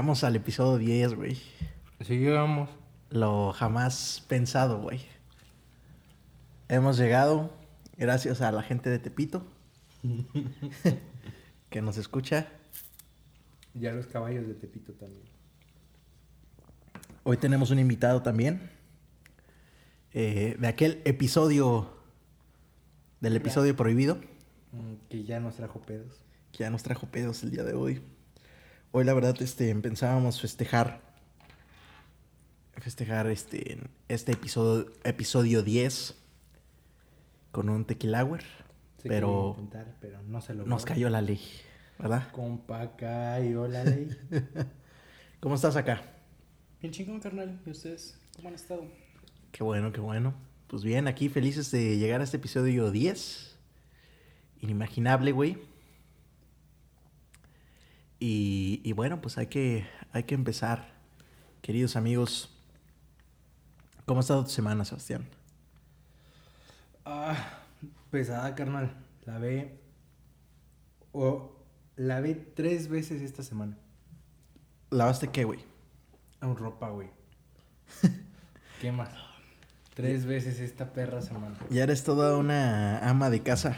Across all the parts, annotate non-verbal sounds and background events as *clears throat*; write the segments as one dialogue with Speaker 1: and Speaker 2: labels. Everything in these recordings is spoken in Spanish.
Speaker 1: Llegamos al episodio 10, güey.
Speaker 2: Sí, llegamos.
Speaker 1: Lo jamás pensado, güey. Hemos llegado gracias a la gente de Tepito *laughs* que nos escucha.
Speaker 2: Ya los caballos de Tepito también.
Speaker 1: Hoy tenemos un invitado también. eh, de aquel episodio. Del episodio prohibido.
Speaker 2: Mm, Que ya nos trajo pedos.
Speaker 1: Que ya nos trajo pedos el día de hoy. Hoy, la verdad, este, pensábamos festejar. Festejar este, este episodio, episodio 10. Con un tequilauer.
Speaker 2: Se
Speaker 1: Pero
Speaker 2: intentar, pero no se
Speaker 1: nos cayó la ley. ¿Verdad?
Speaker 2: Compa, cayó la ley. *laughs*
Speaker 1: ¿Cómo estás acá?
Speaker 3: Bien chingón, carnal. ¿Y ustedes cómo han estado?
Speaker 1: Qué bueno, qué bueno. Pues bien, aquí felices de llegar a este episodio 10. Inimaginable, güey. Y, y bueno, pues hay que, hay que empezar. Queridos amigos, ¿cómo ha estado tu semana, Sebastián?
Speaker 2: ah, pesada, carnal. La ve. O la ve tres veces esta semana.
Speaker 1: ¿Lavaste qué, güey?
Speaker 2: En ropa, güey. *laughs* ¿Qué más? Tres veces esta perra semana.
Speaker 1: Ya eres toda una ama de casa.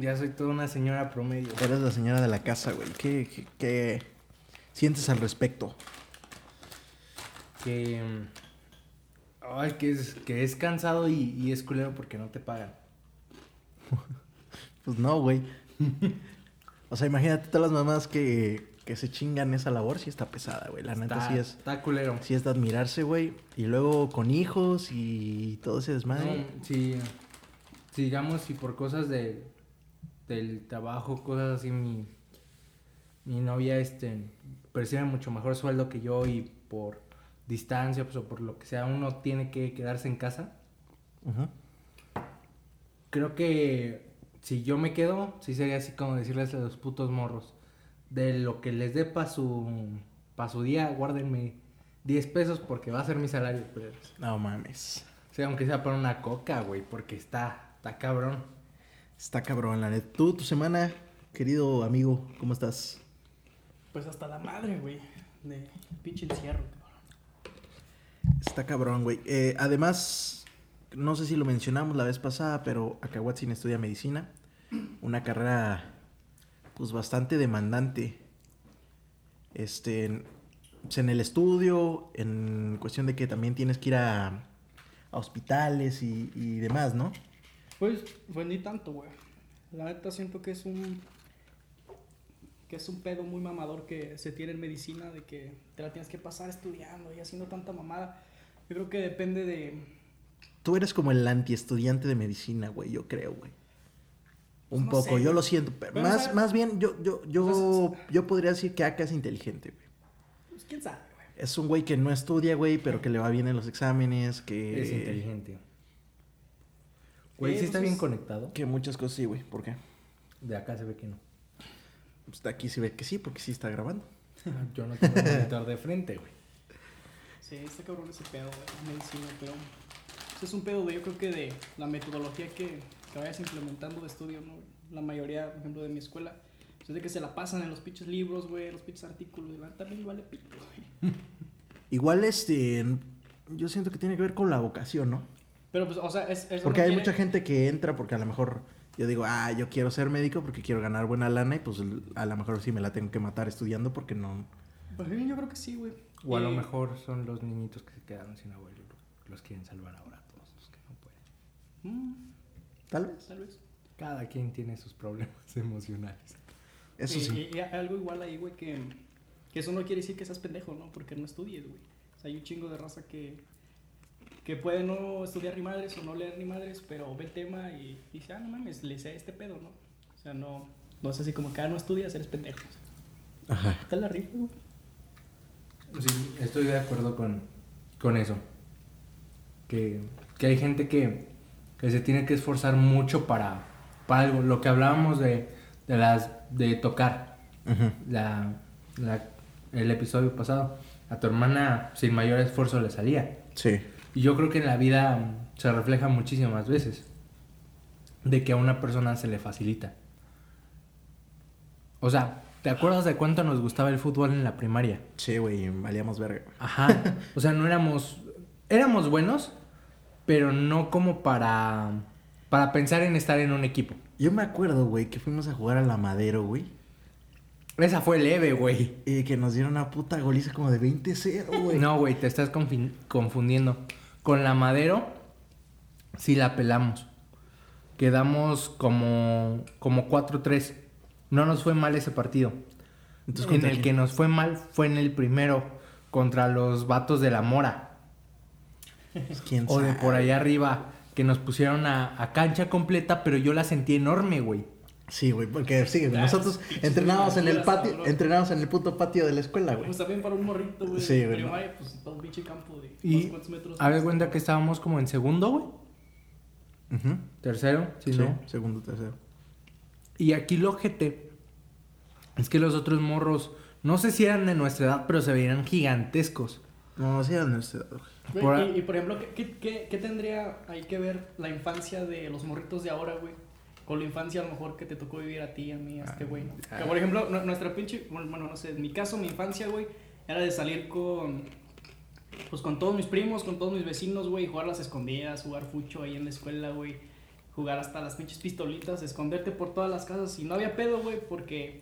Speaker 2: Ya soy toda una señora promedio.
Speaker 1: Eres la señora de la casa, güey. ¿Qué, qué, qué sientes al respecto?
Speaker 2: Que. Ay, que es, que es cansado y, y es culero porque no te pagan. *laughs*
Speaker 1: Pues no, güey. O sea, imagínate todas las mamás que, que se chingan esa labor, sí está pesada, güey. La neta sí es,
Speaker 2: está culero.
Speaker 1: sí es de admirarse, güey. Y luego con hijos y todo ese desmadre.
Speaker 2: No, si, si digamos, si por cosas de, del trabajo, cosas así, mi, mi novia este, percibe mucho mejor sueldo que yo y por distancia pues, o por lo que sea, uno tiene que quedarse en casa. Creo que si yo me quedo, sí sería así como decirles a los putos morros, de lo que les dé para su, pa su día, guárdenme 10 pesos porque va a ser mi salario. culeros".
Speaker 1: No mames.
Speaker 2: O sea, aunque sea para una coca, güey, porque está, está cabrón.
Speaker 1: Está cabrón, la neta. Tú, tu semana, querido amigo, ¿cómo estás?
Speaker 3: Pues hasta la madre, güey. De pinche encierro, cabrón.
Speaker 1: Está cabrón, güey. Eh, además, no sé si lo mencionamos la vez pasada, pero Akawatzin estudia medicina. Una carrera, pues, bastante demandante. Este, en, pues, en el estudio, en cuestión de que también tienes que ir a, a hospitales y, y demás, ¿no?
Speaker 3: Pues, pues ni tanto, güey. La neta siento que es un. que es un pedo muy mamador que se tiene en medicina, de que te la tienes que pasar estudiando y haciendo tanta mamada. Yo creo que depende de.
Speaker 1: Tú eres como el antiestudiante de medicina, güey, yo creo, güey. Un
Speaker 3: No
Speaker 1: poco,
Speaker 3: sé,
Speaker 1: yo lo siento. Pero
Speaker 3: Pero,
Speaker 1: más,
Speaker 3: ¿sabes?
Speaker 1: más bien, yo, yo, yo,
Speaker 3: Pues,
Speaker 1: yo podría decir que Aka es inteligente, güey.
Speaker 3: Pues quién sabe, güey.
Speaker 1: Es un güey que no estudia, güey, pero que le va bien en los exámenes, que...
Speaker 2: Es inteligente. Güey,
Speaker 3: Eh,
Speaker 2: ¿sí está
Speaker 3: pues
Speaker 2: bien conectado?
Speaker 1: Que muchas cosas sí, güey. ¿Por qué?
Speaker 2: De acá se ve que no.
Speaker 1: Pues de aquí se ve que sí, porque sí está grabando. *laughs*
Speaker 2: Yo no tengo monitor de frente, güey.
Speaker 3: Sí, está cabrón ese pedo, güey, medicina, pero. pues, es un pedo, güey. Yo creo que de la metodología que, que vayas implementando de estudio, ¿no? La mayoría, por ejemplo, de mi escuela, pues, es de que se la pasan en los pinches libros, güey, los pinches artículos, y la neta también vale pito, güey. *laughs*
Speaker 1: Igual, este... Yo siento que tiene que ver con la vocación, ¿no?
Speaker 3: Pero, pues, o sea, es. es
Speaker 1: Porque hay
Speaker 3: quiere-
Speaker 1: mucha gente que entra porque a lo mejor... Yo digo, ah, yo quiero ser médico porque quiero ganar buena lana y pues a lo mejor sí me la tengo que matar estudiando porque no...
Speaker 3: Pues, yo creo que sí, güey.
Speaker 2: O a lo mejor son los niñitos que se quedaron sin abuelo. Los quieren salvar ahora a todos los que no pueden.
Speaker 3: Mm,
Speaker 1: Tal vez.
Speaker 3: tal vez.
Speaker 2: Cada quien tiene sus problemas *laughs* emocionales.
Speaker 1: Eso
Speaker 3: y,
Speaker 1: sí.
Speaker 3: y- y algo igual ahí, güey, que, que eso no quiere decir que seas pendejo, ¿no? Porque no estudies, güey. O sea, hay un chingo de raza que, que puede no estudiar ni madres o no leer ni madres, pero ve el tema y, dice, ah, no mames, le sé este pedo, ¿no? O sea, no, no es así como que, ah, no estudias, eres pendejo. O sea,
Speaker 1: Ajá.
Speaker 3: está la rifa, güey.
Speaker 2: Sí, estoy de acuerdo con, con eso. Que, que hay gente que, que se tiene que esforzar mucho para, para algo. Lo que hablábamos de, de las de tocar la- el episodio pasado. A tu hermana sin mayor esfuerzo le salía.
Speaker 1: Sí.
Speaker 2: Y yo creo que en la vida mm, se refleja muchísimas veces. De que a una persona se le facilita. O sea, ¿Te acuerdas de cuánto nos gustaba el fútbol en la primaria?
Speaker 1: Sí, güey, valíamos verga.
Speaker 2: Ajá. O sea, no éramos. Éramos buenos, pero no como para. Para pensar en estar en un equipo.
Speaker 1: Yo me acuerdo, güey, que fuimos a jugar a la Madero, güey.
Speaker 2: Esa fue leve, güey.
Speaker 1: Y que nos dieron una puta goliza como de 20-0, güey.
Speaker 2: No, güey, te estás confundiendo. Con la Madero, sí la pelamos. Quedamos como, como 4-3. No nos fue mal ese partido.
Speaker 1: Entonces,
Speaker 2: en
Speaker 1: ¿contra
Speaker 2: el
Speaker 1: quién?
Speaker 2: que nos fue mal fue en el primero, contra los vatos de la Mora.
Speaker 1: Pues, ¿Quién
Speaker 2: O de por allá arriba, que nos pusieron a, a cancha completa, pero yo la sentí enorme, güey.
Speaker 1: Sí, güey, porque sí, nosotros entrenábamos en el patio,
Speaker 3: cabrón.
Speaker 1: entrenábamos en el puto patio de la escuela, güey.
Speaker 3: Pues también para un morrito, güey.
Speaker 1: Sí,
Speaker 3: de
Speaker 1: güey,
Speaker 3: Primaria, pues todo un pinche campo de no
Speaker 2: Y
Speaker 3: cuántos metros.
Speaker 2: a ver cuenta que estábamos como en segundo, güey.
Speaker 1: Ujú.
Speaker 2: Tercero, si
Speaker 1: Sí,
Speaker 2: no.
Speaker 1: segundo, tercero.
Speaker 2: Y aquí lo ojete es que los otros morros, no sé si eran de nuestra edad, pero se veían gigantescos.
Speaker 1: No, sí, era nuestra edad, güey.
Speaker 3: Güey,
Speaker 2: por a-
Speaker 3: y, y, por ejemplo, ¿qué, qué, qué, qué tendría ahí que ver la infancia de los morritos de ahora, güey? Con la infancia a lo mejor que te tocó vivir a ti, a mí, a este güey, ¿no?
Speaker 2: ah.
Speaker 3: Que, por ejemplo, nu- nuestra pinche, bueno, no sé, en mi caso, mi infancia, güey, era de salir con, pues con todos mis primos, con todos mis vecinos, güey, jugar las escondidas, jugar fucho ahí en la escuela, güey, jugar hasta las pinches pistolitas, esconderte por todas las casas y no había pedo, güey, porque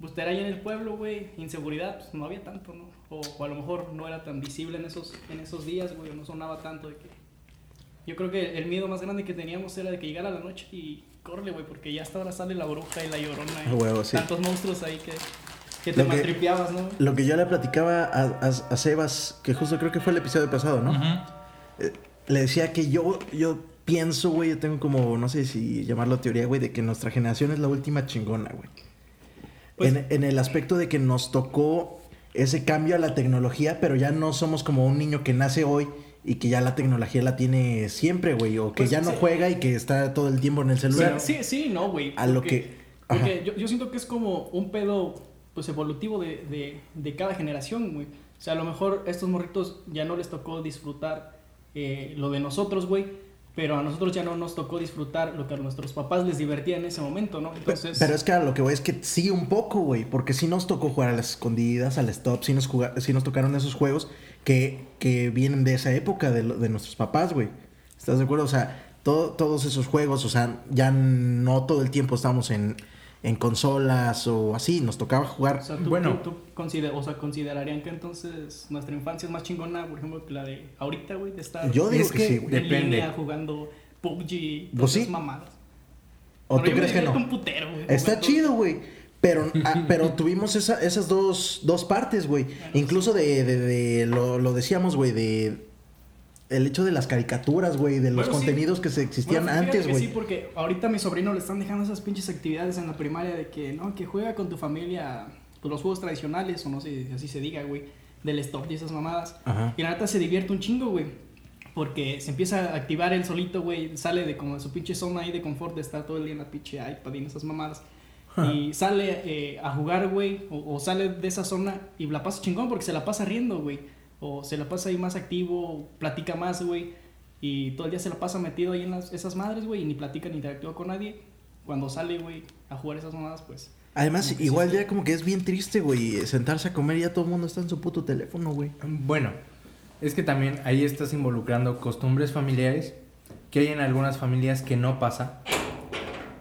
Speaker 3: pues era ahí en el pueblo, güey, inseguridad, pues no había tanto, ¿no? O, o a lo mejor no era tan visible en esos, en esos días, güey, no sonaba tanto de que... Yo creo que el miedo más grande que teníamos era de que llegara la noche y córrele, güey, porque ya hasta ahora sale la bruja y la llorona. y
Speaker 1: huevo, sí.
Speaker 3: Tantos monstruos ahí que, que te
Speaker 1: Lo que-
Speaker 3: maltripeabas, ¿no?
Speaker 1: Lo que yo le platicaba a, a, a Sebas, que justo creo que fue el episodio pasado, ¿no? Eh, le decía que yo, yo pienso, güey, yo tengo como, no sé si llamarlo teoría, güey, de que nuestra generación es la última chingona, güey.
Speaker 3: Pues-
Speaker 1: en, en el aspecto de que nos tocó ese cambio a la tecnología, pero ya no somos como un niño que nace hoy y que ya la tecnología la tiene siempre, güey, o que
Speaker 3: Pues
Speaker 1: ya no
Speaker 3: sí.
Speaker 1: juega y que está todo el tiempo en el celular.
Speaker 3: Sí, sí, sí, no, güey.
Speaker 1: A lo que-.
Speaker 3: Porque yo, yo siento que es como un pedo pues evolutivo de, de, de cada generación, güey. O sea, a lo mejor estos morritos ya no les tocó disfrutar eh, lo de nosotros, güey. Pero a nosotros ya no nos tocó disfrutar lo que a nuestros papás les divertía en ese momento, ¿no? Entonces,
Speaker 1: Pero es que a lo que voy es que sí un poco, güey, porque sí nos tocó jugar a las escondidas, al stop, sí nos, juga- sí nos tocaron esos juegos que, que vienen de esa época de, lo- de nuestros papás, güey. ¿Estás de acuerdo? O sea, todo- todos esos juegos, o sea, ya no todo el tiempo estamos en, en consolas o así, nos tocaba
Speaker 3: o
Speaker 1: jugar.
Speaker 3: sea, tú,
Speaker 2: Bueno.
Speaker 3: tú- tú consider- o sea, considerarían que entonces nuestra infancia es más chingona, por ejemplo, que la de ahorita, güey, de estar
Speaker 1: Yo digo
Speaker 2: Es
Speaker 1: que,
Speaker 2: que
Speaker 1: sí, güey.
Speaker 3: en
Speaker 2: Depende.
Speaker 3: línea jugando PUBG y
Speaker 1: Pues sí.
Speaker 3: mamadas.
Speaker 1: ¿O
Speaker 3: Bueno,
Speaker 1: tú crees que no?
Speaker 3: un putero, güey,
Speaker 1: Está chido, güey. Pero, ah, *laughs* pero tuvimos esa- esas dos, dos partes, güey. Incluso de, de, de- lo, lo decíamos, güey, de el hecho de las caricaturas, güey, de los
Speaker 3: Bueno, sí.
Speaker 1: contenidos que se existían
Speaker 3: Bueno,
Speaker 1: antes, güey.
Speaker 3: Sí, porque ahorita a mi sobrino le están dejando esas pinches actividades en la primaria de que, no, que juega con tu familia pues, los juegos tradicionales, o no sé si así se diga, güey, del stop y esas mamadas.
Speaker 1: Ajá.
Speaker 3: Y la neta se divierte un chingo, güey. Porque se empieza a activar él solito, güey. Sale de como de su pinche zona ahí de confort de estar todo el día en la pinche iPad y en esas mamadas. Y sale eh, a jugar, güey. O, o sale de esa zona y la pasa chingón porque se la pasa riendo, güey. O se la pasa ahí más activo, platica más, güey. Y todo el día se la pasa metido ahí en las, esas madres, güey. Y ni platica ni interactúa con nadie. Cuando sale, güey, a jugar esas mamadas, pues.
Speaker 1: Además, igual
Speaker 3: sí.
Speaker 1: ya como que es bien triste, güey, sentarse a comer y ya todo el mundo está en su puto teléfono, güey.
Speaker 2: Bueno, es que también ahí estás involucrando costumbres familiares que hay en algunas familias que no pasa.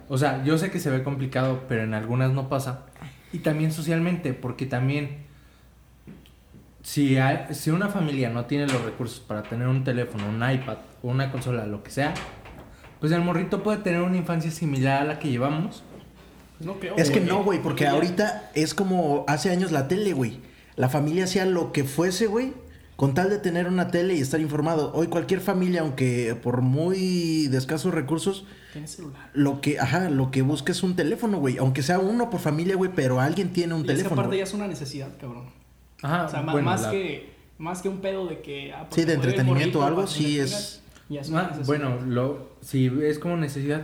Speaker 2: O sea, yo sé que se ve complicado, pero en algunas no pasa. Y también socialmente, porque también si, hay- si una familia no tiene los recursos para tener un teléfono, un iPad o una consola, lo que sea, pues el morrito puede tener una infancia similar a la que llevamos.
Speaker 3: pues no creo.
Speaker 1: Es que no, güey, porque ahorita es como hace años la tele, güey. La familia hacía lo que fuese, güey, con tal de tener una tele y estar informado. Hoy cualquier familia, aunque por muy de escasos recursos,
Speaker 3: Tienes celular.
Speaker 1: lo que, ajá, lo que busca es un teléfono, güey. Aunque sea uno por familia, güey, pero alguien tiene un
Speaker 3: Y esa
Speaker 1: teléfono.
Speaker 3: parte
Speaker 1: güey.
Speaker 3: ya es una necesidad, cabrón.
Speaker 2: Ajá,
Speaker 3: O sea,
Speaker 2: bueno,
Speaker 3: más,
Speaker 2: la-
Speaker 3: que, más que un pedo de que... ah,
Speaker 1: Sí,
Speaker 3: porque
Speaker 1: de entretenimiento o algo, sí es-
Speaker 2: Ah, bueno, lo, si es como necesidad.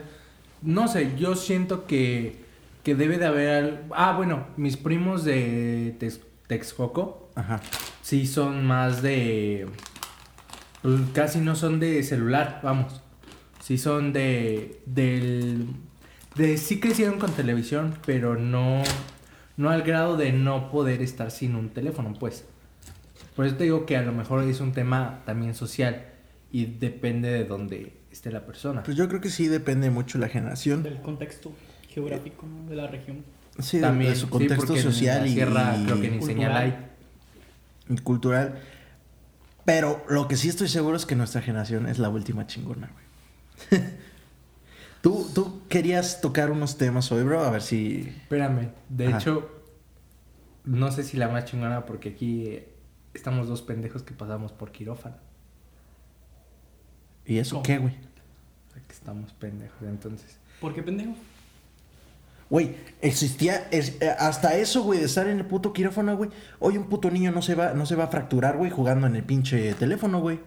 Speaker 2: No sé, yo siento que, que debe de haber. Ah, bueno, mis primos de Tex- Texcoco
Speaker 1: Ajá.
Speaker 2: sí son más de. Pues casi no son de celular, vamos. Sí son de. del. De sí crecieron con televisión, pero no. No al grado de no poder estar sin un teléfono, pues. Por eso te digo que a lo mejor es un tema también social y depende de dónde esté la persona.
Speaker 1: Pues yo creo que sí depende mucho la generación.
Speaker 3: Del contexto geográfico ¿no? de la región.
Speaker 1: Sí, de-
Speaker 2: también
Speaker 1: de su
Speaker 2: sí,
Speaker 1: contexto
Speaker 2: en
Speaker 1: social y,
Speaker 2: creo que ni
Speaker 3: cultural.
Speaker 2: señal hay.
Speaker 1: y cultural. Pero lo que sí estoy seguro es que nuestra generación es la última chingona, güey. *laughs* ¿Tú, tú querías tocar unos temas hoy, bro, a ver si...
Speaker 2: Espérame, de
Speaker 1: Ajá.
Speaker 2: hecho, no sé si la más chingona porque aquí estamos dos pendejos que pasamos por quirófano.
Speaker 1: ¿Y eso
Speaker 3: ¿Cómo?
Speaker 1: qué, güey?
Speaker 2: Que estamos pendejos, entonces.
Speaker 3: ¿Por qué pendejo?
Speaker 1: Güey, existía es- eh, hasta eso, güey, de estar en el puto quirófano, güey. Hoy un puto niño no se va, no se va a fracturar, güey, jugando en el pinche teléfono, güey.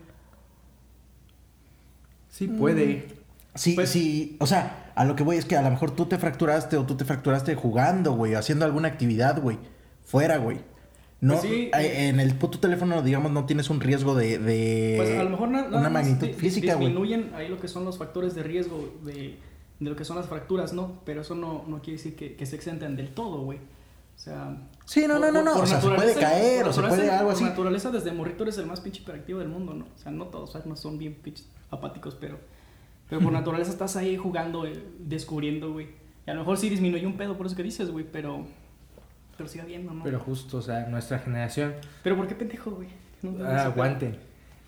Speaker 2: Sí puede.
Speaker 1: Sí,
Speaker 3: Pues-
Speaker 1: sí, o sea, a lo que voy es que a lo mejor tú te fracturaste o tú te fracturaste jugando, güey, haciendo alguna actividad, güey, fuera, güey. No,
Speaker 3: Pues sí.
Speaker 1: eh, en el puto teléfono, digamos, no tienes un riesgo de, de
Speaker 3: Pues a lo mejor na-
Speaker 1: una magnitud
Speaker 3: di-
Speaker 1: física, güey.
Speaker 3: disminuyen ahí lo que son los factores de riesgo de, de lo que son las fracturas, ¿no? Pero eso no, no quiere decir que, que se exenten del todo, güey. O sea...
Speaker 1: Sí, no, no,
Speaker 3: por-
Speaker 1: no, no,
Speaker 3: por
Speaker 1: o sea, se puede caer
Speaker 3: por
Speaker 1: o se puede algo
Speaker 3: por
Speaker 1: así.
Speaker 3: naturaleza, desde morrito eres el más pinche hiperactivo del mundo, ¿no? O sea, no todos, o sea, no son bien pinches apáticos, pero... Pero por naturaleza estás ahí jugando, eh, descubriendo, güey. Y a lo mejor sí disminuye un pedo por eso que dices, güey, pero... Pero siga viendo, ¿no?
Speaker 2: Pero justo, o sea, nuestra generación.
Speaker 3: Pero ¿por qué pendejo, güey? No
Speaker 2: Ah, aguanten.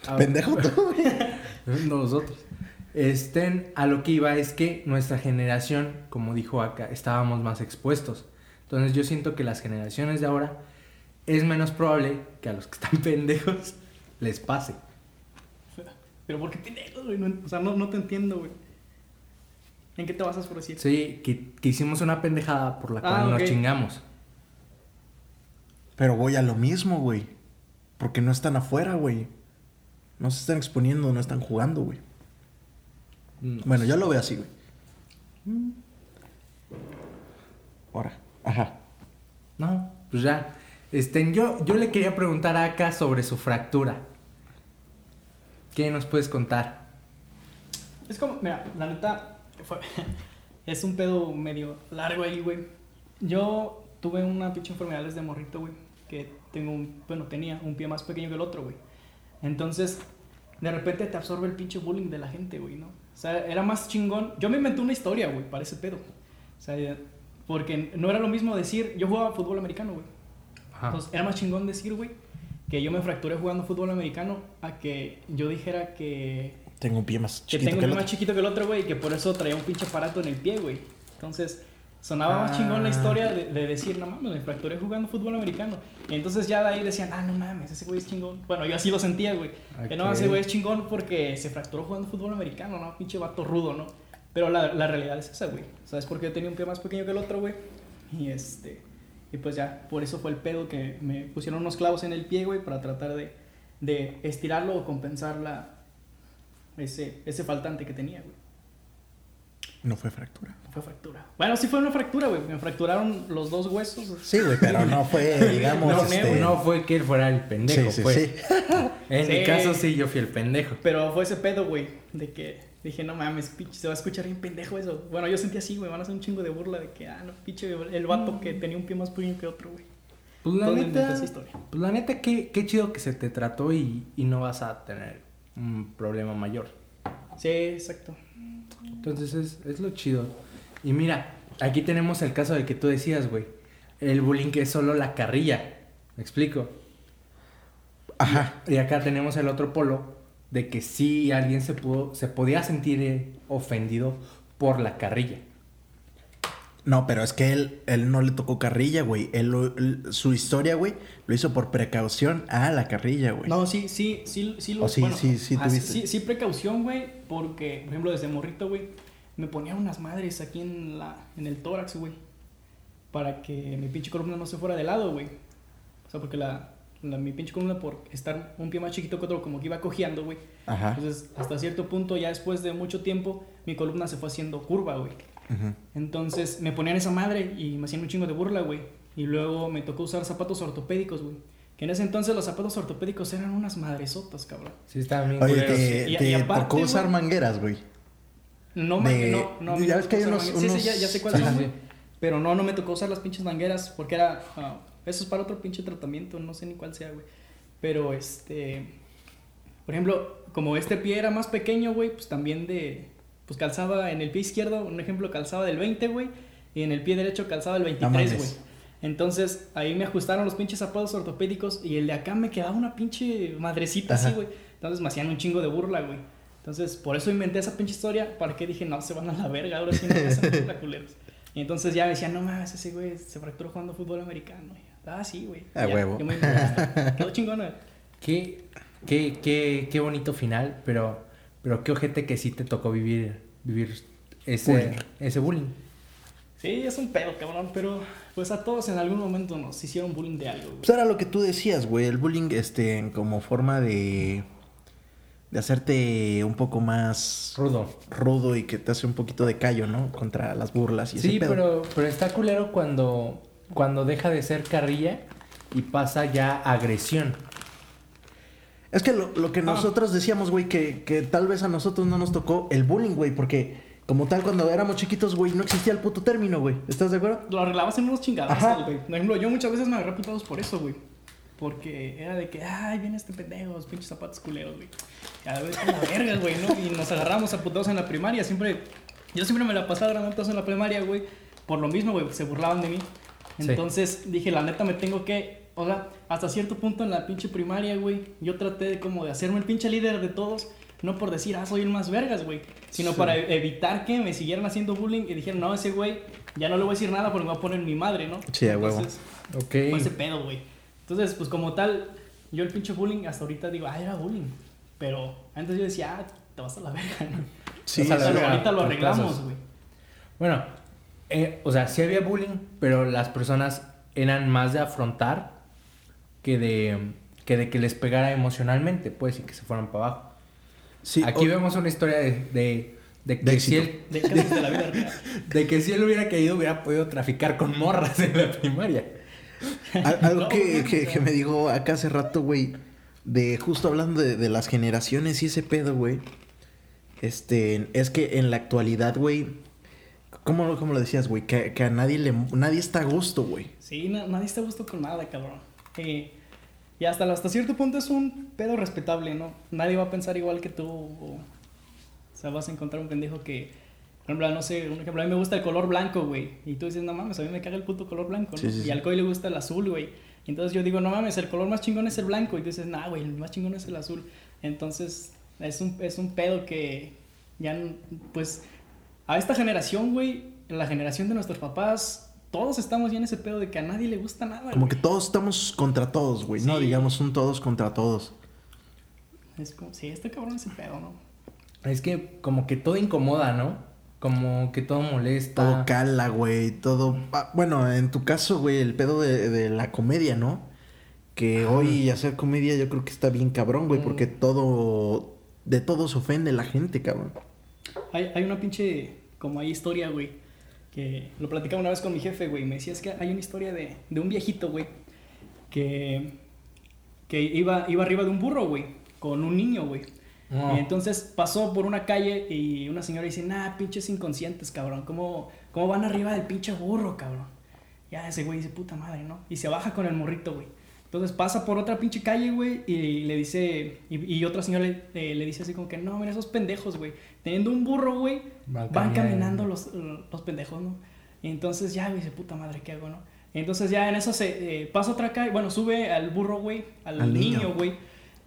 Speaker 2: Ah,
Speaker 1: Pendejo tú, *laughs* güey.
Speaker 2: Nosotros. Estén, a lo que iba es que nuestra generación, como dijo acá, estábamos más expuestos. Entonces yo siento que las generaciones de ahora es menos probable que a los que están *laughs* pendejos les pase.
Speaker 3: Pero ¿por qué pendejo, güey? No- o sea, no, no te entiendo, güey. ¿En qué te basas por decir?
Speaker 2: Sí, que, que hicimos una pendejada por la
Speaker 3: Ah,
Speaker 2: cual
Speaker 3: ok.
Speaker 2: nos chingamos.
Speaker 1: Pero voy a lo mismo, güey. Porque no están afuera, güey. No se están exponiendo, no están jugando, güey.
Speaker 2: No
Speaker 1: Bueno, yo lo veo así, güey. Ahora, ajá.
Speaker 2: No, pues ya. Este, yo, yo le quería preguntar a Aka sobre su fractura. ¿Qué nos puedes contar?
Speaker 3: Es como, mira, la neta, fue- *laughs* es un pedo medio largo ahí, güey. Yo tuve una pinche enfermedad desde morrito, güey. Que tengo un, bueno, tenía un pie más pequeño que el otro, güey. Entonces, de repente te absorbe el pinche bullying de la gente, güey, ¿no? O sea, era más chingón. Yo me inventé una historia, güey, para ese pedo. O sea, porque no era lo mismo decir, yo jugaba fútbol americano, güey. Entonces era más chingón decir, güey, que yo me fracturé jugando fútbol americano a que yo dijera que,
Speaker 1: Tengo un pie más
Speaker 3: que
Speaker 1: chiquito
Speaker 3: tengo
Speaker 1: que
Speaker 3: un
Speaker 1: el
Speaker 3: pie más
Speaker 1: otro.
Speaker 3: chiquito que el otro, güey, y que por eso traía un pinche aparato en el pie, güey. Entonces sonaba más chingón la
Speaker 2: Ah.
Speaker 3: historia de, de decir, no mames, me fracturé jugando fútbol americano. Y entonces ya de ahí decían, ah, no mames, ese güey es chingón. Bueno, yo así lo sentía, güey. Que no, ese güey es chingón porque se fracturó jugando fútbol americano, ¿no? Pinche vato rudo, ¿no? Pero la, la realidad es esa, güey. ¿Sabes por qué tenía un pie más pequeño que el otro, güey? Y este. Y pues ya, por eso fue el pedo que me pusieron unos clavos en el pie, güey, para tratar de, de estirarlo o compensar la, ese, ese faltante que tenía, güey.
Speaker 1: No fue fractura.
Speaker 3: No fue fractura. Bueno, sí fue una fractura, güey. Me fracturaron los dos huesos.
Speaker 1: Sí, güey, pero no fue, *laughs* digamos,
Speaker 2: No,
Speaker 1: este...
Speaker 2: no fue que él fuera el pendejo,
Speaker 1: sí, sí,
Speaker 2: pues.
Speaker 1: sí.
Speaker 2: En mi caso sí, yo fui el pendejo.
Speaker 3: Pero fue ese pedo, güey, de que dije, no mames, pinche, se va a escuchar bien pendejo eso. Bueno, yo sentí así, güey, van a hacer un chingo de burla de que, ah, no, pinche, el vato que tenía un pie más pequeño que otro, güey.
Speaker 2: Pues la neta,
Speaker 3: esa historia.
Speaker 2: pues la neta, qué, qué chido que se te trató y, y no vas a tener un problema mayor.
Speaker 3: Sí, exacto.
Speaker 2: Entonces es, es lo chido. Y mira, aquí tenemos el caso de que tú decías, güey. El bullying que es solo la carrilla. ¿Me explico?
Speaker 1: Ajá.
Speaker 2: Y acá tenemos el otro polo de que sí alguien se pudo, se podía sentir eh, ofendido por la carrilla.
Speaker 1: No, pero es que él, él no le tocó carrilla, güey. Él, lo- él- su historia, güey, lo hizo por precaución a la carrilla, güey.
Speaker 3: No, sí, sí, sí, sí lo
Speaker 1: ¿O sí, sí, sí
Speaker 3: ah,
Speaker 1: tuviste?
Speaker 3: sí, sí, precaución, güey, porque, por ejemplo, desde morrito, güey, me ponía unas madres aquí en la, en el tórax, güey, para que mi pinche columna no se fuera de lado, güey. O sea, porque la, la- mi pinche columna por estar un pie más chiquito que otro, como que iba cojeando, güey.
Speaker 1: Ajá.
Speaker 3: Entonces, hasta cierto punto, ya después de mucho tiempo, mi columna se fue haciendo curva, güey.
Speaker 1: Ujú.
Speaker 3: Entonces me ponían esa madre y me hacían un chingo de burla, güey. Y luego me tocó usar zapatos ortopédicos, güey. Que en ese entonces los zapatos ortopédicos eran unas madresotas, cabrón.
Speaker 2: Sí, está bien.
Speaker 1: Oye, te,
Speaker 3: Y-
Speaker 1: te
Speaker 3: y aparte,
Speaker 1: tocó usar mangueras, güey.
Speaker 3: No,
Speaker 1: De-
Speaker 3: no, no.
Speaker 1: ya ves que hay
Speaker 3: o sea,
Speaker 1: unos-
Speaker 3: Sí, sí, ya, ya sé cuáles son, güey. Pero no, no me tocó usar las pinches mangueras porque era... ah, eso es para otro pinche tratamiento, no sé ni cuál sea, güey. Pero este... Por ejemplo, como este pie era más pequeño, güey, pues también de... Pues calzaba en el pie izquierdo, un ejemplo, calzaba del 20, güey. Y en el pie derecho calzaba el 23,
Speaker 1: mames.
Speaker 3: güey. Entonces ahí me ajustaron los pinches zapatos ortopédicos y el de acá me quedaba una pinche madrecita así, güey. Entonces me hacían un chingo de burla, güey. Entonces por eso inventé esa pinche historia. ¿Para qué dije, no, se van a la verga, ahora sí no me hacen *laughs* culeros? Y entonces ya me decían, no mames, ese güey se fracturó jugando fútbol americano. Y, ah, sí, güey.
Speaker 1: A
Speaker 3: Ya,
Speaker 1: huevo.
Speaker 3: yo me inventé. *laughs* Quedó chingón, güey.
Speaker 2: Qué, qué, qué, qué bonito final, pero, pero qué ojete que sí te tocó vivir, vivir ese
Speaker 1: Bullying.
Speaker 2: ese bullying.
Speaker 3: Sí, es un pedo, cabrón, pero pues a todos en algún momento nos hicieron bullying de algo, güey.
Speaker 1: Pues era lo que tú decías, güey, el bullying, este, como forma de, de hacerte un poco más
Speaker 2: Rudo.
Speaker 1: rudo y que te hace un poquito de callo, ¿no? Contra las burlas y ese
Speaker 2: Sí,
Speaker 1: pedo.
Speaker 2: pero, pero está culero cuando, cuando deja de ser carrilla y pasa ya a agresión.
Speaker 1: Es que lo, lo que
Speaker 3: Ah.
Speaker 1: nosotros decíamos, güey, que, que tal vez a nosotros no nos tocó el bullying, güey, porque como tal cuando éramos chiquitos, güey, no existía el puto término, güey. ¿Estás de acuerdo?
Speaker 3: Lo arreglabas en unos chingadas,
Speaker 1: Ajá.
Speaker 3: güey. Por ejemplo, yo muchas veces me agarré putados por eso, güey. Porque era de que, ay, viene este pendejo, los pinches zapatos culeros, güey. Ya ves con la verga, güey, ¿no? Y nos agarramos a putados en la primaria. Siempre, yo siempre me la pasaba agarrando putados en la primaria, güey. Por lo mismo, güey, se burlaban de mí.
Speaker 2: Sí.
Speaker 3: Entonces dije, la neta me tengo que, o sea, hasta cierto punto en la pinche primaria, güey, yo traté de como de hacerme el pinche líder de todos. No por decir, ah, soy el más vergas, güey. Sino
Speaker 1: Sí.
Speaker 3: para evitar que me siguieran haciendo bullying y dijeran, no, ese güey, ya no le voy a decir nada porque me va a poner mi madre, ¿no?
Speaker 1: Sí, a huevo.
Speaker 3: Entonces,
Speaker 2: Ok.
Speaker 3: fue ese pedo, güey. Entonces, pues como tal, yo el pinche bullying hasta ahorita digo, ah, era bullying. Pero antes yo decía, ah, te vas a la verga, ¿no?
Speaker 1: Sí,
Speaker 2: O sea,
Speaker 3: O sea,
Speaker 2: la
Speaker 3: lo-
Speaker 2: verga,
Speaker 3: ahorita lo arreglamos, güey.
Speaker 2: Bueno, eh, o sea, sí había bullying, pero las personas eran más de afrontar que de que, de que les pegara emocionalmente, pues, y que se fueran para abajo.
Speaker 1: Sí,
Speaker 2: Aquí
Speaker 1: o-
Speaker 2: vemos una historia de, de, de que
Speaker 1: De
Speaker 2: si él,
Speaker 3: De casos de *laughs* la vida real.
Speaker 2: de que si él hubiera querido, hubiera podido traficar con morras en la primaria.
Speaker 1: Al- algo
Speaker 3: No,
Speaker 1: que, que, que me dijo acá hace rato, güey, de justo hablando de, de las generaciones y ese pedo, güey. Este, es que en la actualidad, güey, ¿cómo, cómo lo decías, güey? Que, que a nadie le, nadie está a gusto, güey.
Speaker 3: Sí, na- nadie está a gusto con nada, cabrón. Eh, y hasta, hasta cierto punto es un pedo respetable, ¿no? Nadie va a pensar igual que tú. O, o sea, vas a encontrar un pendejo que, por ejemplo, no sé, un ejemplo, a mí me gusta el color blanco, güey. Y tú dices, no mames, a mí me caga el puto color blanco, ¿no?
Speaker 1: Sí, sí,
Speaker 3: y al Coy le gusta el azul, güey. Entonces yo digo, no mames, el color más chingón es el blanco. Y tú dices, nah, güey, el más chingón es el azul. Entonces, es un, es un pedo que ya, pues, a esta generación, güey, en la generación de nuestros papás, todos estamos ya en ese pedo de que a nadie le gusta nada.
Speaker 1: Como
Speaker 3: güey.
Speaker 1: que todos estamos contra todos, güey. No, digamos un todos contra todos.
Speaker 3: Es como, sí, este cabrón es el pedo, ¿no?
Speaker 2: Es que como que todo incomoda, ¿no? Como que todo molesta.
Speaker 1: Todo cala, güey. Todo. ah, Bueno, en tu caso, güey, el pedo de, de la comedia, ¿no? Que hoy hacer comedia yo creo que está bien cabrón, güey,
Speaker 3: Mm.
Speaker 1: porque todo. De todo se ofende la gente, cabrón.
Speaker 3: Hay, hay una pinche, como hay historia, güey, que lo platicaba una vez con mi jefe, güey. Me decía, es que hay una historia de, de un viejito, güey, que, que iba, iba arriba de un burro, güey, con un niño, güey.
Speaker 2: No.
Speaker 3: Y entonces pasó por una calle y una señora dice, nah, pinches inconscientes, cabrón. ¿Cómo, ¿Cómo van arriba del pinche burro, cabrón? Ya ese güey dice, puta madre, ¿no? Y se baja con el morrito, güey. Entonces pasa por otra pinche calle, güey, y le dice, y, y otra señora le, eh, le dice así como que, no, mira esos pendejos, güey. Teniendo un burro, güey,
Speaker 2: Van caminando.
Speaker 3: caminando los, los pendejos, ¿no? Y entonces ya, güey, dice, puta madre, ¿qué hago, no? Y entonces ya en eso se eh, pasa otra calle, bueno, sube al burro, güey, al,
Speaker 1: Al niño.
Speaker 3: niño, güey.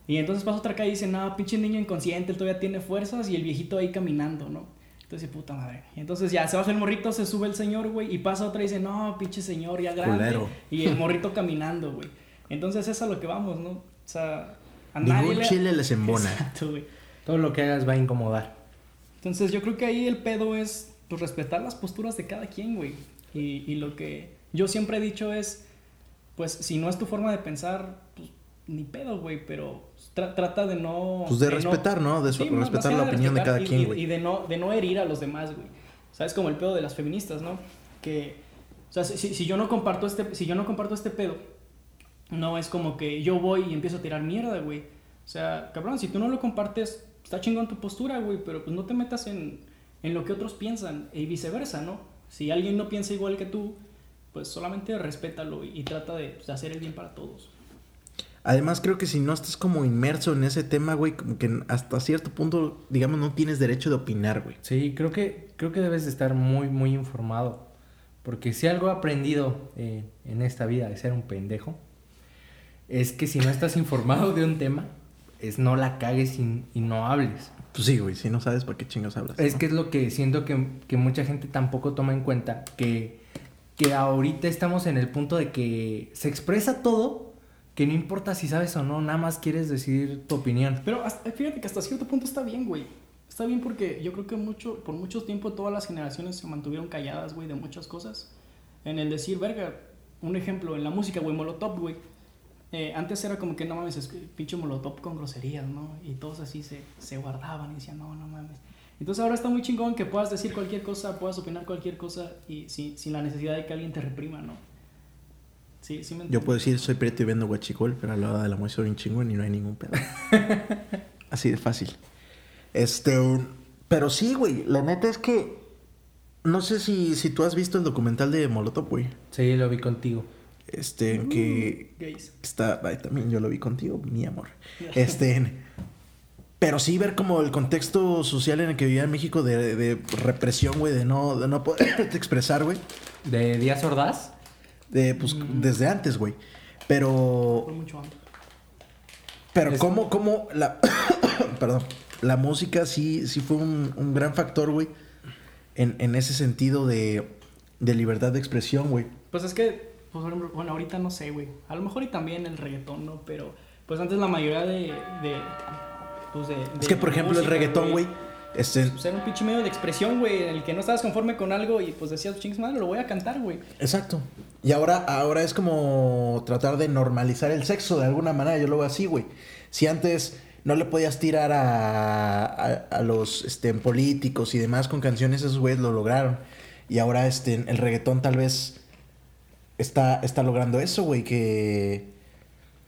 Speaker 3: Y entonces pasa otra calle y dice, no, pinche niño inconsciente, él todavía tiene fuerzas y el viejito ahí caminando, ¿no? Entonces, puta madre. Y entonces ya se baja el morrito, se sube el señor, güey, y pasa otra y dice, no, pinche señor, ya grande.
Speaker 1: Culero.
Speaker 3: Y el morrito caminando, güey. Entonces es a lo que vamos, ¿no? O sea, a
Speaker 1: Ningún
Speaker 3: nadie le-
Speaker 1: chile les *laughs* embona.
Speaker 3: Exacto, güey.
Speaker 2: Todo lo que hagas va a incomodar.
Speaker 3: Entonces yo creo que ahí el pedo es pues, respetar las posturas de cada quien, güey. Y, y lo que yo siempre he dicho es, pues si no es tu forma de pensar, pues ni pedo, güey, pero tra- trata de no...
Speaker 1: Pues de
Speaker 3: no-
Speaker 1: respetar, ¿no? De
Speaker 3: Sí,
Speaker 1: respetar la
Speaker 3: nada
Speaker 1: opinión de cada
Speaker 3: y-
Speaker 1: quien,
Speaker 3: y-
Speaker 1: güey.
Speaker 3: Y de no, de no herir a los demás, güey. ¿Sabes? Como el pedo de las feministas, ¿no? Que, o sea, si, si yo no comparto este, si yo no comparto este pedo, no es como que yo voy y empiezo a tirar mierda, güey. O sea, cabrón, si tú no lo compartes, está chingón tu postura, güey, pero pues no te metas en, en lo que otros piensan y viceversa, ¿no? Si alguien no piensa igual que tú, pues solamente respétalo y, y trata de, de hacer el bien para todos.
Speaker 1: Además, creo que si no estás como inmerso en ese tema, güey, como que hasta cierto punto, digamos, no tienes derecho de opinar, güey.
Speaker 2: Sí, creo que, creo que debes de estar muy, muy informado. Porque si algo he aprendido eh, en esta vida de ser un pendejo, es que si no estás informado de un tema, es no la cagues y, y no hables.
Speaker 1: Pues sí, güey, si no sabes para qué chingos hablas.
Speaker 2: Es
Speaker 1: ¿no?
Speaker 2: que es lo que siento que, que mucha gente tampoco toma en cuenta, que, que ahorita estamos en el punto de que se expresa todo, que no importa si sabes o no, nada más quieres decir tu opinión.
Speaker 3: Pero hasta- fíjate que hasta cierto punto está bien, güey. Está bien porque yo creo que mucho, por mucho tiempo todas las generaciones se mantuvieron calladas, güey, de muchas cosas. En el decir, verga, un ejemplo, en la música, güey, Molotov, güey. Eh, antes era como que no mames, es pinche Molotov con groserías, ¿no? Y todos así se, se guardaban y decían, no, no mames. Entonces ahora está muy chingón que puedas decir cualquier cosa, puedas opinar cualquier cosa y sin, sin la necesidad de que alguien te reprima, ¿no? Sí, sí me
Speaker 1: Yo puedo decir, soy prieto y vendo guachicol, pero a la hora de la soy un chingón y no hay ningún pedo. *laughs* Así de fácil. Este, pero sí, güey, la neta es que no sé si, si tú has visto el documental de Molotov, güey.
Speaker 2: Sí, lo vi contigo.
Speaker 1: Este, que
Speaker 3: Gays.
Speaker 1: está, ay, también yo lo vi contigo, mi amor. Este, *laughs* pero sí ver como el contexto social en el que vivía en México de, de represión, güey, de no, de no poder *coughs* expresar, güey.
Speaker 2: ¿De Díaz Ordaz?
Speaker 1: De, pues,
Speaker 3: Mm.
Speaker 1: desde antes, güey. Pero
Speaker 3: Por mucho antes.
Speaker 1: Pero
Speaker 2: Es-
Speaker 1: cómo, cómo la, *coughs* perdón, la música sí, sí fue un, un gran factor, güey, en, en ese sentido de, de libertad de expresión, güey.
Speaker 3: Pues es que, pues, bueno, ahorita no sé, güey. A lo mejor y también el reggaetón, ¿no? Pero, pues antes la mayoría de. de pues de,
Speaker 1: Es que, por ejemplo, el reggaetón, güey, este,
Speaker 3: Pues era un pinche medio de expresión, güey, en el que no estabas conforme con algo y pues decías, chingues madre, lo voy a cantar, güey.
Speaker 1: exacto. Y ahora, ahora es como tratar de normalizar el sexo de alguna manera, yo lo veo así, güey. Si antes no le podías tirar a, a, a los este, políticos y demás con canciones, esos güeyes lo lograron. Y ahora este, el reggaetón tal vez está, está logrando eso, güey, que,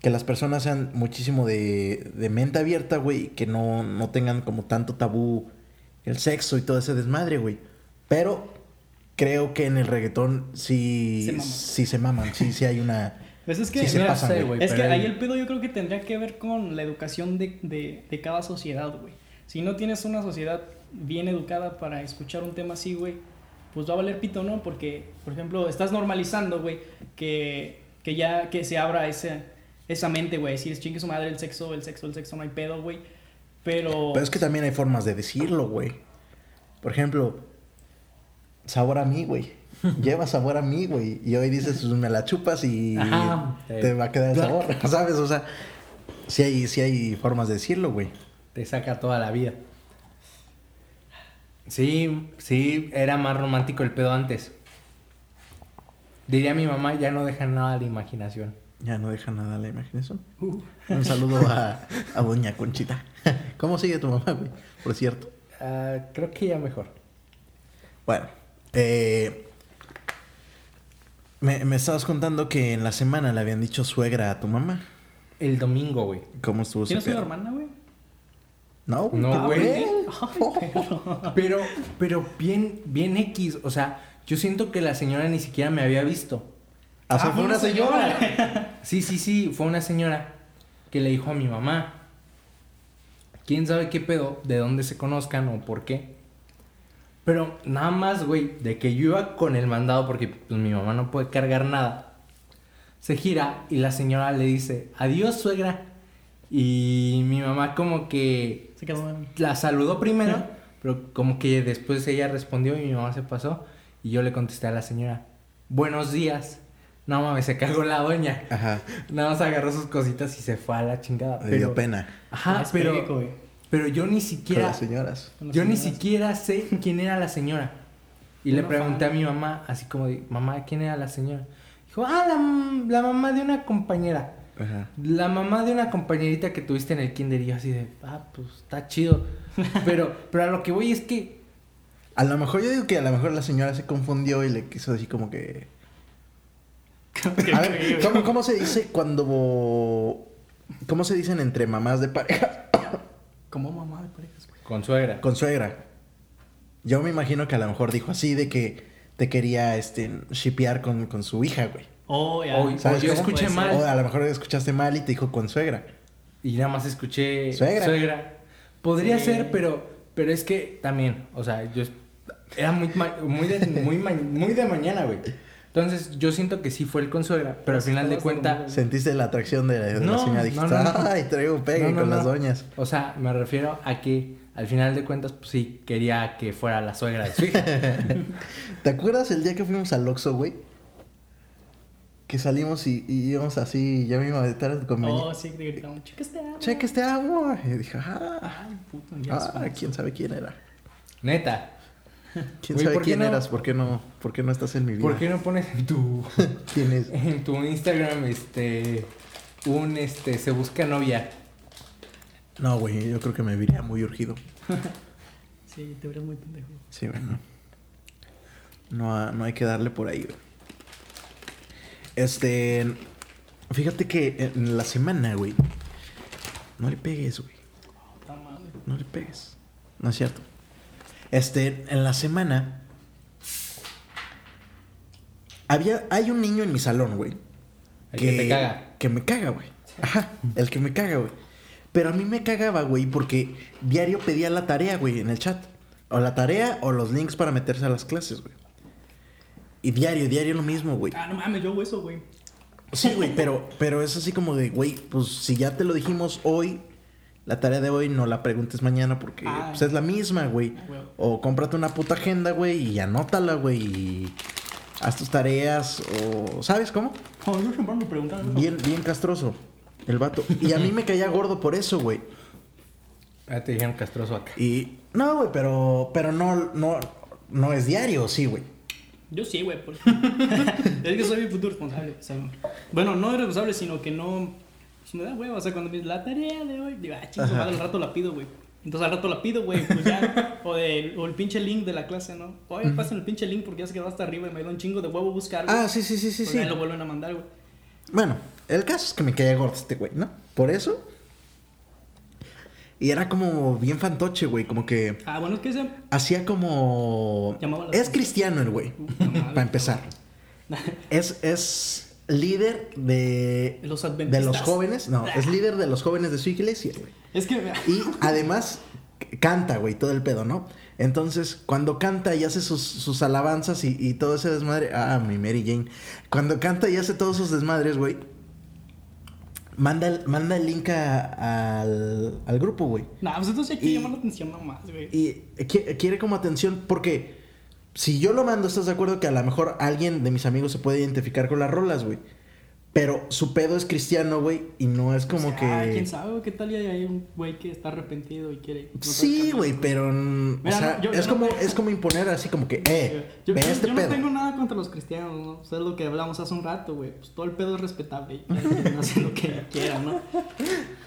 Speaker 1: que las personas sean muchísimo de, de mente abierta, güey, que no, no tengan como tanto tabú el sexo y todo ese desmadre, güey. Pero creo que en el reggaetón sí
Speaker 3: Se maman.
Speaker 1: sí se maman, sí, sí hay una... *laughs*
Speaker 3: Pues es que,
Speaker 1: Sí se
Speaker 3: mira,
Speaker 1: pasan, güey.
Speaker 3: es que ahí el pedo yo creo que tendría que ver con la educación de, de, de cada sociedad, güey. Si no tienes una sociedad bien educada para escuchar un tema así, güey, pues va a valer pito, ¿no? Porque, por ejemplo, estás normalizando, güey, que, que ya que se abra ese, esa mente, güey, decir, chingue su madre el sexo, el sexo, el sexo, no hay pedo, güey. Pero...
Speaker 1: Pero es que también hay formas de decirlo, güey. Por ejemplo, sabor a mí, güey. *laughs* Lleva sabor a mí, güey. Y hoy dices, pues me la chupas y
Speaker 2: Ajá.
Speaker 1: te va a quedar el sabor, *laughs* ¿sabes? O sea, sí hay, sí hay formas de decirlo, güey.
Speaker 2: Te saca toda la vida. Sí, sí, era más romántico el pedo antes. Diría mi mamá, ya no deja nada a la imaginación.
Speaker 1: Ya no deja nada a la imaginación.
Speaker 3: Uh,
Speaker 1: Un saludo a, *laughs* a Doña Conchita. *laughs* ¿Cómo sigue tu mamá, güey? Por cierto.
Speaker 2: Ah, creo que ya mejor.
Speaker 1: Bueno, eh, me, me estabas contando que en la semana le habían dicho suegra a tu mamá.
Speaker 2: El domingo, güey.
Speaker 1: ¿Cómo estuvo
Speaker 3: ¿Tienes una hermana, güey?
Speaker 1: No,
Speaker 2: No, güey. Pero, pero bien, bien X. O sea, yo siento que la señora ni siquiera me había visto.
Speaker 1: O sea,
Speaker 3: Ah,
Speaker 1: fue una señora.
Speaker 2: Sí, sí, sí, fue una señora que le dijo a mi mamá. ¿Quién sabe qué pedo? ¿De dónde se conozcan o por qué? Pero nada más, güey, de que yo iba con el mandado porque pues, mi mamá no puede cargar nada. Se gira y la señora le dice, adiós suegra. Y mi mamá como que
Speaker 3: Se quedó en-
Speaker 2: la saludó primero, pero como que después ella respondió y mi mamá se pasó. Y yo le contesté a la señora, buenos días. No mames, se cagó la doña.
Speaker 1: Ajá,
Speaker 2: Nada más agarró sus cositas y se fue a la chingada.
Speaker 1: le dio
Speaker 2: Pero,
Speaker 1: pena
Speaker 2: ajá,
Speaker 3: Es
Speaker 2: pero, pero yo ni
Speaker 1: con
Speaker 2: siquiera,
Speaker 1: las señoras.
Speaker 3: Con las
Speaker 2: yo ni
Speaker 3: señoras.
Speaker 2: siquiera sé quién era la señora. Y le pregunté
Speaker 3: fan.
Speaker 2: a mi mamá, así como mamá, ¿quién era la señora? Dijo, ah, la, la mamá de una compañera.
Speaker 1: Ajá.
Speaker 2: La mamá de una compañerita que tuviste en el kinder y yo así de, ah, pues está chido. Pero, pero a lo que voy es que,
Speaker 1: A lo mejor yo digo que a lo mejor la señora se confundió y le quiso decir como que... *laughs* A ver, ¿cómo, cómo se dice cuando... ¿Cómo se dicen entre mamás de pareja *coughs*
Speaker 3: Como mamá de parejas, güey.
Speaker 2: con suegra.
Speaker 1: con suegra? Yo me imagino que a lo mejor dijo así de que te quería, este, shipear con, con su hija, güey.
Speaker 3: Oh, ya.
Speaker 2: O-
Speaker 1: ¿Sabes
Speaker 2: o yo
Speaker 1: cómo?
Speaker 2: escuché mal
Speaker 1: O a lo mejor escuchaste mal y te dijo con suegra.
Speaker 2: y nada más escuché
Speaker 1: Suegra.
Speaker 2: suegra. Podría
Speaker 3: Sí.
Speaker 2: ser, pero pero es que también, o sea, yo era muy ma- muy de, muy, ma- muy de mañana, güey. Entonces, yo siento que sí fue el con suegra, pero al final de cuentas.
Speaker 1: Sentiste la atracción de, de la
Speaker 2: No,
Speaker 1: señora. Dijiste,
Speaker 2: no, no, no.
Speaker 1: ay, traigo un pegue
Speaker 2: No, no,
Speaker 1: con
Speaker 2: no.
Speaker 1: las doñas.
Speaker 2: o sea, me refiero a que al final de cuentas, pues sí, quería que fuera la suegra de su hija. *laughs*
Speaker 1: ¿Te acuerdas el día que fuimos al Oxxo, güey? Que salimos y, y íbamos así, ya me iba a meter al
Speaker 3: Oh,
Speaker 1: convenio.
Speaker 3: sí, que gritaban, checa este agua.
Speaker 1: Cheque este agua. Y dije, ah,
Speaker 3: Ay, puto, ya
Speaker 1: ah, quién sabe quién era.
Speaker 2: Neta, *laughs*
Speaker 1: ¿Quién sabe
Speaker 2: ¿por qué
Speaker 1: quién
Speaker 2: no?
Speaker 1: eras? ¿Por qué no, por qué no estás en mi vida?
Speaker 2: ¿por qué no pones en tu *laughs*
Speaker 1: ¿Quién es?
Speaker 2: en tu Instagram este un este se busca novia?
Speaker 1: No, güey, yo creo que me viría muy urgido. *laughs*
Speaker 3: Sí, te verías muy pendejo.
Speaker 1: Sí, bueno. No, no hay que darle por ahí, güey. Este. Fíjate que en la semana, güey. No le pegues, güey. No le pegues. No es cierto. Este, en la semana. Había, hay un niño en mi salón, güey.
Speaker 2: El que te caga.
Speaker 1: Que me caga, güey. Ajá, el que me caga, güey. Pero a mí me cagaba, güey, porque diario pedía la tarea, güey, en el chat. O la tarea o los links para meterse a las clases, güey. Y diario, diario lo mismo, güey.
Speaker 3: Ah, no mames, yo hago eso, güey.
Speaker 1: Sí, güey, pero, pero es así como de, güey, pues si ya te lo dijimos hoy, la tarea de hoy no la preguntes mañana porque
Speaker 3: Ah.
Speaker 1: pues, es la misma, güey.
Speaker 3: Ah, güey.
Speaker 1: O cómprate una puta agenda, güey, y anótala, güey, y haz tus tareas, o... ¿Sabes cómo?
Speaker 3: Oh, yo siempre me preguntan.
Speaker 1: Bien, bien castroso, el vato. Y a mí me caía gordo por eso, güey.
Speaker 2: Ah, te dijeron castroso acá.
Speaker 1: Y... No, güey, pero, pero no, no, no es diario, sí, güey.
Speaker 3: Yo sí, güey. Porque... *laughs* es que soy mi puto responsable. o sea, bueno, no es responsable, sino que no. Pues me da hueva. O sea, cuando me dice la tarea de hoy, digo, ah, chingo, al rato la pido, güey. Entonces al rato la pido, güey. Pues ya. o, de, o el pinche link de la clase, ¿no? Oye, pasen el pinche link porque ya se quedó hasta arriba y me da un chingo de huevo buscar. güey.
Speaker 1: Ah, sí, sí, sí, sí,
Speaker 3: Pues
Speaker 1: sí.
Speaker 3: lo vuelven a mandar, güey.
Speaker 1: Bueno, el caso es que me caía gordo este güey, ¿no? Por eso. Y era como bien fantoche, güey, como que
Speaker 3: Ah, bueno, es que
Speaker 1: hacía como... Es cristiano el güey, para empezar. Es, es líder de...
Speaker 3: Los
Speaker 1: De
Speaker 3: adventistas.
Speaker 1: los jóvenes, no, es líder de los jóvenes de su iglesia, güey.
Speaker 3: Es que.
Speaker 1: Y además canta, güey, todo el pedo, ¿no? Entonces, cuando canta y hace sus, sus alabanzas y, y todo ese desmadre. Ah, mi Mary Jane. Cuando canta y hace todos sus desmadres, güey. Manda el, manda el link a- al, al grupo, güey.
Speaker 3: Nah, pues entonces hay que llamar la atención nomás, güey.
Speaker 1: Y qui- quiere como atención porque si yo lo mando, ¿estás de acuerdo que a lo mejor alguien de mis amigos se puede identificar con las rolas, güey? Pero su pedo es cristiano, güey, y no es como
Speaker 3: O sea,
Speaker 1: que...
Speaker 3: quién sabe, ¿qué tal y hay un güey que está arrepentido y quiere.
Speaker 1: Sí, güey, pero mm,
Speaker 3: Mira,
Speaker 1: o sea,
Speaker 3: no, yo-
Speaker 1: es
Speaker 3: yo no
Speaker 1: como es como imponer así como que, eh,
Speaker 3: Yo,
Speaker 1: ve este
Speaker 3: yo
Speaker 1: pedo.
Speaker 3: no tengo nada contra los cristianos, ¿no? O sea, es lo que hablamos hace un rato, güey. Pues todo el pedo es respetable. y hace lo que quiera, ¿no?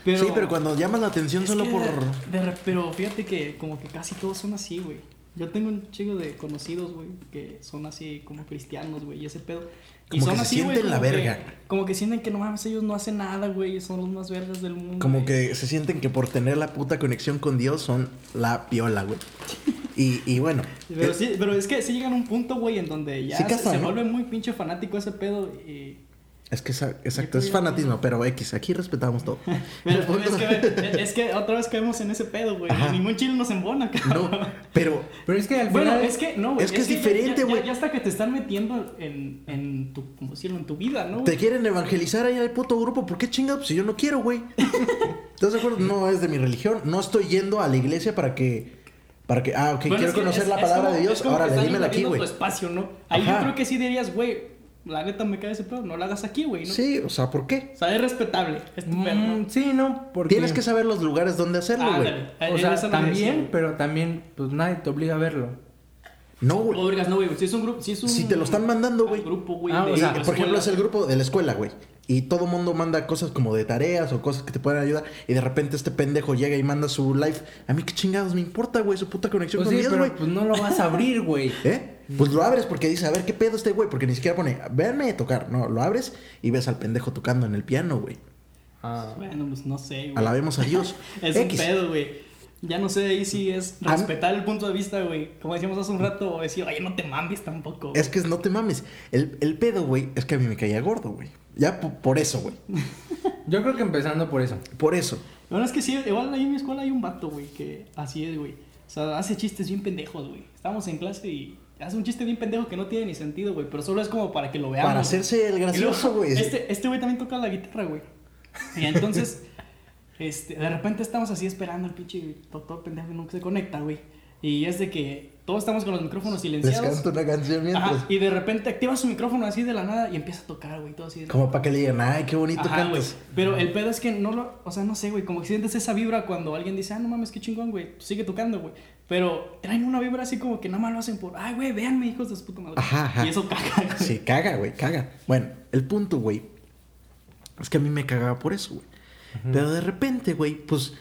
Speaker 1: sí, pero cuando llamas la atención solo por
Speaker 3: de- pero fíjate que como que casi todos son así, güey. Yo tengo un chico de conocidos, güey, que son así como cristianos, güey, y ese pedo. Y
Speaker 1: Como
Speaker 3: son
Speaker 1: que se
Speaker 3: así, güey,
Speaker 1: sienten la
Speaker 3: que-
Speaker 1: verga.
Speaker 3: como que sienten que no mames, ellos no hacen nada, güey, y son los más verdes del mundo.
Speaker 1: como
Speaker 3: güey.
Speaker 1: que se sienten que por tener la puta conexión con Dios son la piola, güey. Y, y bueno,
Speaker 3: Pero
Speaker 1: eh,
Speaker 3: sí, pero es que sí llegan a un punto, güey, en donde ya
Speaker 1: Sí
Speaker 3: se, se
Speaker 1: ¿no?
Speaker 3: vuelve muy pinche fanático ese pedo y...
Speaker 1: es que esa- exacto, es fanatismo, pero X, aquí respetamos todo. *laughs*
Speaker 3: Pero
Speaker 1: punto-
Speaker 3: es, que, *laughs* es que otra vez caemos en ese pedo, güey. Ningún chile nos embona, cabrón.
Speaker 1: No, pero
Speaker 2: Pero es que al
Speaker 3: Bueno,
Speaker 2: final
Speaker 3: es que no, güey.
Speaker 1: Es que es diferente,
Speaker 3: ya- ya-
Speaker 1: güey.
Speaker 3: Ya, hasta que te están metiendo en, en tu, ¿cómo decirlo? En tu vida, ¿no?
Speaker 1: te quieren evangelizar ahí al puto grupo, ¿por qué chingados? Si yo no quiero, güey. *laughs* ¿Estás de acuerdo? No es de mi religión, no estoy yendo a la iglesia para que para que ah, ok,
Speaker 3: Bueno,
Speaker 1: quiero conocer
Speaker 3: es-
Speaker 1: la
Speaker 3: es
Speaker 1: palabra
Speaker 3: como-
Speaker 1: de Dios, ahora dímela aquí, güey.
Speaker 3: espacio, ¿no? Ahí
Speaker 1: Ajá.
Speaker 3: yo creo que sí dirías, güey, la neta me cae ese pedo, no lo hagas aquí, güey, ¿no?
Speaker 1: Sí, o sea, ¿por qué?
Speaker 3: O sea, es respetable, es tu pedo,
Speaker 2: Mm,
Speaker 3: ¿no?
Speaker 2: sí, no, porque
Speaker 1: Tienes que saber los lugares donde hacerlo, güey.
Speaker 3: Ándale,
Speaker 2: o
Speaker 3: eh,
Speaker 2: sea,
Speaker 3: no
Speaker 2: también, pero también pues nadie te obliga a verlo.
Speaker 1: No, güey.
Speaker 3: O vergas, no, güey, si es un grupo, si es un...
Speaker 1: Si te lo están mandando, güey.
Speaker 3: grupo, güey,
Speaker 2: Ah,
Speaker 3: de
Speaker 2: o sea,
Speaker 3: la
Speaker 1: Por ejemplo, es el grupo de la escuela, güey. Y todo mundo manda cosas como de tareas o cosas que te pueden ayudar. Y de repente este pendejo llega y manda su live. A mí qué chingados me importa, güey, su puta conexión
Speaker 2: Pues
Speaker 1: con
Speaker 2: sí,
Speaker 1: Dios,
Speaker 2: pero
Speaker 1: güey.
Speaker 2: pues no lo vas a abrir, güey. *laughs*
Speaker 1: ¿Eh? Pues lo abres porque dice, a ver qué pedo este güey. Porque ni siquiera pone, véanme tocar. No, lo abres y ves al pendejo tocando en el piano, güey.
Speaker 2: Ah.
Speaker 3: Bueno, pues no sé, güey.
Speaker 1: Alabemos a Dios. *laughs*
Speaker 3: Es un pedo, güey. Ya no sé ahí si es
Speaker 1: A mí-
Speaker 3: respetar el punto de vista, güey. Como decíamos hace un rato, o decir, oye, no te mames tampoco.
Speaker 1: Es que no te mames. El, el pedo, güey, es que a mí me caía gordo, güey. Ya po- por eso, güey.
Speaker 2: Yo creo que empezando por eso.
Speaker 1: Por eso.
Speaker 3: Bueno, es que sí, igual ahí en mi escuela hay un vato, güey, que así es, güey. O sea, hace chistes bien pendejos, güey. Estamos en clase y hace un chiste bien pendejo que no tiene ni sentido, güey. Pero solo es como para que lo veamos.
Speaker 1: Para hacerse el gracioso, güey.
Speaker 3: Este, este güey también toca la guitarra, güey. Y entonces, *laughs* este, de repente estamos así esperando al pinche doctor pendejo que nunca se conecta, güey. Y es de que todos estamos con los micrófonos
Speaker 1: Les
Speaker 3: silenciados.
Speaker 1: canto una canción mientras.
Speaker 3: Ajá, y de repente activa su micrófono así de la nada y empieza a tocar, güey, todo así. de-
Speaker 1: Como para que le digan, ay, qué bonito
Speaker 3: Ajá, güey. Pero el pedo es que no lo, o sea, no sé, güey, como que sientes esa vibra cuando alguien dice, ah, no mames, qué chingón, güey, pues sigue tocando, güey. Pero traen una vibra así como que nada más lo hacen por, ay, güey, véanme, hijos de su puta madre.
Speaker 1: Ajá, ajá.
Speaker 3: Y eso caga, güey.
Speaker 1: Sí, caga, güey, caga. Bueno, el punto, güey, es que a mí me cagaba por eso, güey. Pero de repente, güey, pues,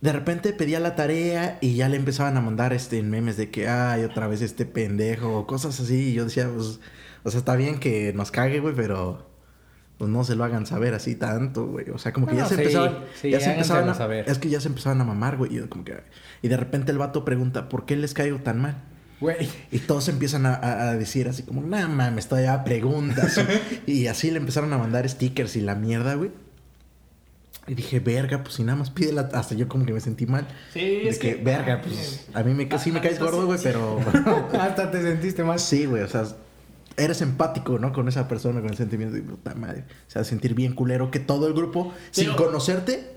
Speaker 1: de repente pedía la tarea y ya le empezaban a mandar este memes de que, ay, otra vez este pendejo, o cosas así. Y yo decía, pues, o sea, está bien que nos cague, güey, pero pues no se lo hagan saber así tanto, güey. O sea, como que ya se
Speaker 2: sí,
Speaker 1: empezaban,
Speaker 2: sí,
Speaker 1: ya se empezaban a,
Speaker 2: saber.
Speaker 1: es que ya se empezaban a mamar, güey. Y, yo como que, y de repente el vato pregunta, ¿por qué les caigo tan mal?
Speaker 2: Güey.
Speaker 1: Y todos empiezan a, a- a decir así como, no mames, todavía preguntas. *laughs* y así le empezaron a mandar stickers y la mierda, güey. Y dije, verga, pues si nada más pide la... Hasta yo como que me sentí mal.
Speaker 3: Sí,
Speaker 1: de
Speaker 3: es
Speaker 1: que,
Speaker 3: que...
Speaker 1: verga, pues a mí me, sí me caes gordo, güey, pero... *laughs*
Speaker 2: Hasta te sentiste mal.
Speaker 1: sí, güey, o sea, eres empático, ¿no? Con esa persona, con el sentimiento de puta madre. O sea, sentir bien culero que todo el grupo, sin conocerte...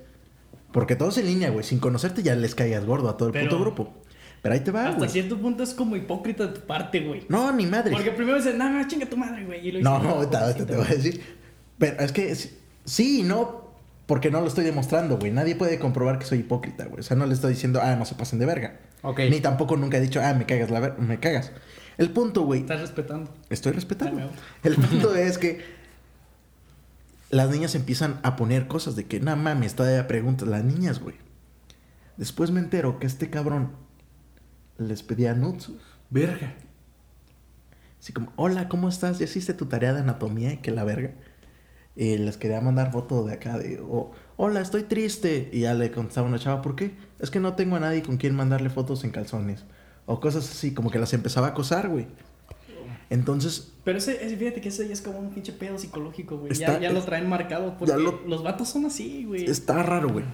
Speaker 1: Porque todos en línea, güey, sin conocerte ya les caigas gordo a todo el
Speaker 3: Pero-
Speaker 1: puto grupo. Pero ahí te va,
Speaker 3: Hasta cierto punto es como hipócrita de tu parte, güey.
Speaker 1: No, ni madre.
Speaker 3: Porque primero dices, no, no, chinga tu madre, güey.
Speaker 1: No, no, ahorita, ahorita te voy a decir. Pero es que sí- no, porque no lo estoy demostrando, güey. Nadie puede comprobar que soy hipócrita, güey. O sea, no le estoy diciendo, ah, no se pasen de verga.
Speaker 2: Ok.
Speaker 1: Ni tampoco nunca he dicho, ah, me cagas la ver me cagas. El punto, güey,
Speaker 3: Estás respetando.
Speaker 1: estoy respetando. *laughs* El punto es que las niñas empiezan a poner cosas de que, no mames, todavía preguntas. Las niñas, güey. Después me entero que este cabrón les pedía güey.
Speaker 2: Verga.
Speaker 1: Así como, hola, ¿cómo estás? ¿Ya hiciste tu tarea de anatomía? Y que la verga. Y les quería mandar foto de acá de, oh, hola, estoy triste. Y ya le contestaba una chava, ¿por qué? Es que no tengo a nadie con quien mandarle fotos en calzones. O cosas así, como que las empezaba a acosar, güey. Entonces,
Speaker 3: Pero ese, ese- fíjate que ese ya es como un pinche pedo psicológico, güey.
Speaker 1: Está-
Speaker 3: Ya, ya lo traen marcado porque
Speaker 1: lo-
Speaker 3: los vatos son así, güey.
Speaker 1: está raro, güey.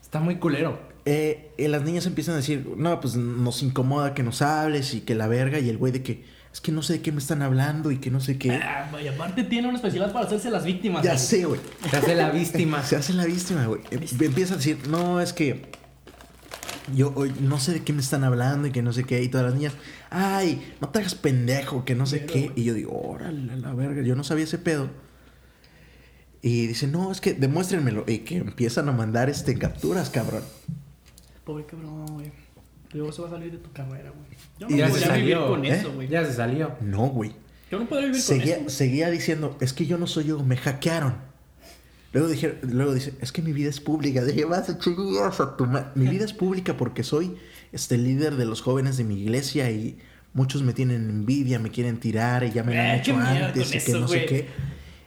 Speaker 2: Está muy culero.
Speaker 1: Eh, y las niñas empiezan a decir, no, pues nos incomoda que nos hables y que la verga. Y el güey de que, es que no sé de qué me están hablando y que no sé qué.
Speaker 3: Ah, güey, aparte tiene una especialidad para hacerse las víctimas.
Speaker 1: ya
Speaker 3: güey.
Speaker 1: sé, güey.
Speaker 2: Se hace la víctima.
Speaker 1: Se hace la víctima, güey. Em- Empieza a decir, no, es que yo hoy no sé de qué me están hablando y que no sé qué. Y todas las niñas, ay, no te hagas pendejo, que no sé
Speaker 3: Pero,
Speaker 1: qué.
Speaker 3: güey.
Speaker 1: Y yo digo, órale, a la verga, yo no sabía ese pedo. Y dice, no, es que demuéstrenmelo. Y que empiezan a mandar este capturas, cabrón.
Speaker 3: Pobre cabrón, güey. Luego se va a salir de tu carrera, güey. Yo
Speaker 1: Y ya
Speaker 3: podría
Speaker 1: se
Speaker 3: vivir
Speaker 2: salió,
Speaker 3: con
Speaker 1: ¿eh?
Speaker 3: eso, güey.
Speaker 2: Ya se salió.
Speaker 1: No, güey.
Speaker 3: Yo no podría vivir con eso.
Speaker 1: seguía diciendo, es que yo no soy yo, me hackearon. Luego, dije, luego dice, es que mi vida es pública. *laughs* Dije, vas a chingar a tu ma-". Mi vida es pública porque soy este líder de los jóvenes de mi iglesia y muchos me tienen envidia, me quieren tirar y ya me lo han
Speaker 3: Eh,
Speaker 1: hecho antes y que no sé qué.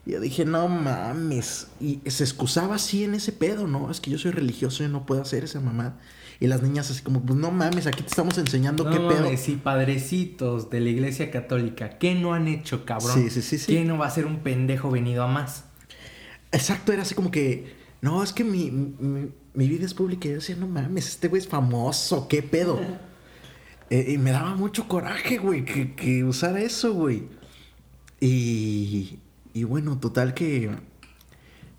Speaker 1: Y yo dije, no mames. Y se excusaba así en ese pedo, ¿no? Es que yo soy religioso y no puedo hacer esa mamá. Y las niñas así como, pues no mames, aquí te estamos enseñando
Speaker 2: No
Speaker 1: qué pedo.
Speaker 2: mames, y padrecitos de la iglesia católica, ¿qué no han hecho, cabrón?
Speaker 1: Sí, sí, sí, sí.
Speaker 2: ¿Quién no va a ser un pendejo venido a más?
Speaker 1: Exacto, era así como que, no, es que mi, mi, mi vida es pública. Y yo decía, no mames, este güey es famoso, qué pedo. *laughs* Eh, y me daba mucho coraje, güey, que, que usara eso, güey. Y, y bueno, total que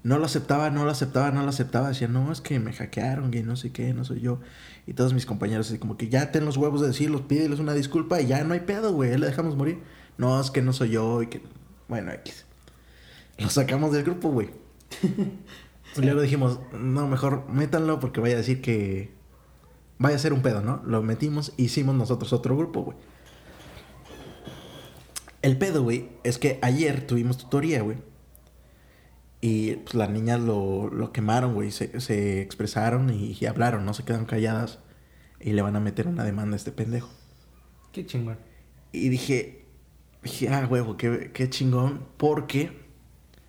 Speaker 1: no lo aceptaba, no lo aceptaba, no lo aceptaba. Decía, no, es que me hackearon y no sé qué, no soy yo. Y todos mis compañeros así como que ya ten los huevos de decirlos, pídeles una disculpa y ya no hay pedo, güey, le dejamos morir. No, es que no soy yo y que... Bueno, X. Lo sacamos del grupo, güey. *laughs* Y luego dijimos, no, mejor métanlo porque vaya a decir que... Vaya a ser un pedo, ¿no? Lo metimos, hicimos nosotros otro grupo, güey. El pedo, güey, es que ayer tuvimos tutoría, güey. Y pues las niñas lo, lo quemaron, güey. Se, se expresaron y, y hablaron, no se quedaron calladas. Y le van a meter una demanda a este pendejo.
Speaker 2: Qué chingón.
Speaker 1: Y dije, dije, ah, huevo, qué, qué chingón. Porque,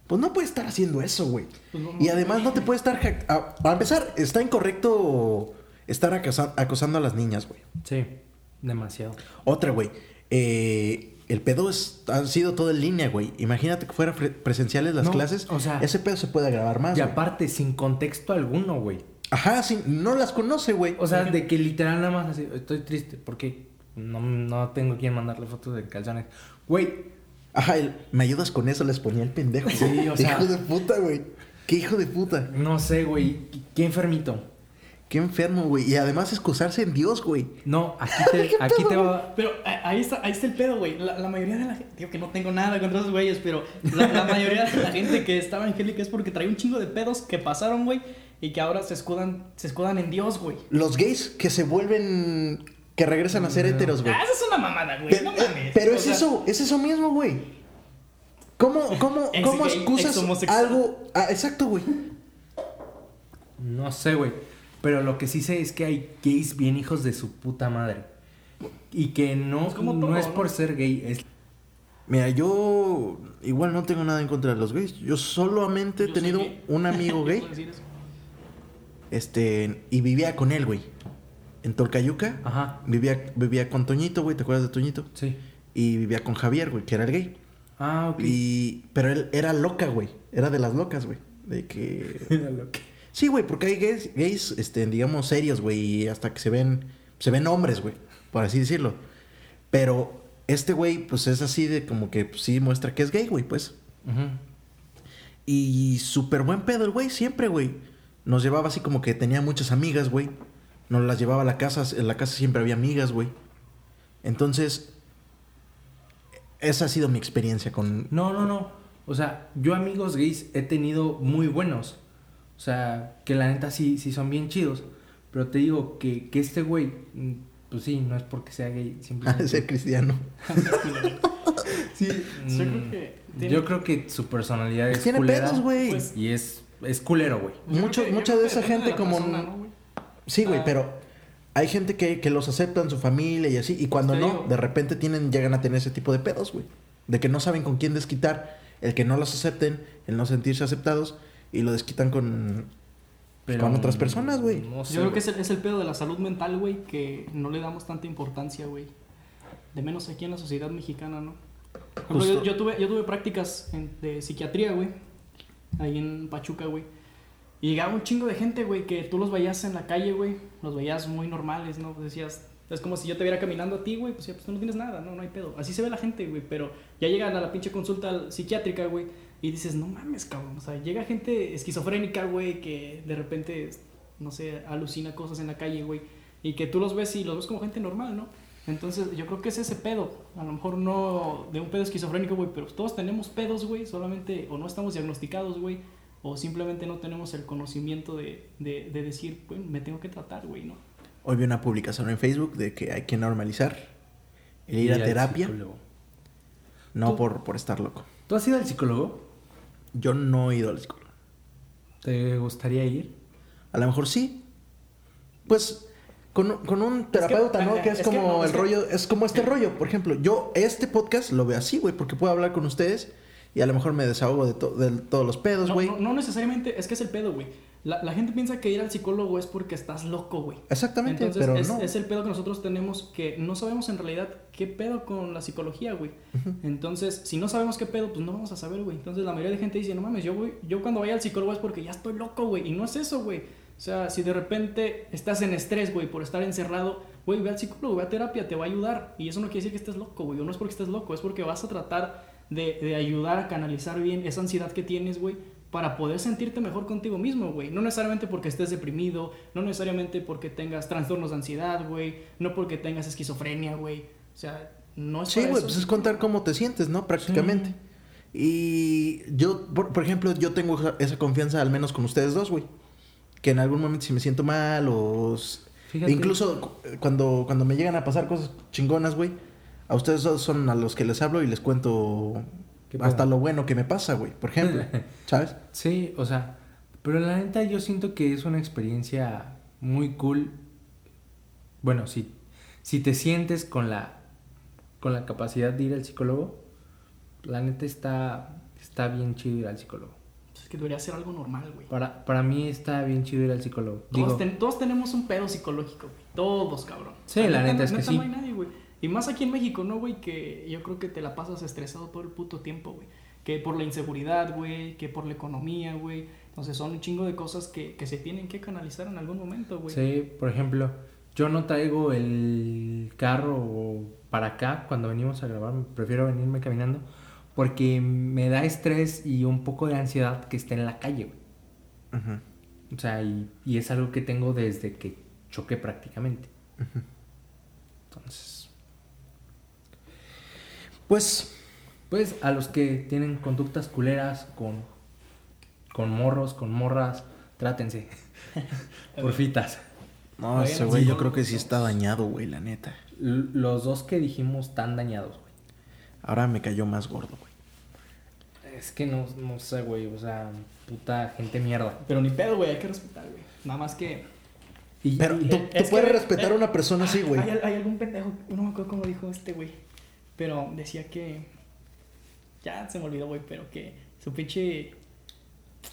Speaker 1: pues no puede estar haciendo eso, güey.
Speaker 3: Pues no,
Speaker 1: Y además no te puede estar... a- Para empezar, está incorrecto estar acosa- acosando a las niñas, güey.
Speaker 2: Sí, demasiado.
Speaker 1: Otra, güey. eh, el pedo es, ha sido todo en línea, güey. Imagínate que fuera fre- presenciales las
Speaker 2: No,
Speaker 1: clases.
Speaker 2: o sea-
Speaker 1: ese pedo se puede grabar más.
Speaker 2: y
Speaker 1: güey.
Speaker 2: aparte, sin contexto alguno, güey.
Speaker 1: Ajá, sí, no las conoce, güey.
Speaker 2: O sea, de que literal nada más así, estoy triste porque no, no tengo quien mandarle fotos de calzones. Güey,
Speaker 1: Ajá, el, me ayudas con eso, les ponía el pendejo.
Speaker 2: Sí, o *laughs* sea-
Speaker 1: Hijo de puta, güey. Qué hijo de puta.
Speaker 2: no sé, güey, qué enfermito.
Speaker 1: Qué enfermo, güey. Y además excusarse en Dios, güey.
Speaker 2: No, aquí te, *laughs* aquí te va...
Speaker 3: Pero eh, ahí está, ahí está el pedo, güey. La, la mayoría de la gente, digo que no tengo nada contra esos güeyes, pero la, la mayoría de la gente que está evangélica es porque trae un chingo de pedos que pasaron, güey, y que ahora se escudan, se escudan en Dios, güey.
Speaker 1: Los gays que se vuelven. que regresan a ser
Speaker 2: No.
Speaker 1: héteros, güey.
Speaker 3: Ah, esa es una mamada, güey. No mames.
Speaker 1: Pero es
Speaker 3: sea,
Speaker 1: eso, es eso mismo, güey. ¿Cómo, *laughs* cómo, cómo excusas algo? Ah, exacto, güey.
Speaker 2: No sé, güey. Pero lo que sí sé es que hay gays bien hijos de su puta madre. Y que no,
Speaker 3: Pues como
Speaker 2: no
Speaker 3: todo,
Speaker 2: es
Speaker 3: ¿no?
Speaker 2: por ser gay, es...
Speaker 1: Mira, yo igual no tengo nada en contra de los gays. Yo solamente he tenido un amigo *laughs* gay.
Speaker 3: ¿puedo decir eso?
Speaker 1: Este, y vivía con él, güey. En Tolcayuca.
Speaker 2: Ajá,
Speaker 1: Vivía, vivía con Toñito, güey. ¿Te acuerdas de Toñito?
Speaker 2: sí.
Speaker 1: Y vivía con Javier, güey, que era el gay.
Speaker 2: Ah, ok.
Speaker 1: Y, pero él era loca, güey. Era de las locas, güey. De que. *laughs*
Speaker 2: Era lo que-
Speaker 1: Sí, güey, porque hay gays, gays, este, digamos, serios, güey. Y hasta que se ven. Se ven hombres, güey. Por así decirlo. Pero este güey, pues es así de como que pues, sí muestra que es gay, güey, pues. Y súper buen pedo el güey, siempre, güey. Nos llevaba así como que tenía muchas amigas, güey. Nos las llevaba a la casa, en la casa siempre había amigas, güey. Entonces, esa ha sido mi experiencia con...
Speaker 2: No, no, no. O sea, yo amigos gays he tenido muy buenos. O sea, que la neta sí, sí son bien chidos. Pero te digo que, que este güey, mm, pues sí, no es porque sea gay,
Speaker 1: Ha *laughs* de
Speaker 2: simplemente.
Speaker 1: ser cristiano. *laughs*
Speaker 2: sí,
Speaker 3: Yo creo
Speaker 2: mm,
Speaker 3: que tiene-
Speaker 2: yo creo que su personalidad es
Speaker 1: Tiene
Speaker 2: culera.
Speaker 1: pedos, güey.
Speaker 3: Pues-
Speaker 2: Y es, es culero, güey.
Speaker 1: Mucho-
Speaker 3: que-
Speaker 1: mucha de esa gente como-
Speaker 3: persona, ¿no, güey?
Speaker 1: Sí, güey,
Speaker 3: Ah.
Speaker 1: pero hay gente que, que los aceptan, su familia y así. Y cuando
Speaker 3: Te
Speaker 1: no,
Speaker 3: digo.
Speaker 1: de repente tienen, llegan a tener ese tipo de pedos, güey. De que no saben con quién desquitar. El que no los acepten, el no sentirse aceptados. Y lo desquitan con...
Speaker 2: Pero,
Speaker 1: Con otras personas, güey.
Speaker 2: No sé,
Speaker 3: Yo creo que es el, es el pedo de la salud mental, güey, que no le damos tanta importancia, güey. De menos aquí en la sociedad mexicana, ¿no? Ejemplo, yo, yo tuve, yo tuve prácticas en- de psiquiatría, güey. Ahí en Pachuca, güey. Y llegaba un chingo de gente, güey, que tú los veías en la calle, güey. Los veías muy normales, ¿no? Decías, es como si yo te viera caminando a ti, güey. Pues ya, pues tú no tienes nada, ¿no? No hay pedo. Así se ve la gente, güey. Pero ya llegan a la pinche consulta psiquiátrica, güey. Y dices, no mames, cabrón. O sea, llega gente esquizofrénica, güey, que de repente, no sé, alucina cosas en la calle, güey. Y que tú los ves y los ves como gente normal, ¿no? Entonces, yo creo que es ese pedo. A lo mejor no de un pedo esquizofrénico, güey, pero todos tenemos pedos, güey. Solamente o no estamos diagnosticados, güey. O simplemente no tenemos el conocimiento de, de, de decir, bueno, me tengo que tratar, güey, ¿no?
Speaker 1: Hoy vi una publicación en Facebook de que hay que normalizar el ir a terapia, no por, por estar loco.
Speaker 2: ¿Tú has ido al psicólogo?
Speaker 1: Yo no he ido al psicólogo.
Speaker 2: ¿Te gustaría ir?
Speaker 1: A lo mejor sí. Pues con, con un terapeuta, ¿no? Que es,
Speaker 3: es que
Speaker 1: como
Speaker 3: no,
Speaker 1: el rollo, es como este *clears throat* rollo. Por ejemplo, yo este podcast lo veo así, güey, porque puedo hablar con ustedes y a lo mejor me desahogo de, to- de todos los pedos, güey.
Speaker 3: no, no necesariamente, es que es el pedo, güey. La, la gente piensa que ir al psicólogo es porque estás loco, güey.
Speaker 1: Exactamente,
Speaker 3: Entonces,
Speaker 1: pero
Speaker 3: es,
Speaker 1: no.
Speaker 3: es el pedo que nosotros tenemos que no sabemos en realidad qué pedo con la psicología, güey. Entonces, si no sabemos qué pedo, pues no vamos a saber, güey. Entonces, la mayoría de gente dice, no mames, yo, voy, yo cuando vaya al psicólogo es porque ya estoy loco, güey. Y no es eso, güey. O sea, si de repente estás en estrés, güey, por estar encerrado, güey, ve al psicólogo, ve a terapia, te va a ayudar. Y eso no quiere decir que estés loco, güey. O no es porque estés loco, es porque vas a tratar de, de ayudar a canalizar bien esa ansiedad que tienes, güey, para poder sentirte mejor contigo mismo, güey. No necesariamente porque estés deprimido, no necesariamente porque tengas trastornos de ansiedad, güey, no porque tengas esquizofrenia, güey. O sea, no es
Speaker 1: Sí, güey, pues es contar cómo te sientes, ¿no? Prácticamente. Y yo, por, por ejemplo, yo tengo esa, confianza al menos con ustedes dos, güey. Que en algún momento si me siento mal o...
Speaker 2: Fíjate.
Speaker 1: Incluso cu- cuando, cuando me llegan a pasar cosas chingonas, güey. A ustedes dos son a los que les hablo y les cuento
Speaker 2: ¿Qué
Speaker 1: hasta lo bueno que me pasa, güey. Por ejemplo, *laughs* ¿sabes?
Speaker 2: Sí, o sea, pero la neta yo siento que es una experiencia muy cool. Bueno, si, si te sientes con la, con la capacidad de ir al psicólogo, la neta está, está bien chido ir al psicólogo.
Speaker 3: Es que debería ser algo normal, güey.
Speaker 2: Para, para mí está bien chido ir al psicólogo.
Speaker 3: Todos,
Speaker 2: Digo,
Speaker 3: ten- todos tenemos un pedo psicológico, güey. Todos, cabrón.
Speaker 2: Sí, la neta es que sí.
Speaker 3: No hay nadie, güey. Y más aquí en México, ¿no, güey? Que yo creo que te la pasas estresado todo el puto tiempo, güey. Que por la inseguridad, güey. Que por la economía, güey. Entonces son un chingo de cosas que, que se tienen que canalizar en algún momento, güey.
Speaker 2: Sí, por ejemplo, yo no traigo el carro para acá cuando venimos a grabar, prefiero venirme caminando porque me da estrés y un poco de ansiedad que esté en la calle, güey.
Speaker 1: Ujú.
Speaker 2: O sea, y, y es algo que tengo desde que choqué prácticamente. Entonces,
Speaker 1: Pues,
Speaker 2: pues a los que tienen conductas culeras con, con morros, con morras, trátense. *laughs* Porfitas.
Speaker 1: no, ese güey yo creo que sí está dañado, güey, la neta.
Speaker 2: L- los dos que dijimos están dañados, güey.
Speaker 1: Ahora me cayó más gordo, güey.
Speaker 2: Es que no, no sé, güey. O sea, puta gente mierda.
Speaker 3: Pero ni pedo, güey. Hay que respetar, güey. Nada más que...
Speaker 2: Y,
Speaker 1: Pero
Speaker 2: y-
Speaker 1: tú, tú
Speaker 3: que-
Speaker 1: puedes respetar
Speaker 3: eh,
Speaker 1: a una persona así, güey.
Speaker 3: Hay, hay algún pendejo, no me acuerdo cómo dijo este güey, pero decía que, ya se me olvidó, güey, pero que su pinche,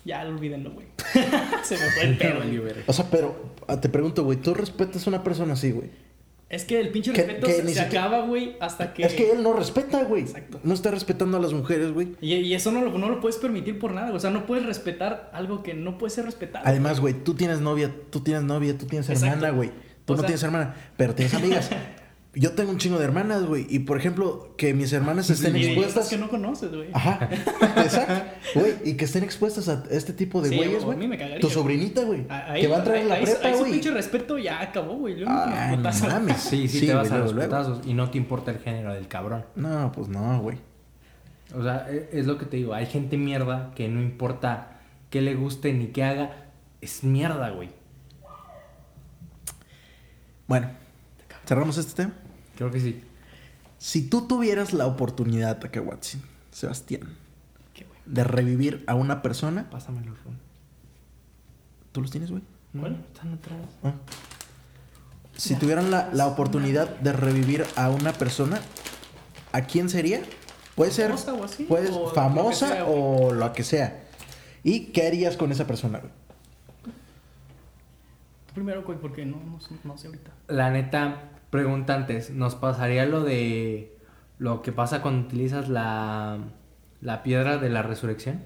Speaker 3: ya olvídenlo, güey. *laughs* se me fue el *laughs* pedo, güey.
Speaker 1: O sea, pero ah, te pregunto, güey, ¿tú respetas a una persona así, güey?
Speaker 3: Es que el pinche
Speaker 1: Que-
Speaker 3: respeto
Speaker 1: que
Speaker 3: se,
Speaker 1: ni
Speaker 3: se
Speaker 1: siquiera-
Speaker 3: acaba, güey, hasta que...
Speaker 1: Es que él no respeta, güey.
Speaker 3: Exacto.
Speaker 1: No está respetando a las mujeres, güey.
Speaker 3: Y, y eso no lo, no lo puedes permitir por nada, o sea, no puedes respetar algo que no puede ser respetado.
Speaker 1: Además, güey, tú tienes novia, tú tienes novia, tú tienes
Speaker 3: Exacto.
Speaker 1: hermana, güey. Tú
Speaker 3: O
Speaker 1: no
Speaker 3: sea-
Speaker 1: tienes hermana, pero tienes amigas. *laughs* Yo tengo un chingo de hermanas, güey. Y por ejemplo, que mis hermanas estén
Speaker 3: y
Speaker 1: expuestas.
Speaker 3: que no conoces, güey.
Speaker 1: Ajá, exacto. Güey, y que estén expuestas a este tipo de
Speaker 3: Sí,
Speaker 1: güeyes,
Speaker 3: a
Speaker 1: güey.
Speaker 3: mí me cagaría,
Speaker 1: Tu sobrinita, güey. Que va a entrar en la
Speaker 3: ahí-
Speaker 1: prepa, güey.
Speaker 3: pinche respeto ya acabó, güey. Yo
Speaker 1: Ay, no mames.
Speaker 2: sí, sí, te vas a los putazos y no te importa el género del cabrón.
Speaker 1: No, pues no, güey.
Speaker 2: O sea, e- es lo que te digo. Hay gente mierda que no importa qué le guste ni qué haga. Es mierda, güey.
Speaker 1: Bueno, cerramos este tema.
Speaker 2: Creo que sí.
Speaker 1: Si tú tuvieras la oportunidad, Takawatsi, Sebastián,
Speaker 3: ¿Qué, güey?
Speaker 1: de revivir a una persona,
Speaker 2: Pásamelo, Ron.
Speaker 1: ¿tú los tienes, güey?
Speaker 2: No,
Speaker 3: ¿Cuál?
Speaker 2: Están atrás.
Speaker 1: Ah. Si tuvieran la, la oportunidad de revivir a una persona, ¿a quién sería? Puede ser
Speaker 3: ¿Famosa o así?
Speaker 1: puede-
Speaker 3: O lo que
Speaker 1: famosa
Speaker 3: sea, güey.
Speaker 1: o lo que sea. ¿Y qué harías con esa persona, güey?
Speaker 3: Primero, güey, porque no, no, no sé ahorita.
Speaker 2: La neta, pregunta antes. ¿Nos pasaría lo de lo que pasa cuando utilizas la, la piedra de la resurrección?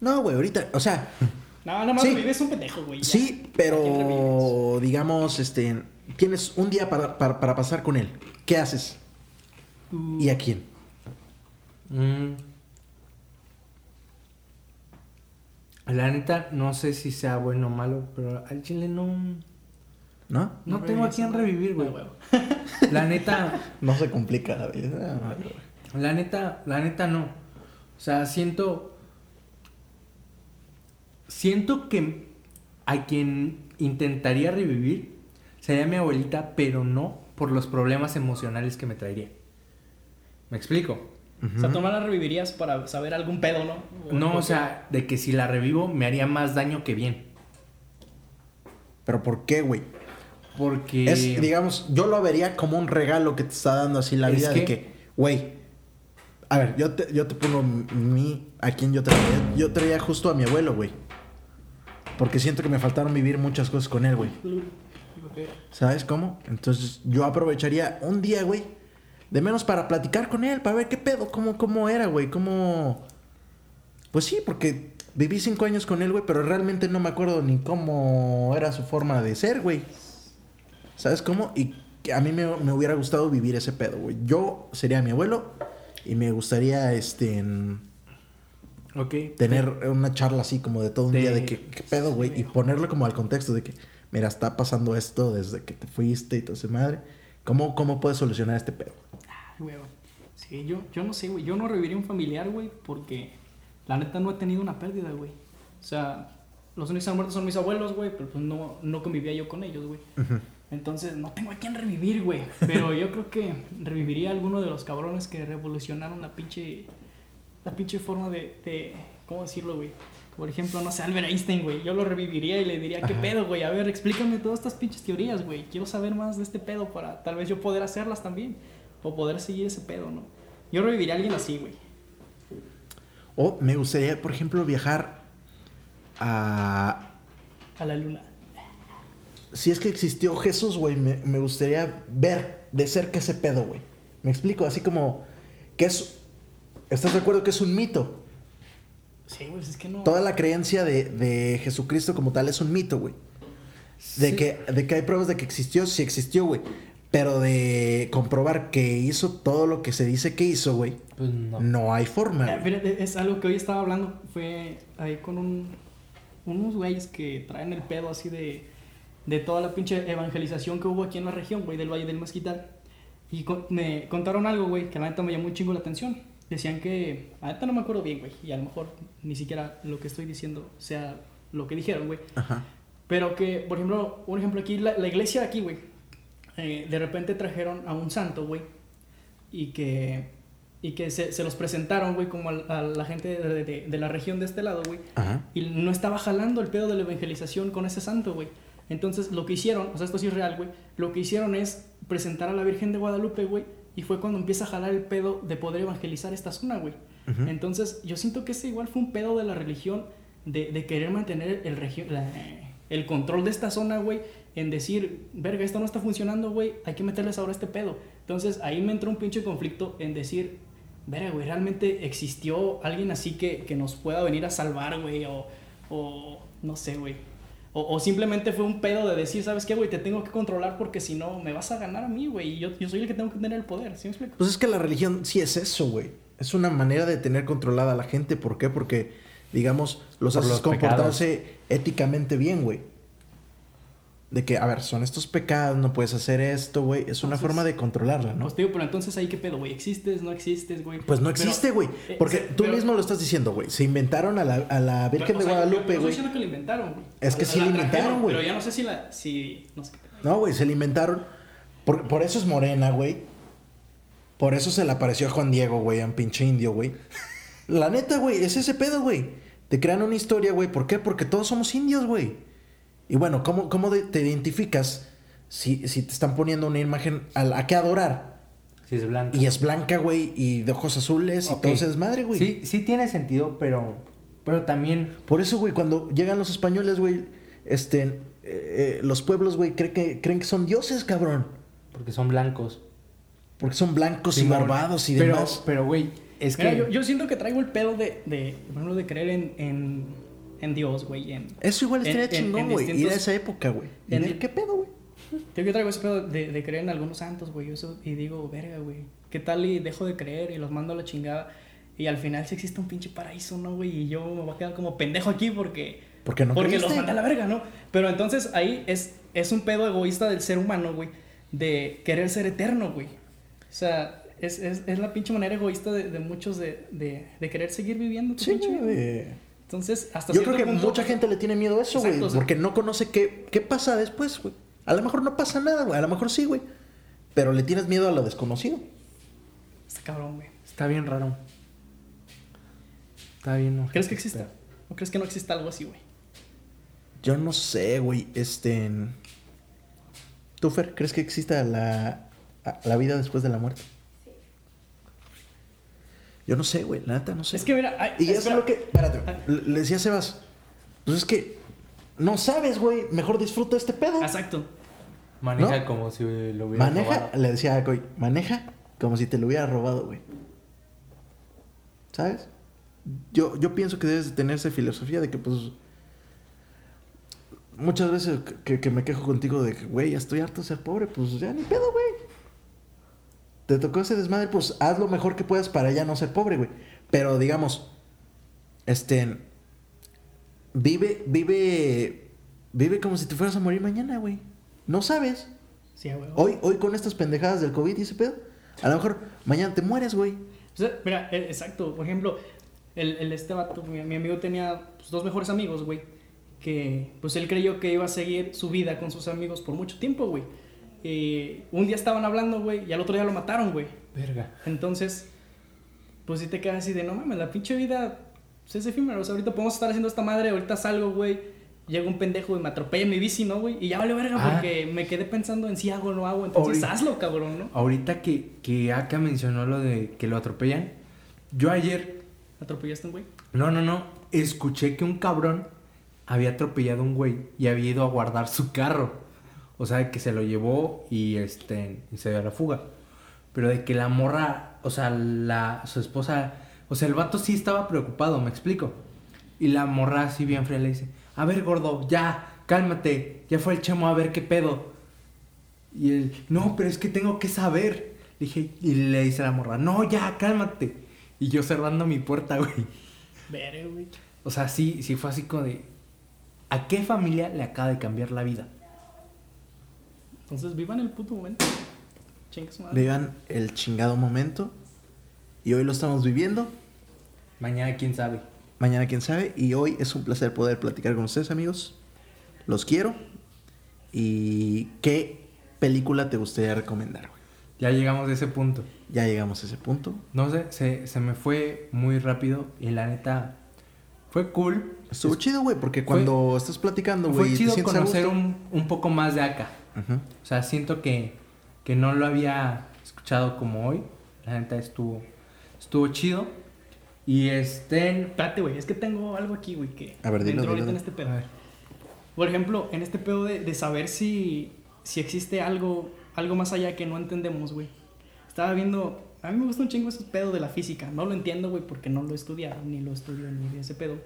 Speaker 1: No, güey, ahorita, o sea, *laughs*
Speaker 3: No, nada más
Speaker 1: Sí.
Speaker 3: vives un pendejo, güey.
Speaker 1: sí,
Speaker 3: ¿A quién
Speaker 1: pero digamos, este, tienes un día para, para, para pasar con él. ¿Qué haces? ¿Y a quién?
Speaker 2: Mm. La neta, no sé si sea bueno o malo, pero al chile no.
Speaker 1: ¿No?
Speaker 2: No tengo a quién revivir, güey.
Speaker 3: Ah. *laughs*
Speaker 2: La neta, *laughs*
Speaker 1: No se complica la vida.
Speaker 2: la neta, la neta no. O sea, siento. Siento que a quien intentaría revivir sería mi abuelita, pero no por los problemas emocionales que me traería. ¿Me explico?
Speaker 3: O sea, tú no la revivirías para saber algún pedo, ¿no?
Speaker 2: No, o sea, de que si la revivo me haría más daño que bien.
Speaker 1: ¿Pero por qué, güey?
Speaker 2: Porque.
Speaker 1: Es, digamos, yo lo vería como un regalo que te está dando así la vida de
Speaker 2: que-
Speaker 1: que, güey, a ver, yo te, yo te pongo mi, a quién yo traía. Yo traía justo a mi abuelo, güey. Porque siento que me faltaron vivir muchas cosas con él, güey. ¿Sabes cómo? Entonces yo aprovecharía un día, güey, de menos para platicar con él, para ver qué pedo, cómo, cómo era, güey, cómo... Pues sí, porque viví cinco años con él, güey, pero realmente no me acuerdo ni cómo era su forma de ser, güey. ¿Sabes cómo? Y que a mí me, me hubiera gustado vivir ese pedo, güey. Yo sería mi abuelo y me gustaría, este, en-
Speaker 2: Ok.
Speaker 1: tener una charla así como de todo un
Speaker 2: De-
Speaker 1: día de que, qué pedo, güey, y ponerlo como al contexto de que, mira, está pasando esto desde que te fuiste y todo ese madre. ¿Cómo, ¿Cómo puedes solucionar este pedo?
Speaker 3: Ay, huevo. Sí, yo, yo no sé, güey. Yo no reviviría un familiar, güey, porque la neta no he tenido una pérdida, güey. O sea, los únicos que han muerto son mis abuelos, güey, pero pues no, no convivía yo con ellos, güey. Entonces, no tengo a quién revivir, güey. Pero yo creo que reviviría a alguno de los cabrones que revolucionaron la pinche. La pinche forma de. de ¿Cómo decirlo, güey? Por ejemplo, no sé, Albert Einstein, güey. Yo lo reviviría y le diría, ¿qué pedo, güey? A ver, explícame todas estas pinches teorías, güey. Quiero saber más de este pedo para tal vez yo poder hacerlas también. O poder seguir ese pedo, ¿no? Yo reviviría a alguien así, güey.
Speaker 1: O me gustaría, por ejemplo, viajar a...
Speaker 3: A la luna.
Speaker 1: Si es que existió Jesús, güey, me, me gustaría ver de cerca ese pedo, güey. Me explico, así como que es... ¿Estás de acuerdo que es un mito?
Speaker 3: Sí, güey, es que no.
Speaker 1: Toda la creencia de, de Jesucristo como tal es un mito, güey. De,
Speaker 2: Sí.
Speaker 1: que, de que hay pruebas de que existió, sí existió, güey. Pero de comprobar que hizo todo lo que se dice que hizo, güey,
Speaker 2: Pues no.
Speaker 1: no hay forma.
Speaker 3: Eh, mira, es algo que hoy estaba hablando. Fue ahí con un, unos güeyes que traen el pedo así de, de toda la pinche evangelización que hubo aquí en la región, güey, del Valle del Mezquital. Y con- me contaron algo, güey, que la neta me llamó un chingo la atención. Decían que, la neta no me acuerdo bien, güey, y a lo mejor ni siquiera lo que estoy diciendo sea lo que dijeron, güey.
Speaker 1: Ajá.
Speaker 3: Pero que, por ejemplo, un ejemplo aquí, la, la iglesia de aquí, güey, eh, de repente trajeron a un santo, güey, y que, y que se, se los presentaron, güey, como a, la gente de, de- de la región de este lado, güey, y no estaba jalando el pedo de la evangelización con ese santo, güey. Entonces, lo que hicieron, o sea, esto sí es real, güey, lo que hicieron es presentar a la Virgen de Guadalupe, güey, y fue cuando empieza a jalar el pedo de poder evangelizar esta zona, güey. Entonces, yo siento que ese igual fue un pedo de la religión, de, de querer mantener el, regio- la- el control de esta zona, güey, en decir, verga, esto no está funcionando, güey, hay que meterles ahora este pedo. Entonces, ahí me entró un pinche conflicto en decir, verga, güey, realmente existió alguien así que, que nos pueda venir a salvar, güey, o, o no sé, güey. O, o simplemente fue un pedo de decir, ¿sabes qué, güey? Te tengo que controlar porque si no, me vas a ganar a mí, güey. Y yo, yo soy el que tengo que tener el poder, ¿sí me explico?
Speaker 1: Pues es que la religión sí es eso, güey. Es una manera de tener controlada a la gente. ¿Por qué? Porque, digamos, los
Speaker 2: Por
Speaker 1: haces
Speaker 2: los
Speaker 1: comportarse éticamente bien, güey. De que, a ver, son estos pecados, no puedes hacer esto, güey. Es una
Speaker 3: Entonces-
Speaker 1: forma de controlarla, ¿no?
Speaker 3: Pues te digo, pero entonces ahí qué pedo, güey. ¿Existes? ¿No existes, güey?
Speaker 1: Pues no existe, güey.
Speaker 3: eh,
Speaker 1: Porque
Speaker 3: sí,
Speaker 1: tú
Speaker 3: pero-
Speaker 1: mismo lo estás diciendo, güey. Se inventaron a la, a la Virgen de
Speaker 3: sea,
Speaker 1: Guadalupe,
Speaker 3: yo no estoy
Speaker 1: güey.
Speaker 3: diciendo que lo inventaron, güey.
Speaker 1: Es que sí
Speaker 3: la
Speaker 1: inventaron, güey.
Speaker 3: Pero ya no sé si la. Si, no sé qué pedo.
Speaker 1: No, güey, se la inventaron. Por, por eso es morena, güey. Por eso se le apareció a Juan Diego, güey, a un pinche indio, güey. La neta, güey, es ese pedo, güey. Te crean una historia, güey. ¿Por qué? Porque todos somos indios, güey. Y bueno, ¿cómo, cómo te identificas si, si te están poniendo una imagen a la que adorar?
Speaker 2: Si es blanco.
Speaker 1: Y es blanca, güey, y de ojos azules
Speaker 2: Ok.
Speaker 1: y todo ese desmadre, güey.
Speaker 2: Sí, sí tiene sentido, pero, pero también
Speaker 1: Por eso, güey, cuando llegan los españoles, güey, este, eh, eh, los pueblos, güey, creen que, creen que son dioses, cabrón.
Speaker 2: porque son blancos.
Speaker 1: Porque son blancos y barbados y
Speaker 2: pero,
Speaker 1: demás.
Speaker 2: Pero, güey, es que...
Speaker 3: Mira, yo, yo siento que traigo el pedo de, de, por ejemplo, de creer en, en, en Dios, güey. En,
Speaker 1: Eso igual estaría
Speaker 3: en-
Speaker 1: chingón, güey. Ir a esa época, güey.
Speaker 3: En
Speaker 1: qué pedo, güey.
Speaker 3: Yo que traigo ese pedo de, de creer en algunos santos, güey. Y digo, verga, güey. ¿Qué tal y dejo de creer y los mando a la chingada? Y al final sí existe un pinche paraíso, ¿no, güey? Y yo me voy a quedar como pendejo aquí porque...
Speaker 1: Porque no
Speaker 3: porque
Speaker 1: creíste.
Speaker 3: los mandé a la verga, ¿no? Pero entonces ahí es, es un pedo egoísta del ser humano, güey. De querer ser eterno, güey. O sea, es, es, es la pinche manera egoísta de, de muchos de, de, de querer seguir viviendo tu
Speaker 1: Sí,
Speaker 3: pinche
Speaker 1: güey.
Speaker 3: Entonces, hasta
Speaker 1: Yo
Speaker 3: cierto
Speaker 1: creo que
Speaker 3: punto-
Speaker 1: mucha gente le tiene miedo a eso, güey. Porque no conoce qué, qué pasa después, güey. A lo mejor no pasa nada, güey. A lo mejor sí, güey. Pero le tienes miedo a lo desconocido.
Speaker 3: Está cabrón, güey.
Speaker 2: Está bien raro. Está bien, ¿no?
Speaker 3: ¿Crees que exista? ¿O crees que no exista algo así, güey?
Speaker 1: Yo no sé, güey. Este. ¿Tú, Fer, crees que exista la, la vida después de la muerte? Yo no sé, güey. La neta, no sé.
Speaker 3: Es que mira, ay,
Speaker 1: Y eso es lo que. Espérate, le decía a Sebas. Pues es que. No sabes, güey. Mejor disfruta este pedo.
Speaker 3: Exacto.
Speaker 2: Maneja
Speaker 1: ¿No?
Speaker 2: como si lo hubiera
Speaker 1: Maneja,
Speaker 2: robado.
Speaker 1: le decía a güey, maneja como si te lo hubiera robado, güey. ¿Sabes? Yo, yo pienso que debes de tener esa filosofía de que, pues. Muchas veces que, que me quejo contigo de que, güey, ya estoy harto de ser pobre, pues ya ni pedo, güey. Te tocó ese desmadre, pues haz lo mejor que puedas para ya no ser pobre, güey. Pero digamos, este. Vive, vive. Vive como si te fueras a morir mañana, güey. No sabes.
Speaker 3: Sí, güey.
Speaker 1: Hoy, hoy con estas pendejadas del COVID y ese pedo, a lo mejor mañana te mueres, güey.
Speaker 3: O sea, mira, eh, exacto. Por ejemplo, el, el este vato, mi, mi amigo tenía pues, dos mejores amigos, güey. Que pues él creyó que iba a seguir su vida con sus amigos por mucho tiempo, güey. Eh, un día estaban hablando, güey, y al otro día lo mataron, güey.
Speaker 2: Verga.
Speaker 3: Entonces, pues sí te quedas así de, no mames, la pinche vida pues, es efímera. O sea, ahorita podemos estar haciendo esta madre, ahorita salgo, güey. Llega un pendejo y me atropella mi bici, ¿no, güey? Y ya vale verga
Speaker 2: Ah.
Speaker 3: porque me quedé pensando en si hago o no hago. Entonces
Speaker 2: Ahorita-
Speaker 3: hazlo, cabrón, ¿no?
Speaker 2: Ahorita que, que Aka mencionó lo de que lo atropellan, yo ayer,
Speaker 3: ¿Atropellaste un güey?
Speaker 2: no, no, no, escuché que un cabrón había atropellado a un güey y había ido a guardar su carro. O sea, que se lo llevó y este y se dio a la fuga. Pero de que la morra, o sea, la su esposa, o sea, el vato sí estaba preocupado, me explico. Y la morra así bien fría le dice, "A ver, gordo, ya, cálmate. Ya fue el chamo a ver qué pedo." Y él, "No, pero es que tengo que saber." Le dije, y le dice a la morra, "No, ya, cálmate." Y yo cerrando mi puerta, *laughs* güey.
Speaker 3: Ver, güey.
Speaker 2: O sea, sí, sí fue así como de. ¿A qué familia le acaba de cambiar la vida?
Speaker 3: Entonces vivan el puto momento. Madre.
Speaker 1: Vivan el chingado momento. Y hoy lo estamos viviendo.
Speaker 2: Mañana, quién sabe.
Speaker 1: Mañana quién sabe. Y hoy es un placer poder platicar con ustedes, amigos. Los quiero. ¿Y qué película te gustaría recomendar, güey?
Speaker 2: Ya llegamos a ese punto.
Speaker 1: Ya llegamos a ese punto.
Speaker 2: No sé, se, se me fue muy rápido y la neta fue cool.
Speaker 1: Estuvo
Speaker 2: Es-
Speaker 1: chido, güey, porque cuando estás platicando, güey,
Speaker 2: Fue
Speaker 1: te
Speaker 2: chido
Speaker 1: a
Speaker 2: conocer
Speaker 1: gusto-
Speaker 2: un, un poco más de acá.
Speaker 1: Ujú.
Speaker 2: O sea, siento que, que no lo había escuchado como hoy. La neta estuvo, estuvo chido. Y este...
Speaker 3: Espérate, güey, es que tengo algo aquí, güey, que
Speaker 1: A ver, dilo, dilo,
Speaker 3: ahorita en
Speaker 1: dilo.
Speaker 3: este pedo.
Speaker 2: A ver.
Speaker 3: Por ejemplo, en este pedo de, de saber si, si existe algo, algo más allá que no entendemos, güey. Estaba viendo, a mí me gusta un chingo ese pedo de la física. No lo entiendo, güey, porque no lo he estudiado, ni lo estudio, ni ese pedo.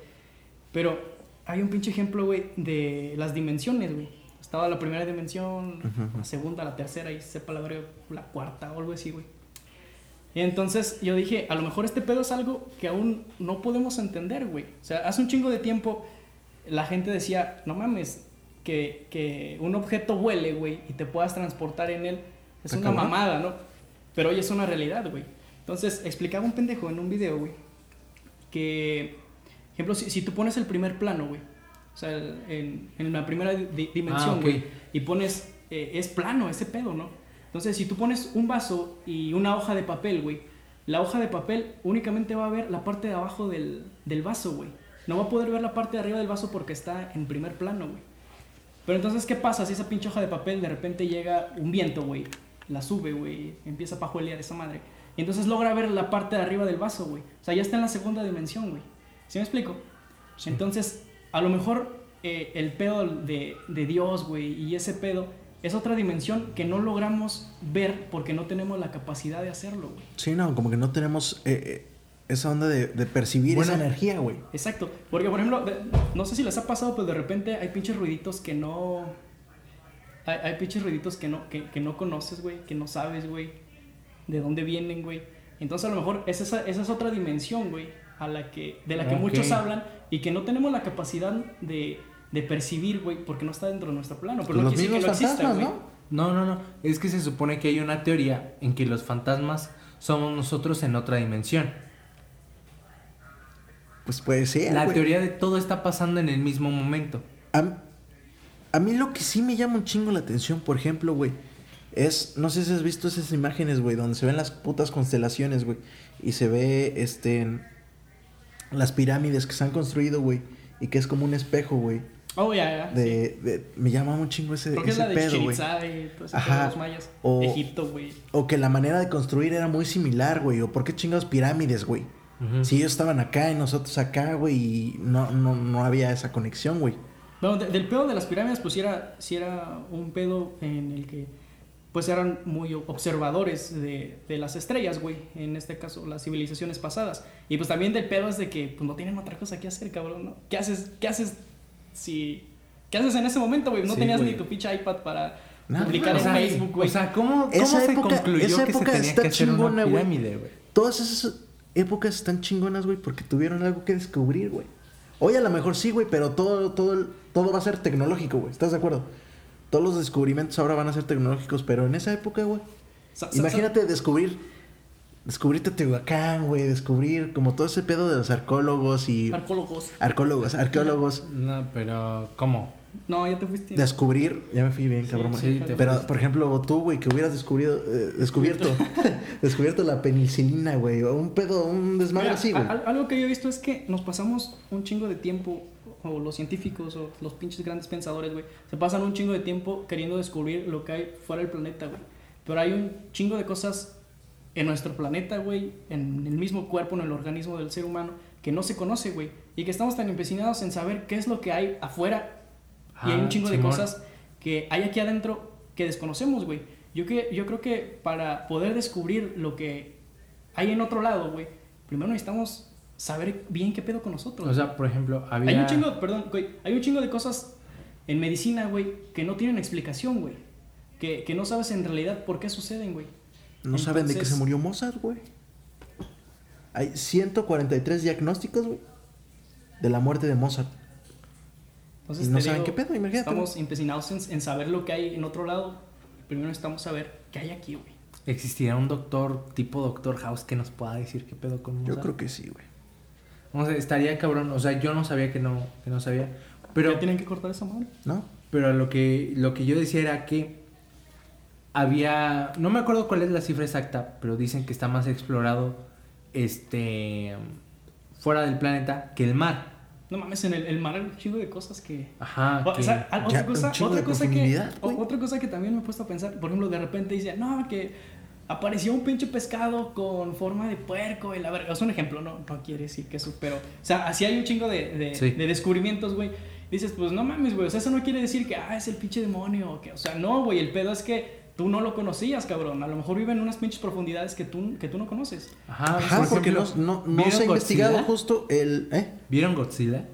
Speaker 3: Pero hay un pinche ejemplo, güey, de las dimensiones, güey. Estaba la primera dimensión,
Speaker 1: Ujú.
Speaker 3: la segunda, la tercera y sepa la verga, la cuarta o algo así, güey. Y entonces yo dije, a lo mejor este pedo es algo que aún no podemos entender, güey. O sea, hace un chingo de tiempo la gente decía, no mames, que, que un objeto vuele, güey, y te puedas transportar en él, es una
Speaker 1: cabrón.
Speaker 3: mamada, ¿no? Pero hoy es una realidad, güey. Entonces, explicaba un pendejo en un video, güey, que, ejemplo, si, si tú pones el primer plano, güey, o sea, en, en la primera di- dimensión,
Speaker 2: Ah, ok.
Speaker 3: güey, y pones, eh, es plano ese pedo, ¿no? Entonces, si tú pones un vaso y una hoja de papel, güey, la hoja de papel únicamente va a ver la parte de abajo del, del vaso, güey. No va a poder ver la parte de arriba del vaso porque está en primer plano, güey. Pero entonces, ¿qué pasa si esa pinche hoja de papel de repente llega un viento, güey? La sube, güey, empieza a pajuelear esa madre. Y entonces logra ver la parte de arriba del vaso, güey. O sea, ya está en la segunda dimensión, güey. ¿Sí me explico? Entonces, a lo mejor eh, el pedo de, de Dios, güey, y ese pedo es otra dimensión que no logramos ver porque no tenemos la capacidad de hacerlo, güey.
Speaker 1: Sí, no, como que no tenemos eh, eh, esa onda de, de percibir esa energía, güey.
Speaker 3: Exacto. Porque, por ejemplo, de- no sé si les ha pasado, pero de repente hay pinches ruiditos que no. Hay, hay pinches ruiditos que no, que, que no conoces, güey, que no sabes, güey, de dónde vienen, güey. Entonces, a lo mejor es esa, esa es otra dimensión, güey, a la que, de la que muchos hablan y que no tenemos la capacidad de, de percibir, güey, porque no está dentro de nuestro plano. Pero
Speaker 1: Pues
Speaker 3: no
Speaker 1: los
Speaker 3: quiere decir
Speaker 1: mismos
Speaker 3: que no exista,
Speaker 1: fantasmas,
Speaker 3: güey.
Speaker 1: ¿no?
Speaker 2: No, no, no. Es que se supone que hay una teoría en que los fantasmas somos nosotros en otra dimensión.
Speaker 1: Pues puede ser,
Speaker 2: La teoría de todo está pasando en el mismo momento.
Speaker 1: A, a mí lo que sí me llama un chingo la atención, por ejemplo, güey, es, no sé si has visto esas imágenes, güey, donde se ven las putas constelaciones, güey, y se ve, este, las pirámides que se han construido, güey, y que es como un espejo, güey,
Speaker 3: Oh, ya, ya. sí.
Speaker 1: de, de- me llama un chingo ese,
Speaker 3: Creo que es
Speaker 1: ese
Speaker 3: la de
Speaker 1: pedo, güey. Ajá.
Speaker 3: pedo de los mayas.
Speaker 1: O-
Speaker 3: Egipto, güey.
Speaker 1: O que la manera de construir era muy similar, güey, o por qué chingados pirámides, güey. Si ellos estaban acá y nosotros acá, güey, y no, no, no había esa conexión, güey.
Speaker 3: Bueno, de- del pedo de las pirámides, pues sí era, sí era un pedo en el que pues eran muy observadores de, de las estrellas, güey. En este caso, las civilizaciones pasadas. Y pues también del pedo es de que pues no tienen otra cosa que hacer, cabrón, ¿no? ¿Qué haces, qué haces si... ¿Qué haces en ese momento, güey? No
Speaker 2: Sí,
Speaker 3: tenías
Speaker 2: güey.
Speaker 3: ni tu pinche iPad para
Speaker 1: Nada,
Speaker 3: publicar
Speaker 2: O
Speaker 3: en
Speaker 2: sea,
Speaker 3: Facebook, güey.
Speaker 2: O sea, ¿cómo, cómo
Speaker 1: Esa
Speaker 2: se
Speaker 1: época-
Speaker 2: concluyó
Speaker 1: esa
Speaker 2: que se
Speaker 1: época
Speaker 2: tenía
Speaker 1: está
Speaker 2: que hacer
Speaker 1: chingona,
Speaker 2: una
Speaker 1: güey.
Speaker 2: pirámide, güey?
Speaker 1: Todas esas épocas están chingonas, güey, porque tuvieron algo que descubrir, güey. Hoy a lo mejor sí, güey, pero todo, todo, todo va a ser tecnológico, güey. ¿Estás de acuerdo? Todos los descubrimientos ahora van a ser tecnológicos, pero en esa época, güey.
Speaker 3: Sa-
Speaker 1: Imagínate descubrir, descubrir Teotihuacán, güey, descubrir como todo ese pedo de los arqueólogos y...
Speaker 3: Arqueólogos.
Speaker 1: Arqueólogos, arqueólogos.
Speaker 2: No, pero ¿cómo?
Speaker 3: No, ya te fuiste.
Speaker 1: Descubrir, ya me fui bien, cabrón.
Speaker 2: sí, te
Speaker 1: pero,
Speaker 2: fuiste.
Speaker 1: por ejemplo, tú, güey, que hubieras descubrido, eh, descubierto, *laughs* *laughs* descubierto la penicilina, güey, o un pedo, un desmadre
Speaker 3: Mira,
Speaker 1: así, güey.
Speaker 3: algo que yo he visto es que nos pasamos un chingo de tiempo, o los científicos, o los pinches grandes pensadores, güey, se pasan un chingo de tiempo queriendo descubrir lo que hay fuera del planeta, güey. Pero hay un chingo de cosas en nuestro planeta, güey, en el mismo cuerpo, en el organismo del ser humano, que no se conoce, güey. Y que estamos tan empecinados en saber qué es lo que hay afuera. y hay
Speaker 2: Ah,
Speaker 3: un chingo de cosas que hay aquí adentro que desconocemos, güey. Yo, que, yo creo que para poder descubrir lo que hay en otro lado, güey, primero necesitamos saber bien qué pedo con nosotros.
Speaker 2: O sea, por ejemplo, había...
Speaker 3: Hay un chingo, perdón, güey, hay un chingo de cosas en medicina, güey, que no tienen explicación, güey. Que, que no sabes en realidad por qué suceden, güey.
Speaker 1: No saben de qué se murió Mozart, güey. Hay 143 diagnósticos, güey, de la muerte de Mozart.
Speaker 3: Entonces,
Speaker 1: y no saben
Speaker 3: digo,
Speaker 1: qué pedo, imagínate.
Speaker 3: Estamos empecinados en, en saber lo que hay en otro lado. Primero necesitamos saber qué hay aquí, güey.
Speaker 2: ¿Existirá un doctor tipo Doctor House que nos pueda decir qué pedo con
Speaker 1: Yo
Speaker 2: Mozart?
Speaker 1: creo que sí, güey.
Speaker 2: No sé, estaría cabrón. O sea, yo no sabía que no, que no sabía. Pero,
Speaker 3: ¿Ya tienen que cortar esa madre?
Speaker 1: ¿No?
Speaker 2: pero lo que, lo que yo decía era que había... No me acuerdo cuál es la cifra exacta, pero dicen que está más explorado este fuera del planeta que el mar.
Speaker 3: No mames, en el, el mar hay un chingo de cosas que...
Speaker 2: Ajá.
Speaker 3: O
Speaker 2: que-
Speaker 3: sea, al-
Speaker 1: ya,
Speaker 3: otra cosa, otra que, otra cosa que también me he puesto a pensar, por ejemplo, de repente dice, no, que apareció un pinche pescado con forma de puerco y la verga. Es un ejemplo, no, no quiere decir que eso, pero, o sea, así hay un chingo de, de,
Speaker 2: Sí.
Speaker 3: de descubrimientos, güey. Dices, pues no mames, güey, o sea, eso no quiere decir que, ah, es el pinche demonio, o que, o sea, no, güey, el pedo es que tú no lo conocías, cabrón. A lo mejor vive en unas pinches profundidades que tú, que tú no conoces.
Speaker 2: Ajá,
Speaker 1: Ajá,
Speaker 2: por
Speaker 1: porque
Speaker 2: ejemplo,
Speaker 1: no, no, no
Speaker 2: ¿vieron
Speaker 1: se ha investigado justo el... ¿Eh?
Speaker 2: ¿Vieron Godzilla?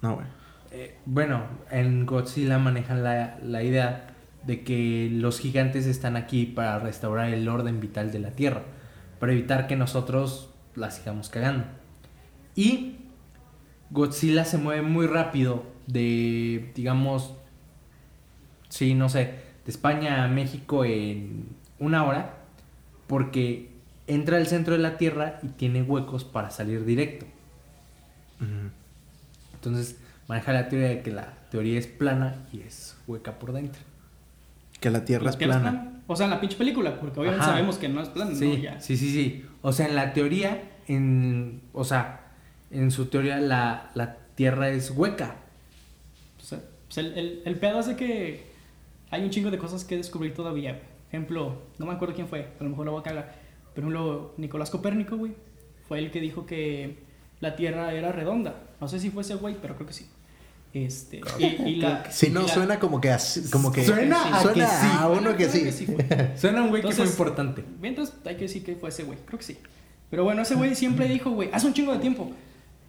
Speaker 1: No, güey.
Speaker 2: Eh, bueno, en Godzilla manejan la, la idea de que los gigantes están aquí para restaurar el orden vital de la Tierra, para evitar que nosotros la sigamos cagando. Y Godzilla se mueve muy rápido de, digamos, sí, no sé, de España a México en una hora, porque entra al centro de la Tierra y tiene huecos para salir directo. Entonces maneja la teoría de que la teoría es plana y es hueca por dentro.
Speaker 1: Que la Tierra es
Speaker 3: ¿La Tierra
Speaker 1: plana.
Speaker 3: O sea, en la pinche película, porque obviamente
Speaker 2: Ajá.
Speaker 3: sabemos que no es plana,
Speaker 2: Sí,
Speaker 3: ¿no? Ya.
Speaker 2: sí, sí, sí. O sea, en la teoría, en, o sea, en su teoría la, la Tierra es hueca.
Speaker 3: Pues el, el, el pedo de que hay un chingo de cosas que descubrir todavía. Ejemplo, no me acuerdo quién fue, a lo mejor lo voy a cagar. Pero ejemplo, Nicolás Copérnico, güey, fue el que dijo que la Tierra era redonda. No sé si fue ese güey, pero creo que sí. Este, y, y la, *laughs*
Speaker 1: Si
Speaker 3: y
Speaker 1: no,
Speaker 3: la-
Speaker 1: suena como que así, como que...
Speaker 2: Suena a
Speaker 1: suena
Speaker 2: que sí.
Speaker 1: a uno que sí.
Speaker 3: fue.
Speaker 2: Suena un güey que fue
Speaker 3: Entonces-
Speaker 2: importante.
Speaker 3: Entonces hay que decir que fue ese güey, creo que sí. Pero bueno, ese güey siempre dijo, güey, hace un chingo de tiempo,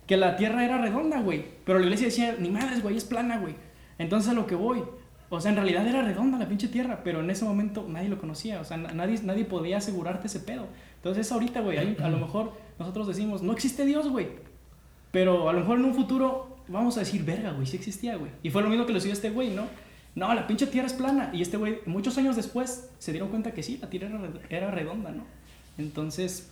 Speaker 3: que la tierra era redonda, güey. Pero la iglesia decía, ni madres, güey, es plana, güey. Entonces a lo que voy. O sea, en realidad era redonda la pinche tierra, pero en ese momento nadie lo conocía. O sea, na- nadie, nadie podía asegurarte ese pedo. Entonces ahorita, güey, a lo mejor nosotros decimos, no existe Dios, güey. Pero a lo mejor en un futuro vamos a decir, verga, güey, sí existía, güey. Y fue lo mismo que le subió este güey, ¿no? No, la pinche tierra es plana. Y este güey, muchos años después, se dieron cuenta que sí, la tierra era, red- era redonda, ¿no? Entonces,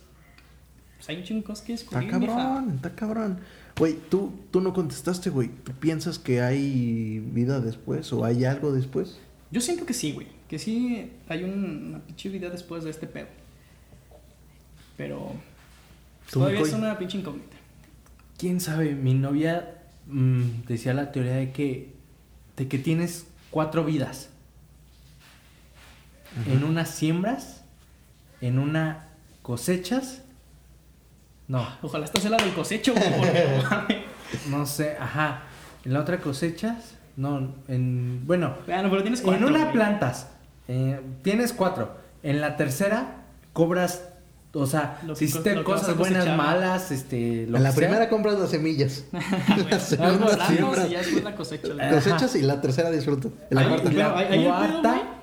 Speaker 3: pues hay un chingo que
Speaker 1: Está
Speaker 3: descubrir, vieja.
Speaker 1: cabrón, está cabrón. Güey, tú, tú no contestaste, güey. ¿Tú piensas que hay vida después o hay algo después?
Speaker 3: Yo siento que sí, güey. Que sí hay un- una pinche vida después de este pedo. Pero todavía es una pinche incógnita.
Speaker 2: ¿Quién sabe? Mi novia mm, decía la teoría de que, de que tienes cuatro vidas. En una siembras, en una cosechas. No,
Speaker 3: Ojalá esta sea la del cosecho, güey, *laughs* no
Speaker 2: sé, ajá. En la otra cosechas, no, en, bueno,
Speaker 3: Bueno, pero tienes cuatro.
Speaker 2: en una
Speaker 3: güey.
Speaker 2: plantas, eh, tienes cuatro. En la tercera cobras, o sea,
Speaker 3: Lo que
Speaker 2: si hiciste
Speaker 3: lo que
Speaker 2: cosas buenas,
Speaker 3: cosechar.
Speaker 2: malas, este, lo
Speaker 1: en la
Speaker 2: que sea.
Speaker 1: primera compras las semillas. *laughs* La segunda
Speaker 3: luego hablamos
Speaker 1: siembras.
Speaker 3: y ya después la cosecha.
Speaker 2: Ajá. *laughs*
Speaker 1: Cosechas y la tercera disfruto. En la
Speaker 2: Ahí,
Speaker 1: cuarta.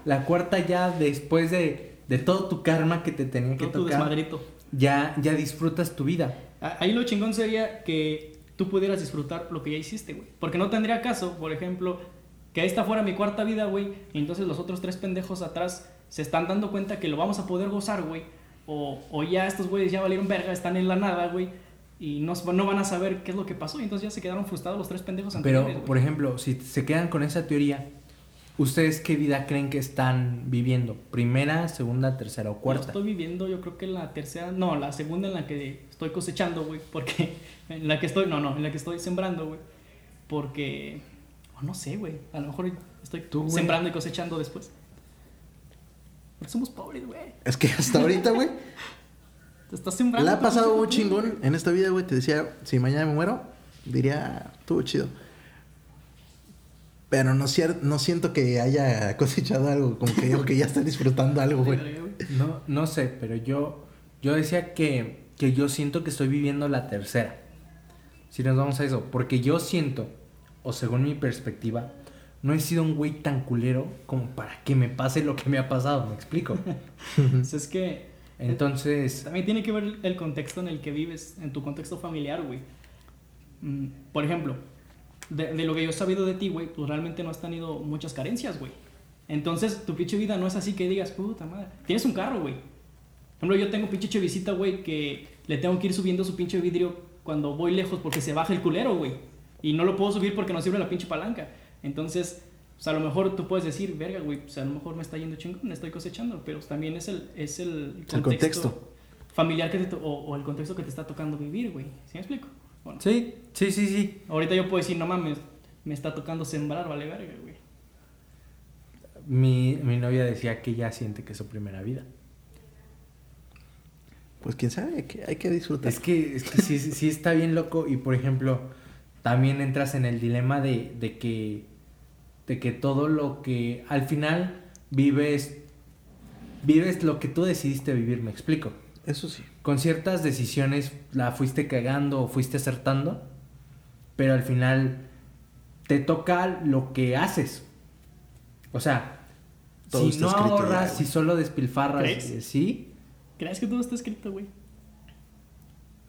Speaker 2: la,
Speaker 3: pedo,
Speaker 2: la ya después de, de todo tu karma que te tenía que
Speaker 3: tu
Speaker 2: tocar,
Speaker 3: desmadrito.
Speaker 2: ya, ya disfrutas tu vida.
Speaker 3: Ah, Ahí lo chingón sería que tú pudieras disfrutar lo que ya hiciste, güey. Porque no tendría caso, por ejemplo, que esta fuera mi cuarta vida, güey. Y entonces los otros tres pendejos atrás se están dando cuenta que lo vamos a poder gozar, güey. O, o ya estos güeyes ya valieron verga, están en la nada, güey. Y no, no van a saber qué es lo que pasó. Y entonces ya se quedaron frustrados los tres pendejos anteriores.
Speaker 2: Pero, por ejemplo, si se quedan con esa teoría, ¿ustedes qué vida creen que están viviendo? ¿Primera, segunda, tercera o
Speaker 3: Yo
Speaker 2: cuarta?
Speaker 3: estoy viviendo, yo creo que la tercera, no, la segunda en la que estoy cosechando, güey, porque *laughs* en la que estoy, no, no, en la que estoy sembrando, güey, porque, oh, no sé, güey, a lo mejor estoy
Speaker 2: Tú,
Speaker 3: sembrando y cosechando después. Porque somos pobres, güey.
Speaker 1: Es que hasta ahorita, güey. *laughs*
Speaker 3: Te estás sembrando.
Speaker 1: La ha pasado
Speaker 3: futuro,
Speaker 1: chingón en esta vida, güey. Te decía, si mañana me muero, diría, estuvo chido. Pero no, no siento que haya *laughs* cosechado algo, como que digo que ya está disfrutando algo, güey.
Speaker 2: No, no sé, pero yo, yo decía que, que yo siento que estoy viviendo la tercera. Si nos vamos a eso, porque yo siento, o según mi perspectiva, no he sido un güey tan culero como para que me pase lo que me ha pasado, ¿me explico? *laughs*
Speaker 3: Pues es que *laughs*
Speaker 2: Entonces,
Speaker 3: también tiene que ver el contexto en el que vives, en tu contexto familiar, güey. Mm, Por ejemplo, de, de lo que yo he sabido de ti, güey, pues realmente no has tenido muchas carencias, güey. Entonces, tu pinche vida no es así que digas, puta madre. Tienes un carro, güey. Por ejemplo, yo tengo pinche chevisita, güey, que le tengo que ir subiendo su pinche vidrio cuando voy lejos porque se baja el culero, güey. Y no lo puedo subir porque no sirve la pinche palanca. Entonces, pues a lo mejor tú puedes decir, verga, güey, pues a lo mejor me está yendo chingón, estoy cosechando, pero también es el, es el
Speaker 1: El contexto.
Speaker 3: familiar que te o, o el contexto que te está tocando vivir, güey. ¿Sí me explico? Bueno,
Speaker 2: sí, sí, sí, sí.
Speaker 3: ahorita yo puedo decir, no mames, me está tocando sembrar, vale verga, güey.
Speaker 2: Mi, mi novia decía que ella siente que es su primera vida.
Speaker 1: Pues quién sabe, hay que, hay que disfrutar.
Speaker 2: Es que, es que sí, sí- sí está bien loco y por ejemplo, también entras en el dilema de, de que de que todo lo que al final vives vives lo que tú decidiste vivir, me explico.
Speaker 1: Eso sí.
Speaker 2: Con ciertas decisiones la fuiste cagando o fuiste acertando, pero al final te toca lo que haces. O sea,
Speaker 1: Todo
Speaker 2: si
Speaker 1: está
Speaker 2: no
Speaker 1: escrito
Speaker 2: ahorras,
Speaker 1: güey.
Speaker 2: si solo despilfarras,
Speaker 3: ¿Crees?
Speaker 2: eh, sí.
Speaker 3: ¿Crees que todo está escrito, güey?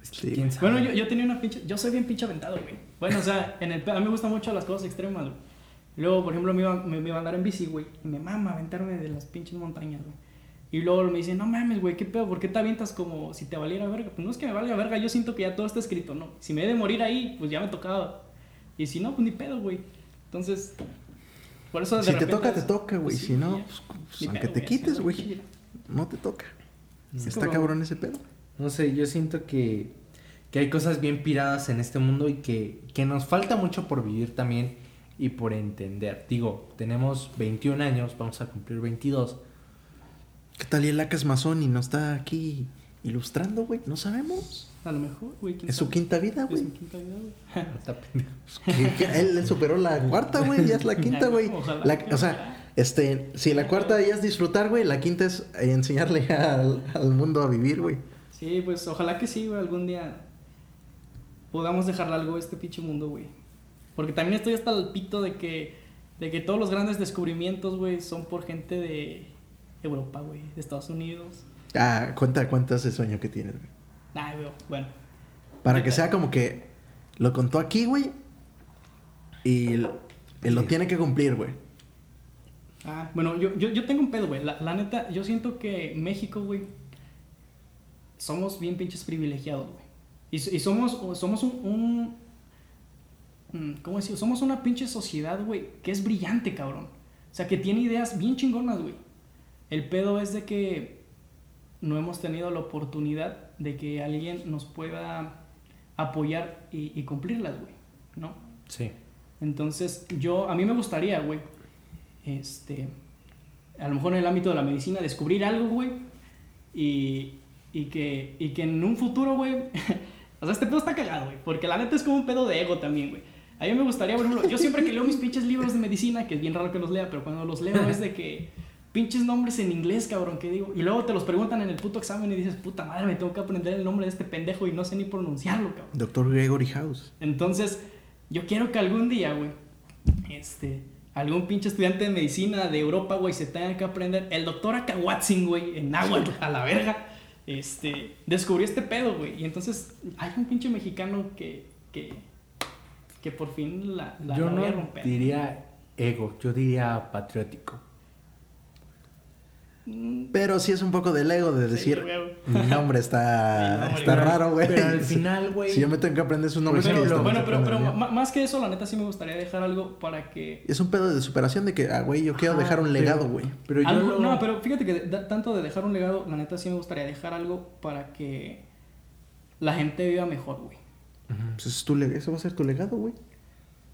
Speaker 1: Sí.
Speaker 2: ¿Quién sabe?
Speaker 3: Bueno, yo, yo tenía una pinche. Yo soy bien pinche aventado, güey. Bueno, o sea, en el, pe- a mí me gustan mucho las cosas extremas, güey. Luego, por ejemplo, me iba, me, me iba a andar en bici, güey. Y me mama aventarme de las pinches montañas, güey. Y luego me dicen, no mames, güey, ¿qué pedo? ¿Por qué te avientas como si te valiera verga? Pues no es que me valga verga, yo siento que ya todo está escrito, ¿no? Si me he de morir ahí, pues ya me tocaba. Y si no, pues ni pedo, güey. Entonces, por eso de
Speaker 1: Si te toca, te toca, güey.
Speaker 3: pues sí,
Speaker 1: Si no, pues, pues, aunque
Speaker 3: pedo,
Speaker 1: te quites, güey, no te toca.
Speaker 3: Sí,
Speaker 1: Está
Speaker 3: cabrón.
Speaker 1: cabrón ese pedo.
Speaker 2: No sé, yo siento que, que hay cosas bien piradas en este mundo y que, que nos falta mucho por vivir también y por entender. Digo, tenemos 21 años, vamos a cumplir 22.
Speaker 1: ¿Qué tal y el Laca es masón y no está aquí ilustrando, güey? No sabemos.
Speaker 3: A lo mejor, güey.
Speaker 1: Es su quinta vida,
Speaker 3: Es
Speaker 1: güey.
Speaker 3: su quinta vida, güey. *laughs*
Speaker 2: Está pendejo.
Speaker 1: Él, él superó la cuarta, güey. Ya es la *laughs* quinta, güey. O sea, este, si la cuarta ya es disfrutar, güey, la quinta es enseñarle *laughs* al, al mundo a vivir, güey.
Speaker 3: Sí, pues ojalá que sí, güey, algún día podamos dejarle algo a este pinche mundo, güey. Porque también estoy hasta el pito de que, de que todos los grandes descubrimientos, güey, son por gente de Europa, güey, de Estados Unidos.
Speaker 1: Ah, cuenta, cuenta ese sueño que tienes, güey.
Speaker 3: Nah, güey, bueno.
Speaker 1: Para que sea como que lo contó aquí, güey. Y él lo
Speaker 2: Sí.
Speaker 1: tiene que cumplir, güey.
Speaker 3: Ah, bueno, yo, yo, yo tengo un pedo, güey. La, la neta, yo siento que México, güey, somos bien pinches privilegiados, güey. Y, y somos, somos un, un- ¿Cómo decir? Somos una pinche sociedad, güey, que es brillante, cabrón. O sea, que tiene ideas bien chingonas, güey. El pedo es de que no hemos tenido la oportunidad de que alguien nos pueda apoyar y, y cumplirlas, güey, ¿no?
Speaker 2: Sí.
Speaker 3: Entonces, yo, a mí me gustaría, güey, este, a lo mejor en el ámbito de la medicina, descubrir algo, güey, y, y, que, y que en un futuro, güey, *laughs* o sea, este pedo está cagado, güey, porque la neta es como un pedo de ego también, güey. A mí me gustaría, por ejemplo, yo siempre que leo mis pinches libros de medicina, que es bien raro que los lea, pero cuando los leo es de que pinches nombres en inglés, cabrón, que digo, y luego te los preguntan en el puto examen y dices, puta madre, me tengo que aprender el nombre de este pendejo y no sé ni pronunciarlo, cabrón.
Speaker 1: Doctor Gregory House.
Speaker 3: Entonces, yo quiero que algún día, güey, este, algún pinche estudiante de medicina de Europa, güey, se tenga que aprender el doctor Akawatzin, güey, en náhuatl, *laughs* a la verga. Este, descubrió este pedo, güey. Y entonces hay un pinche mexicano que, que, que por fin la, la,
Speaker 2: yo
Speaker 3: la voy a
Speaker 2: no
Speaker 3: romper.
Speaker 2: diría ego, yo diría patriótico.
Speaker 3: Mm,
Speaker 1: Pero sí es un poco del ego de
Speaker 3: sí,
Speaker 1: decir,
Speaker 3: güey.
Speaker 1: mi nombre está, *laughs*
Speaker 3: Mi nombre,
Speaker 1: está
Speaker 3: güey.
Speaker 1: raro, güey.
Speaker 2: Pero al final, güey.
Speaker 1: Si yo me tengo que aprender sus nombres,
Speaker 2: Por
Speaker 1: que
Speaker 2: ejemplo,
Speaker 1: ellos
Speaker 3: Bueno, pero, pero más que eso, la neta sí me gustaría dejar algo para que.
Speaker 1: Es un pedo de superación de que, ah, güey, yo quiero
Speaker 2: Ajá,
Speaker 1: dejar un
Speaker 2: pero-
Speaker 1: legado, güey.
Speaker 2: Pero yo
Speaker 3: Algo-
Speaker 2: lo-
Speaker 3: No, pero fíjate que de- tanto de dejar un legado, la neta sí me gustaría dejar algo para que la gente viva mejor, güey.
Speaker 1: Pues es tu eso va a ser tu legado, güey.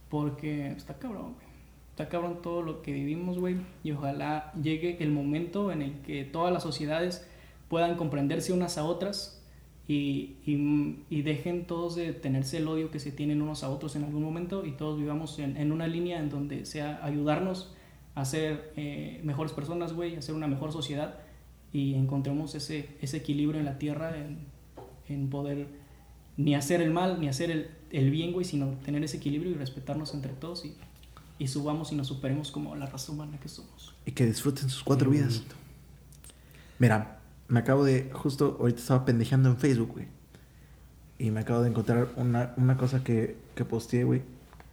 Speaker 3: Porque está cabrón, güey. Está cabrón todo lo que vivimos, güey. Y ojalá llegue el momento en el que todas las sociedades puedan comprenderse unas a otras y, y, y dejen todos de tenerse el odio que se tienen unos a otros en algún momento y todos vivamos en, en una línea en donde sea ayudarnos a ser eh, mejores personas, güey, a ser una mejor sociedad y encontremos ese, ese equilibrio en la tierra en, en poder ni hacer el mal ni hacer el, el bien, güey, sino tener ese equilibrio y respetarnos entre todos y, y subamos y nos superemos como la raza humana que somos.
Speaker 1: Y que disfruten sus cuatro vidas. Mira, me acabo de. Justo ahorita estaba pendejeando en Facebook, güey. Y me acabo de encontrar una, una cosa que, que posteé, güey.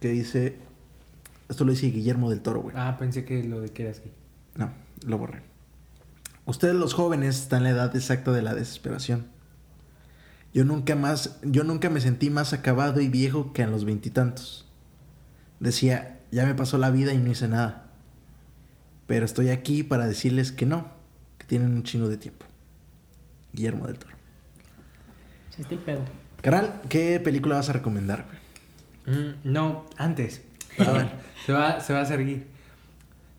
Speaker 1: Que dice. Esto lo dice Guillermo del Toro, güey.
Speaker 2: Ah, pensé que lo de que eras gay.
Speaker 1: No, lo borré. Ustedes los jóvenes están en la edad exacta de la desesperación. Yo nunca más, yo nunca me sentí más acabado y viejo que a los veintitantos. Decía, ya me pasó la vida y no hice nada. Pero estoy aquí para decirles que no, que tienen un chingo de tiempo. Guillermo del Toro.
Speaker 3: El pedo.
Speaker 1: Carnal, ¿qué película vas a recomendar?
Speaker 2: Mm, no, antes.
Speaker 1: A ver. *laughs*
Speaker 2: Se va, se va a seguir.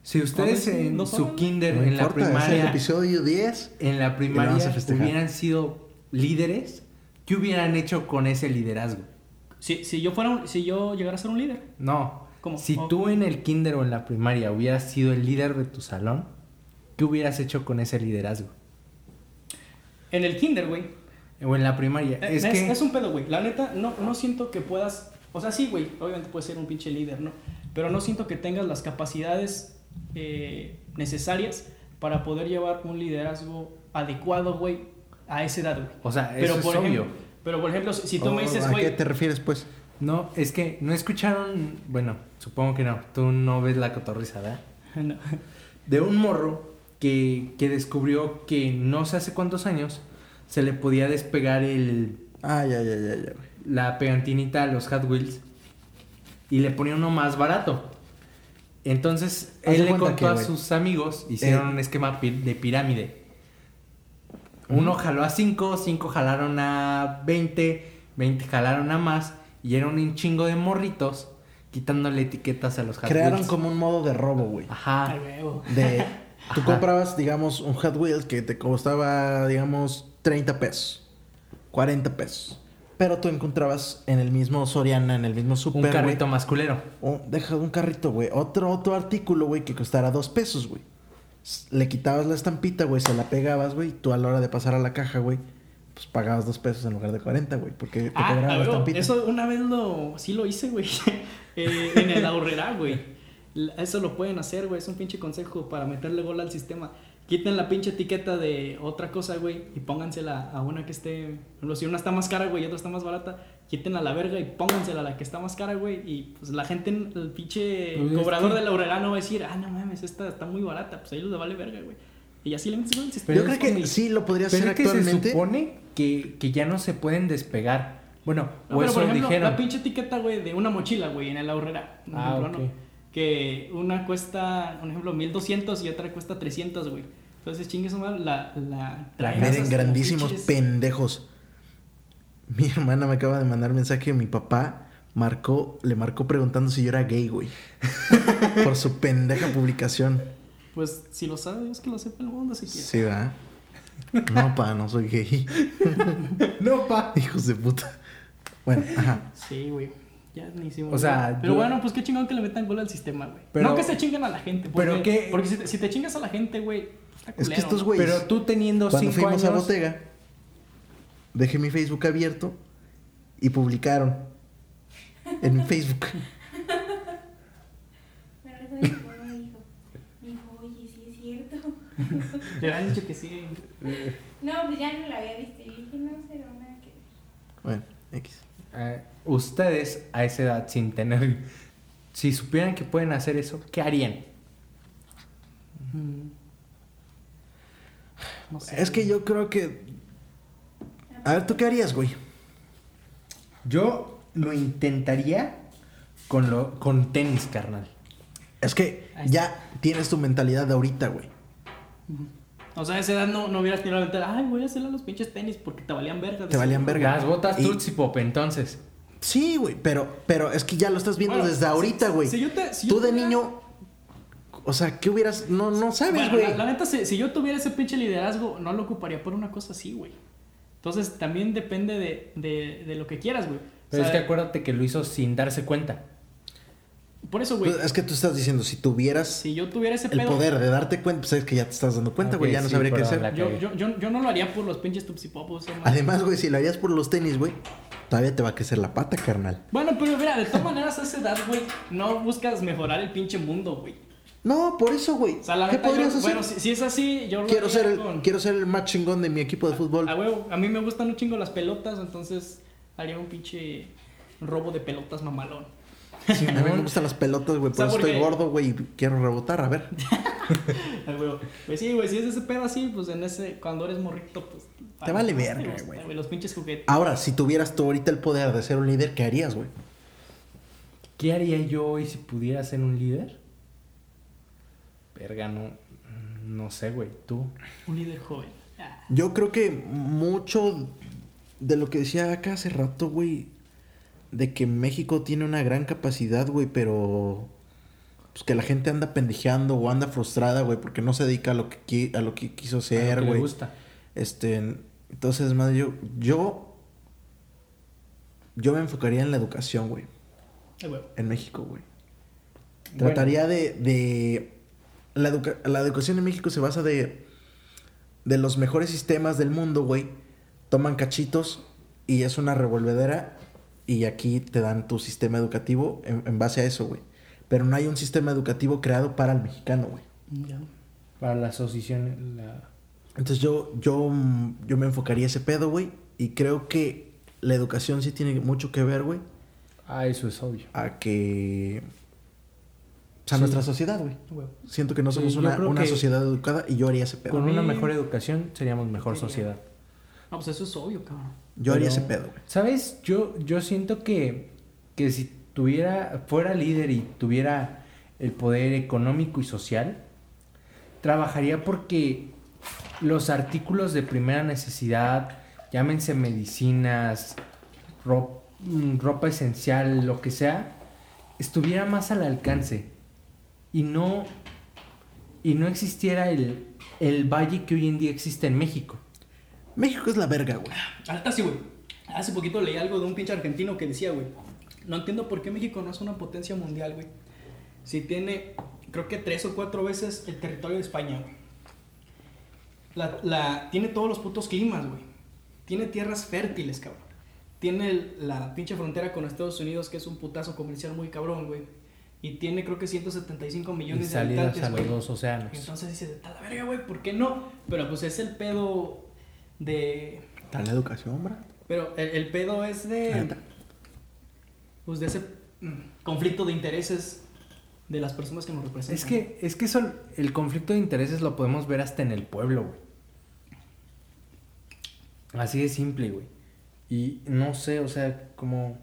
Speaker 2: Si ustedes
Speaker 3: A ver,
Speaker 2: en
Speaker 3: no
Speaker 2: su kinder,
Speaker 1: No
Speaker 2: en la
Speaker 1: importa, es el
Speaker 2: primaria,
Speaker 1: episodio 10.
Speaker 2: en la primaria hubieran sido líderes, ¿qué hubieran hecho con ese liderazgo?
Speaker 3: Si, si yo fuera un- si yo llegara a ser un líder,
Speaker 2: No.
Speaker 3: ¿Cómo?
Speaker 2: Si
Speaker 3: Oh.
Speaker 2: tú en el kinder o en la primaria hubieras sido el líder de tu salón, ¿qué hubieras hecho con ese liderazgo?
Speaker 3: en el kinder, güey,
Speaker 2: O en la primaria.
Speaker 3: Eh,
Speaker 2: es
Speaker 3: es,
Speaker 2: que
Speaker 3: es un pedo, güey. La neta, no, no siento que puedas. O sea, sí, güey. Obviamente puedes ser un pinche líder, ¿no? Pero no siento que tengas las capacidades eh, necesarias para poder llevar un liderazgo adecuado, güey, a esa edad, güey.
Speaker 2: O sea,
Speaker 3: Pero
Speaker 2: eso
Speaker 3: por,
Speaker 2: es
Speaker 3: ejemplo,
Speaker 2: obvio.
Speaker 3: pero por ejemplo, si tú me dices,
Speaker 1: ¿A qué te refieres, pues?
Speaker 2: No, es que no escucharon, bueno, supongo que no, tú no ves la cotorriza, ¿verdad? *laughs*
Speaker 3: No.
Speaker 2: De un morro que, que descubrió que no sé hace cuántos años se le podía despegar el,
Speaker 1: Ah, ya, ya, ya, ya,
Speaker 2: la pegantinita a los Hot Wheels y le ponía uno más barato. Entonces
Speaker 1: Haz
Speaker 2: él le contó
Speaker 1: que,
Speaker 2: a sus amigos, hicieron
Speaker 1: eh,
Speaker 2: un esquema de pirámide. Uno jaló a 5, 5 jalaron a 20, 20 jalaron a más y era un chingo de morritos quitándole etiquetas a los Hot
Speaker 1: Crearon
Speaker 2: Wheels.
Speaker 1: como un modo de robo, güey.
Speaker 2: Ajá.
Speaker 1: De, *laughs* tú
Speaker 2: Ajá.
Speaker 1: comprabas, digamos, un Hot Wheels que te costaba, digamos, 30 pesos, 40 pesos. Pero tú encontrabas en el mismo Soriana, en el mismo super,
Speaker 2: Un carrito más culero.
Speaker 1: deja un carrito, güey. Otro, otro artículo, güey, que costara 2 pesos, güey. Le quitabas la estampita, güey, se la pegabas, güey. y Tú a la hora de pasar a la caja, güey, pues pagabas 2 pesos en lugar de 40, güey. Porque te
Speaker 3: Ah,
Speaker 1: cobraban la estampita.
Speaker 3: Eso una vez lo. Sí lo hice, güey. *laughs* Eh, en el ahorrera, güey. Eso lo pueden hacer, güey. Es un pinche consejo para meterle gol al sistema. Quiten la pinche etiqueta de otra cosa, güey. Y póngansela a una que esté. Si una está más cara, güey, y otra está más barata. Quiten a la verga y póngansela a la que está más cara, güey. Y pues la gente, el pinche
Speaker 2: Pues es
Speaker 3: cobrador
Speaker 2: que-
Speaker 3: de la no va a decir, ah, no mames, esta está muy barata. Pues ahí les vale verga, güey. Y así le metes al sistema.
Speaker 1: Yo creo que sí lo podría
Speaker 2: Pero
Speaker 1: hacer
Speaker 2: es que se
Speaker 1: actualmente.
Speaker 2: supone que, que ya no se pueden despegar. Bueno,
Speaker 3: No,
Speaker 2: o
Speaker 3: pero
Speaker 2: eso
Speaker 3: por ejemplo,
Speaker 2: dijeron.
Speaker 3: la pinche etiqueta, güey, de una mochila, güey, en el ahorrera.
Speaker 2: Ah,
Speaker 3: ejemplo,
Speaker 2: ok.
Speaker 3: ¿no? Que una cuesta, por ejemplo, 1200 y otra cuesta 300, güey. Entonces, chingue su madre, la, la esas como
Speaker 1: grandísimos
Speaker 3: pinches-
Speaker 1: pendejos. *laughs* Mi hermana me acaba de mandar mensaje que mi papá marcó, le marcó preguntando si yo era gay, güey. *laughs* Por su pendeja publicación.
Speaker 3: Pues, si lo sabe, es que lo sepa el mundo si quiere.
Speaker 1: Sí, ¿verdad? No, pa, no soy gay. *laughs*
Speaker 2: No, pa.
Speaker 1: Hijos de puta. Bueno, ajá.
Speaker 3: Sí, güey. Ya ni hicimos.
Speaker 2: O sea,
Speaker 3: nada. Pero
Speaker 2: yo-
Speaker 3: bueno, pues qué chingón que le metan gol al sistema, güey.
Speaker 2: Pero-
Speaker 3: no que se chingan a la gente. Porque,
Speaker 2: pero qué-
Speaker 3: Porque si te, si te chingas a la gente, güey, está
Speaker 1: Es que estos
Speaker 3: ¿no?
Speaker 1: güeyes.
Speaker 2: Pero tú teniendo
Speaker 1: Cuando
Speaker 2: cinco
Speaker 1: fuimos a
Speaker 2: años.
Speaker 1: Botega, dejé mi Facebook abierto y publicaron en mi Facebook. *laughs*
Speaker 4: Me recuerdo que mi me dijo, oye, sí es cierto. *laughs*
Speaker 3: Le han dicho que sí.
Speaker 4: No, pues ya no la había visto. Y dije, no, será nada que ver.
Speaker 1: Bueno, X.
Speaker 2: eh, ustedes a esa edad sin tener. Si supieran que pueden hacer eso, ¿qué harían?
Speaker 3: No sé.
Speaker 1: Es que yo creo que. A ver, ¿tú qué harías, güey?
Speaker 2: Yo lo intentaría con, lo, con tenis, carnal.
Speaker 1: Es que ya tienes tu mentalidad de ahorita, güey.
Speaker 3: O sea, a esa edad no, no hubieras tenido la mentalidad, ay, voy a hacerle a los pinches tenis porque te valían verga.
Speaker 1: Te valían verga.
Speaker 2: Las botas
Speaker 1: Y-
Speaker 2: Tootsie Pop, entonces.
Speaker 1: Sí, güey, pero, pero es que ya lo estás viendo
Speaker 3: Bueno,
Speaker 1: desde ahorita, güey.
Speaker 3: si yo te- si
Speaker 1: Tú
Speaker 3: yo
Speaker 1: de
Speaker 3: tuviera-
Speaker 1: niño. O sea, ¿qué hubieras.? No, no sabes,
Speaker 3: Bueno,
Speaker 1: güey.
Speaker 3: la, la neta, si, si yo tuviera ese pinche liderazgo, no lo ocuparía por una cosa así, güey. Entonces también depende de, de, de lo que quieras, güey. O
Speaker 2: Pero
Speaker 3: sea,
Speaker 2: es que acuérdate que lo hizo sin darse cuenta.
Speaker 3: por eso, güey,
Speaker 1: Pues, es que tú estás diciendo, si tuvieras
Speaker 3: si yo tuviera ese
Speaker 1: el
Speaker 3: pedo,
Speaker 1: poder de darte cuenta, pues es que ya te estás dando cuenta, güey, ya no
Speaker 2: sí,
Speaker 1: sabría qué hacer.
Speaker 3: yo, yo, yo, yo no lo haría por los pinches tupsipopos. ¿no?
Speaker 1: Además, güey, si lo harías por los tenis, güey, todavía te va a crecer la pata, carnal.
Speaker 3: Bueno, pero mira, de todas maneras a esa edad, güey, no buscas mejorar el pinche mundo, güey.
Speaker 1: No, por eso, güey.
Speaker 3: O sea, la
Speaker 1: ¿Qué
Speaker 3: neta, yo-
Speaker 1: podrías hacer?
Speaker 3: bueno, si, si es así, yo lo
Speaker 1: quiero, ser el,
Speaker 3: con-
Speaker 1: quiero ser el más chingón de mi equipo de fútbol.
Speaker 3: A huevo, a mí me gustan un chingo las pelotas, entonces haría un pinche robo de pelotas mamalón.
Speaker 1: Sí, a mí me *laughs* gustan las pelotas, güey,
Speaker 3: O sea,
Speaker 1: por eso estoy gordo, güey, y quiero rebotar, a ver. *laughs*
Speaker 3: A huevo. Pues sí, güey, si es ese pedo así, pues en ese, cuando eres morrito, pues...
Speaker 1: Te vale verga, güey.
Speaker 3: Los pinches juguetes.
Speaker 1: Ahora, si tuvieras tú ahorita el poder de ser un líder, ¿qué harías, güey?
Speaker 2: ¿Qué haría yo hoy si pudiera ser un líder? Verga, no. No sé, güey. Tú.
Speaker 3: Un líder joven. Ah,
Speaker 1: Yo creo que mucho de lo que decía acá hace rato, güey, de que México tiene una gran capacidad, güey, pero pues que la gente anda pendejeando o anda frustrada, güey, porque no se dedica a lo que qui- a lo que quiso ser, güey.
Speaker 2: gusta.
Speaker 1: Este, entonces, más yo yo yo me enfocaría en la educación, güey, en México, güey.
Speaker 2: Bueno,
Speaker 1: Trataría de, de la, educa- la educación en México se basa de de los mejores sistemas del mundo, güey. Toman cachitos y es una revolvedera y aquí te dan tu sistema educativo en, en base a eso, güey. Pero no hay un sistema educativo creado para el mexicano, güey.
Speaker 3: Ya.
Speaker 2: Para la asociación. La...
Speaker 1: Entonces yo, yo, yo me enfocaría ese pedo, güey. Y creo que la educación sí tiene mucho que ver, güey.
Speaker 2: Ah, eso es obvio.
Speaker 1: A que... O sea,
Speaker 2: Sí.
Speaker 1: nuestra sociedad, güey. Siento que no somos una, una sociedad educada y yo haría ese pedo.
Speaker 2: Con una mejor educación seríamos mejor
Speaker 3: Sí.
Speaker 2: sociedad.
Speaker 3: No, pues eso es obvio, cabrón.
Speaker 1: Yo haría
Speaker 2: Pero-
Speaker 1: ese pedo, güey.
Speaker 2: ¿Sabes? Yo, yo siento que, que si tuviera, fuera líder y tuviera el poder económico y social, trabajaría porque los artículos de primera necesidad, llámense medicinas, ro- mm, ropa esencial, lo que sea, estuviera más al alcance y no, y no existiera el, el valle que hoy en día existe en México.
Speaker 1: México es la verga, güey.
Speaker 3: Alta sí, güey. Hace poquito leí algo de un pinche argentino que decía, güey. No entiendo por qué México no es una potencia mundial, güey. Si tiene, creo que tres o cuatro veces el territorio de España, güey. La, la- tiene todos los putos climas, güey. Tiene tierras fértiles, cabrón. Tiene el- la pinche frontera con Estados Unidos, que es un putazo comercial muy cabrón, güey. Y tiene, creo que 175
Speaker 2: Y
Speaker 3: millones de
Speaker 2: salidas
Speaker 3: habitantes,
Speaker 2: a los dos océanos.
Speaker 3: Entonces dices, a la verga, güey, ¿por qué no? Pero pues es el pedo de
Speaker 1: Está la educación, bro.
Speaker 3: pero el, el pedo es de. Pues de ese mm, conflicto de intereses de las personas que nos representan.
Speaker 2: Es que, es que eso, el conflicto de intereses lo podemos ver hasta en el pueblo, güey. Así de simple, güey. Y no sé, o sea, como,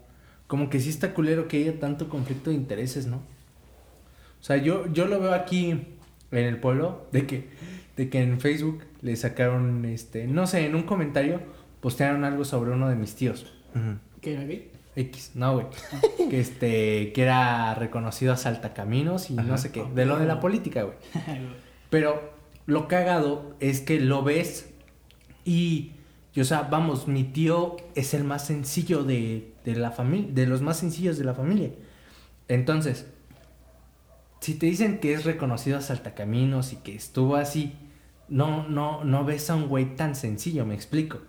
Speaker 2: como que sí está culero que haya tanto conflicto de intereses, ¿no? O sea, yo, yo lo veo aquí en el pueblo, de que, de que en Facebook le sacaron, este, no sé, en un comentario postearon algo sobre uno de mis tíos.
Speaker 1: Ujú.
Speaker 3: ¿Que era gay?
Speaker 2: X, no, güey. que este, que era reconocido a saltacaminos y no sé qué. De lo de la política, güey. *laughs* Pero lo cagado es que lo ves y, y, o sea, vamos, mi tío es el más sencillo de, de la familia, de los más sencillos de la familia. Entonces, si te dicen que es reconocido a saltacaminos y que estuvo así, no, no, no ves a un güey tan sencillo, me explico.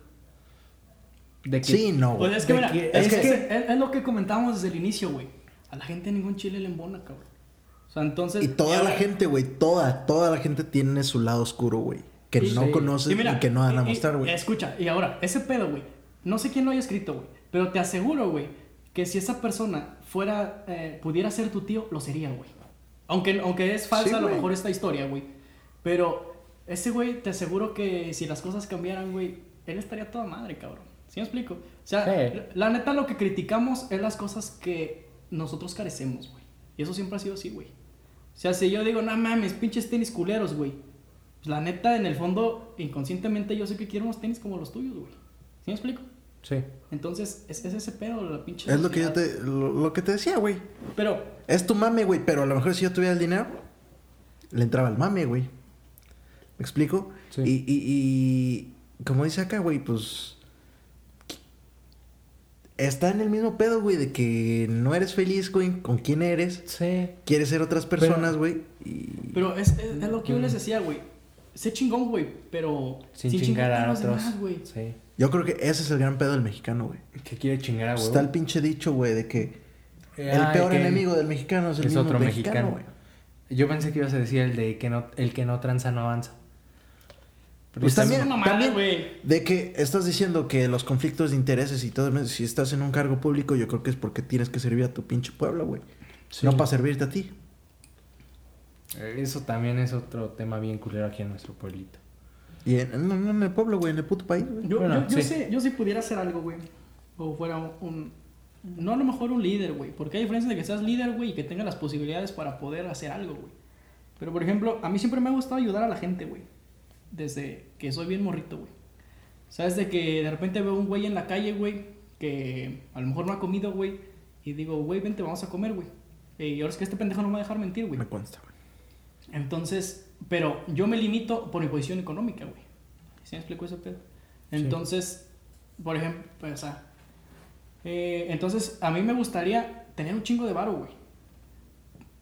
Speaker 2: De que,
Speaker 1: Sí, no,
Speaker 3: Pues
Speaker 1: güey.
Speaker 3: es que, mira,
Speaker 2: que-
Speaker 3: es,
Speaker 2: es
Speaker 3: que,
Speaker 2: que-
Speaker 3: es, es lo que comentábamos desde el inicio, güey. A la gente ningún chile le embona, cabrón. O sea, entonces.
Speaker 1: Y toda la gente, güey, toda, toda la gente tiene su lado oscuro, güey. Que no
Speaker 2: Sí.
Speaker 1: conoce
Speaker 3: Y
Speaker 1: que no van a
Speaker 3: y-
Speaker 1: mostrar, güey.
Speaker 3: Escucha, y ahora, ese pedo, güey. No sé quién lo haya escrito, güey. Pero te aseguro, güey, que si esa persona fuera, eh, pudiera ser tu tío, lo sería, güey. Aunque, aunque es falsa
Speaker 1: Sí,
Speaker 3: a lo mejor esta historia, güey. Pero ese güey, te aseguro que si las cosas cambiaran, güey, él estaría toda madre, cabrón. ¿Sí me explico? O sea,
Speaker 2: Sí.
Speaker 3: la, neta lo que criticamos es las cosas que nosotros carecemos, güey. Y eso siempre ha sido así, güey. O sea, si yo digo, no mames, pinches tenis culeros, güey. Pues la neta, en el fondo, inconscientemente yo sé que quiero unos tenis como los tuyos, güey. ¿Sí me explico?
Speaker 2: Sí.
Speaker 3: Entonces, es, es ese pedo, la pinche.
Speaker 1: Es lo que yo te, lo, lo que te decía, güey.
Speaker 3: Pero,
Speaker 1: Es tu mame, güey, pero a lo mejor si yo tuviera el dinero, le entraba el mame, güey. ¿Me explico?
Speaker 2: Sí.
Speaker 1: Y, y, y como dice acá, güey, pues está en el mismo pedo, güey, de que no eres feliz güey, con quién eres,
Speaker 2: Sí.
Speaker 1: quieres ser otras personas, güey, y...
Speaker 3: Pero es, es, es lo que yo les decía, güey. Sé chingón, güey, pero
Speaker 2: Sin, chingar a otros.
Speaker 3: demás,
Speaker 2: sí.
Speaker 1: Yo creo que ese es el gran pedo del mexicano, güey.
Speaker 2: Que quiere chingar a huevo.
Speaker 1: Está el pinche dicho, güey, de que el
Speaker 2: Ay,
Speaker 1: peor
Speaker 2: que
Speaker 1: enemigo del mexicano es el
Speaker 2: es
Speaker 1: mismo
Speaker 2: otro
Speaker 1: mexicano, güey.
Speaker 2: Yo pensé que ibas a decir el de que no, el que no tranza no avanza. Pero
Speaker 1: Pues
Speaker 2: estás-
Speaker 1: también,
Speaker 3: Es una mamada,
Speaker 1: también
Speaker 3: güey.
Speaker 1: de que estás diciendo que los conflictos de intereses y todo, si estás en un cargo público, yo creo que es porque tienes que servir a tu pinche pueblo, güey.
Speaker 2: Sí.
Speaker 1: No para servirte a ti.
Speaker 2: Eh, Eso también es otro tema bien culero aquí en nuestro pueblito.
Speaker 1: Y en, no, no en el pueblo, güey, en el puto país, güey.
Speaker 3: Yo,
Speaker 2: Bueno,
Speaker 3: yo, yo
Speaker 2: sí.
Speaker 3: sé, yo si pudiera hacer algo, güey. O fuera un, un- No a lo mejor un líder, güey. Porque hay diferencia de que seas líder, güey, y que tengas las posibilidades para poder hacer algo, güey. Pero, por ejemplo, a mí siempre me ha gustado ayudar a la gente, güey. Desde que soy bien morrito, güey. ¿Sabes? De que de repente veo un güey en la calle, güey, que a lo mejor no ha comido, güey. Y digo, güey, vente, vamos a comer, güey. Y ahora es que este pendejo no me va a dejar mentir, güey.
Speaker 1: Me consta, güey.
Speaker 3: Entonces, pero yo me limito por mi posición económica, güey. ¿Sí me explico ese pedo? Entonces, por ejemplo, pues, o sea, eh, entonces a mí me gustaría tener un chingo de varo, güey.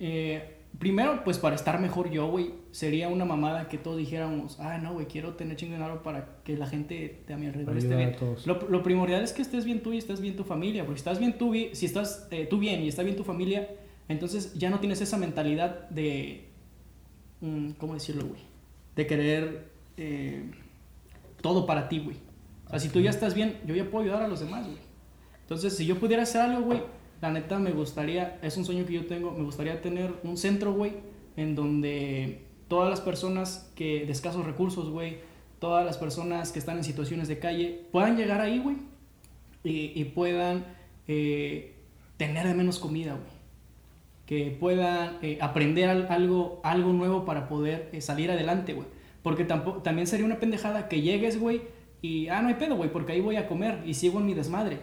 Speaker 3: Eh, primero, pues para estar mejor yo, güey, sería una mamada que todos dijéramos, ah, no, güey, quiero tener chingo de varo para que la gente de a mi alrededor esté
Speaker 2: Ayudar a
Speaker 3: bien. Lo, lo primordial es que estés bien tú y estés bien tu familia, porque si estás bien tú, si estás eh, tú bien y está bien tu familia, entonces ya no tienes esa mentalidad de, ¿cómo decirlo, güey? De querer eh, todo para ti, güey. O sea, si tú ya estás bien, yo ya puedo ayudar a los demás, güey. Entonces, si yo pudiera hacer algo, güey, la neta me gustaría, es un sueño que yo tengo, me gustaría tener un centro, güey, en donde todas las personas que de escasos recursos, güey, todas las personas que están en situaciones de calle, puedan llegar ahí, güey, y, y puedan eh, tener de menos comida, güey. Que puedan eh, aprender al- algo, algo nuevo para poder eh, salir adelante, güey. Porque tampoco, también sería una pendejada que llegues, güey, y, ah, no hay pedo, güey, porque ahí voy a comer y sigo en mi desmadre.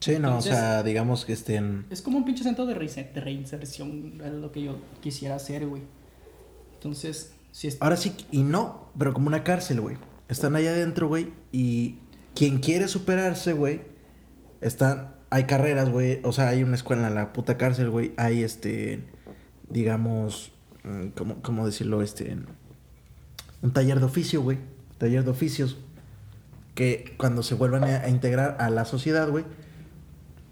Speaker 1: Sí, no, o sea, digamos que estén...
Speaker 3: Es como un pinche centro de reinserción, es lo que yo quisiera hacer, güey. Entonces, si es...
Speaker 1: Ahora sí, y no, pero como una cárcel, güey. Están allá adentro, güey, y quien quiere superarse, güey, están... Hay carreras, güey, o sea, hay una escuela en la puta cárcel, güey, hay este, digamos, mm, ¿cómo, cómo decirlo? Este, un taller de oficio, güey, taller de oficios, que cuando se vuelvan a, a integrar a la sociedad, güey,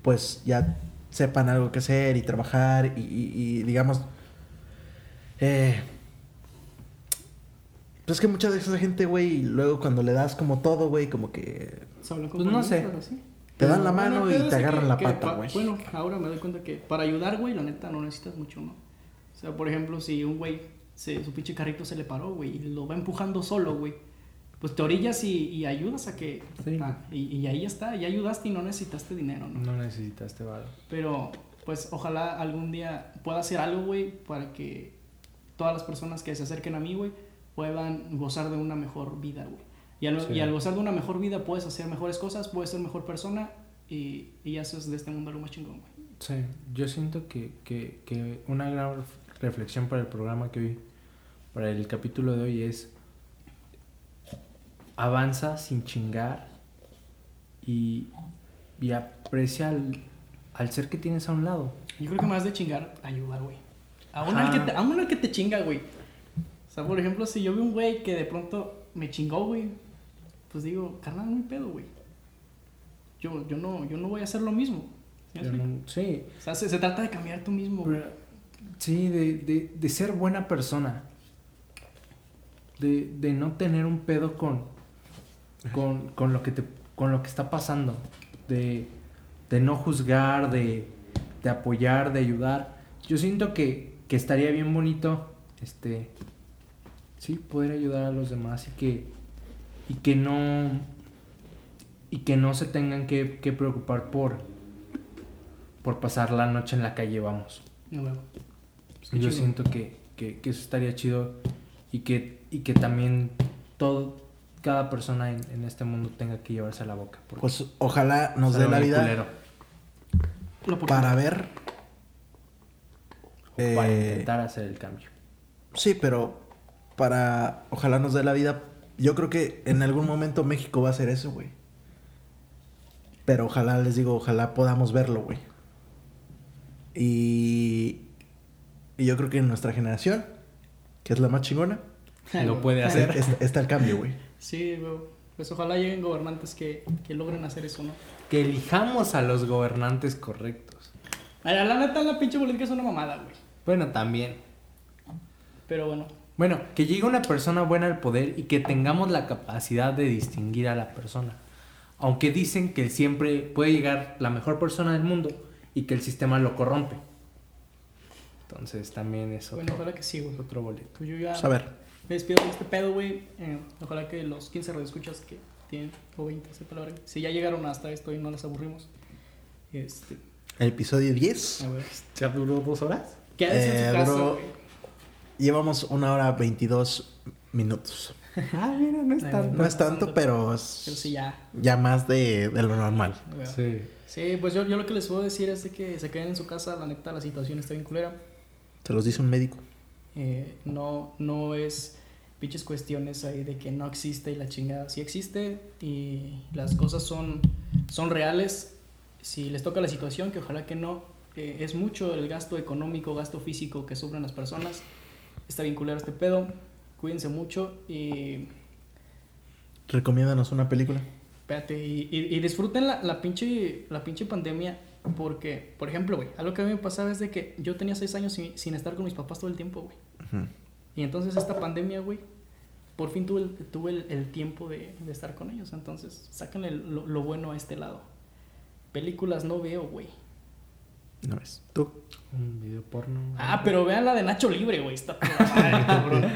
Speaker 1: pues ya sepan algo que hacer y trabajar y, y- y, digamos, eh, pues es que mucha de esa gente, güey, luego cuando le das como todo, güey, como que
Speaker 2: Pues no sé.
Speaker 3: así.
Speaker 1: Te dan la mano y te agarran
Speaker 3: que-
Speaker 1: la
Speaker 3: que
Speaker 1: pata,
Speaker 3: pa-
Speaker 1: güey.
Speaker 3: Bueno, ahora me doy cuenta que para ayudar, güey, la neta no necesitas mucho, ¿no? O sea, por ejemplo, si un güey, se- su pinche carrito se le paró, güey, y lo va empujando solo, güey, pues te orillas y, y ayudas a que...
Speaker 2: Sí.
Speaker 3: ah, y, y ahí está, ya ayudaste y no necesitaste dinero, ¿no?
Speaker 2: No necesitaste varo.
Speaker 3: Pero, pues, ojalá algún día pueda hacer algo, güey, para que todas las personas que se acerquen a mí, güey, puedan gozar de una mejor vida, güey. Y al,
Speaker 2: Sí.
Speaker 3: y al gozar de una mejor vida puedes hacer mejores cosas, puedes ser mejor persona y, y haces de este mundo algo más chingón, güey.
Speaker 2: Sí, yo siento que, que, que una gran ref- reflexión para el programa que hoy, para el capítulo de hoy es avanza sin chingar y, y aprecia al, al ser que tienes a un lado.
Speaker 3: Yo creo que más de chingar, ayuda, güey. Aún al
Speaker 2: Ajá.
Speaker 3: que te, aún al que te chinga, güey. O sea, por ejemplo, si yo veo un güey que de pronto me chingó, güey, pues digo, carnal, muy pedo, güey. Yo, yo, no, yo no voy a hacer lo mismo. ¿Sí me
Speaker 2: Yo
Speaker 3: explico?
Speaker 2: no- Sí,
Speaker 3: O sea, se, se trata de cambiar tú mismo,
Speaker 2: sí, de, de, de ser buena persona. De, de no tener un pedo con, con, con lo que te, con lo que está pasando. De, de no juzgar, de, de apoyar, de ayudar. Yo siento que, que estaría bien bonito, este, sí, poder ayudar a los demás y que, y que no, y que no se tengan que, que preocupar por, por pasar la noche en la calle, vamos.
Speaker 3: No, güey. Pues qué
Speaker 2: Yo
Speaker 3: chido.
Speaker 2: siento que, que, que eso estaría chido y que, y que también todo, cada persona en, en este mundo tenga que llevarse a la boca.
Speaker 1: Pues ojalá nos dé la vida para ver.
Speaker 2: O para
Speaker 1: eh,
Speaker 2: intentar hacer el cambio.
Speaker 1: Sí, pero para. Ojalá nos dé la vida. Yo creo que en algún momento México va a hacer eso, güey. Pero ojalá, les digo, ojalá podamos verlo, güey. Y, y yo creo que en nuestra generación, que es la más chingona, *laughs*
Speaker 2: Lo puede hacer.
Speaker 1: está- está el cambio, güey.
Speaker 3: Sí, güey. Pues ojalá lleguen gobernantes que, que logren hacer eso, ¿no?
Speaker 2: Que elijamos a los gobernantes correctos.
Speaker 3: Ay, La neta, la pinche política es una mamada, güey.
Speaker 2: Bueno, también.
Speaker 3: Pero bueno,
Speaker 2: Bueno, que llegue una persona buena al poder y que tengamos la capacidad de distinguir a la persona. Aunque dicen que siempre puede llegar la mejor persona del mundo y que el sistema lo corrompe. Entonces también es otro,
Speaker 3: bueno, ojalá que sí, güey.
Speaker 2: otro boleto.
Speaker 3: Pues yo ya
Speaker 1: Pues a ver,
Speaker 3: me despido de este pedo, güey. Eh, ojalá que los 15 radioescuchas que tienen, o 20, sepa la verdad. Si ya llegaron hasta esto y no las aburrimos. Este,
Speaker 1: el episodio 10.
Speaker 3: a ver.
Speaker 2: ¿Ya duró dos horas?
Speaker 3: En
Speaker 1: Eh,
Speaker 3: su casa,
Speaker 1: duró-
Speaker 3: güey.
Speaker 1: Llevamos una hora 22 minutos.
Speaker 2: Ah, mira, no es tanto.
Speaker 1: No es tanto, pero es
Speaker 3: Pero sí, ya.
Speaker 1: ya más de, de lo normal.
Speaker 2: Sí.
Speaker 3: Sí, pues yo, yo lo que les puedo decir es de que se queden en su casa. La neta, la situación está bien culera.
Speaker 1: Se los dice un médico.
Speaker 3: Eh, no, no es pinches cuestiones ahí de que no existe y la chingada. Sí existe y las cosas son, son reales. Si les toca la situación, que ojalá que no, eh, es mucho el gasto económico, gasto físico que sufren las personas. Está bien culero este pedo. Cuídense mucho y,
Speaker 1: Recomiéndanos una película.
Speaker 3: espérate, y, y- y disfruten la, la, pinche, la pinche pandemia. Porque, por ejemplo, güey, algo que a mí me pasaba es de que yo tenía seis años sin, sin estar con mis papás todo el tiempo, güey. Y entonces esta pandemia, güey, por fin tuve el, tuve el, el tiempo de, de estar con ellos. Entonces, sáquenle lo, lo bueno a este lado. Películas no veo, güey.
Speaker 1: No es. ¿Tú?
Speaker 2: Un video porno.
Speaker 3: Ah, pero vean la de Nacho Libre, güey. Está *laughs* toda madre, cabrón.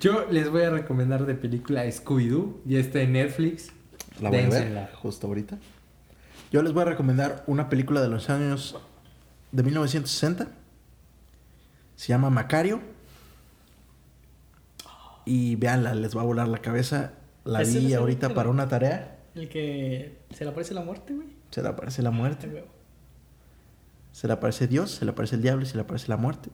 Speaker 2: Yo les voy a recomendar de película Scooby-Doo. Ya está en Netflix.
Speaker 1: La voy a ver justo ahorita. Yo les voy a recomendar una película de los años de 1960. Se llama Macario. Y véanla, les va a volar la cabeza. La vi
Speaker 3: el
Speaker 1: ahorita para una tarea.
Speaker 3: El que se le aparece la muerte, güey.
Speaker 1: Se le aparece la muerte. Se le aparece Dios, se le aparece el diablo y se le aparece la muerte.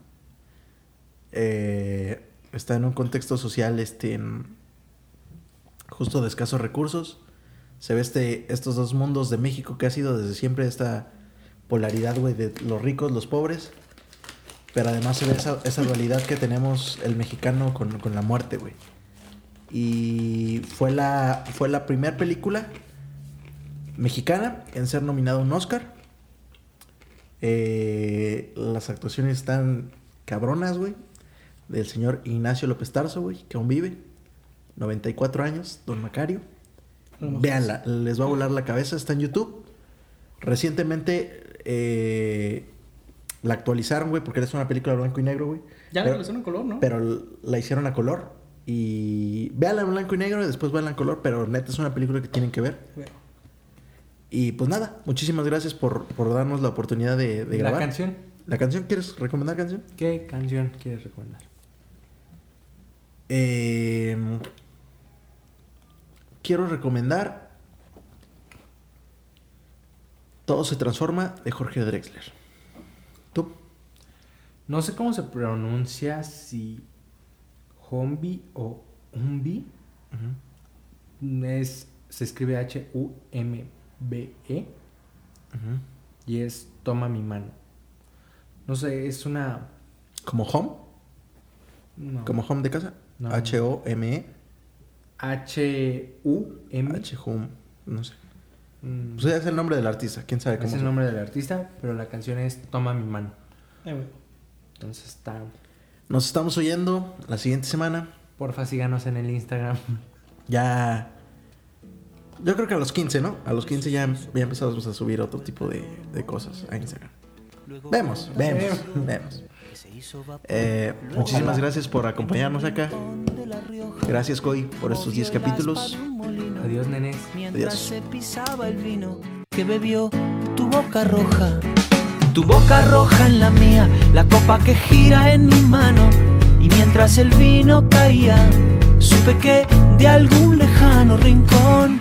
Speaker 1: Eh, está en un contexto social este, justo de escasos recursos. Se ve este, estos dos mundos de México que ha sido desde siempre esta polaridad, güey, de los ricos, los pobres. Pero además se ve esa, esa dualidad que tenemos el mexicano con, con la muerte, güey. Y fue la, fue la primera película mexicana en ser nominada a un Oscar. Eh, las actuaciones están cabronas, güey. Del señor Ignacio López Tarso, güey, que aún vive. 94 años, don Macario.
Speaker 3: A
Speaker 1: Véanla, les va a volar la cabeza, está en YouTube. Recientemente eh, la actualizaron, güey, porque es una película blanco y negro, güey.
Speaker 3: Ya
Speaker 1: Pero-
Speaker 3: le pusieron color, ¿no?
Speaker 1: Pero la hicieron a color. Y véanla en blanco y negro y después véanla en color, pero neta es una película que tienen que ver. Y pues nada, muchísimas gracias por, por darnos la oportunidad de, de
Speaker 2: ¿La
Speaker 1: grabar.
Speaker 2: canción?
Speaker 1: ¿La canción? ¿Quieres recomendar canción?
Speaker 2: ¿Qué canción quieres recomendar?
Speaker 1: Eh, quiero recomendar Todo se transforma de Jorge Drexler. ¿Tú?
Speaker 2: No sé cómo se pronuncia, si Hombi o Umbi. Es, se escribe
Speaker 1: Ujú.
Speaker 2: y es Toma mi mano. No sé, es una...
Speaker 1: ¿Como home?
Speaker 2: no,
Speaker 1: ¿Como home de casa?
Speaker 2: No.
Speaker 1: H-O-M-E.
Speaker 2: H-U-M.
Speaker 1: H-home. No sé.
Speaker 2: mm,
Speaker 1: Pues es el nombre del artista. ¿Quién sabe cómo
Speaker 2: es el nombre del artista, pero la canción es Toma mi mano.
Speaker 3: Eh.
Speaker 2: Entonces está...
Speaker 1: Nos estamos oyendo la siguiente semana.
Speaker 2: Porfa, síganos en el Instagram.
Speaker 1: Ya. Yo creo que a los 15, ¿no? A los 15 ya, ya empezamos a subir otro tipo de, de cosas a Instagram. Vemos, vemos, vemos. Eh, muchísimas gracias por acompañarnos acá. Gracias, Coy, por estos 10 capítulos.
Speaker 2: Adiós, nenes.
Speaker 5: Mientras
Speaker 1: Adiós.
Speaker 5: se pisaba el vino que bebió tu boca roja. Tu boca roja en la mía, la copa que gira en mi mano. Y mientras el vino caía, supe que de algún lejano rincón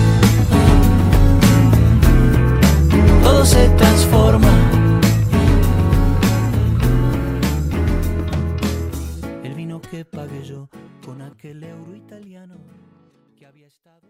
Speaker 5: Todo se transforma. El vino que pagué yo con aquel euro italiano que había estado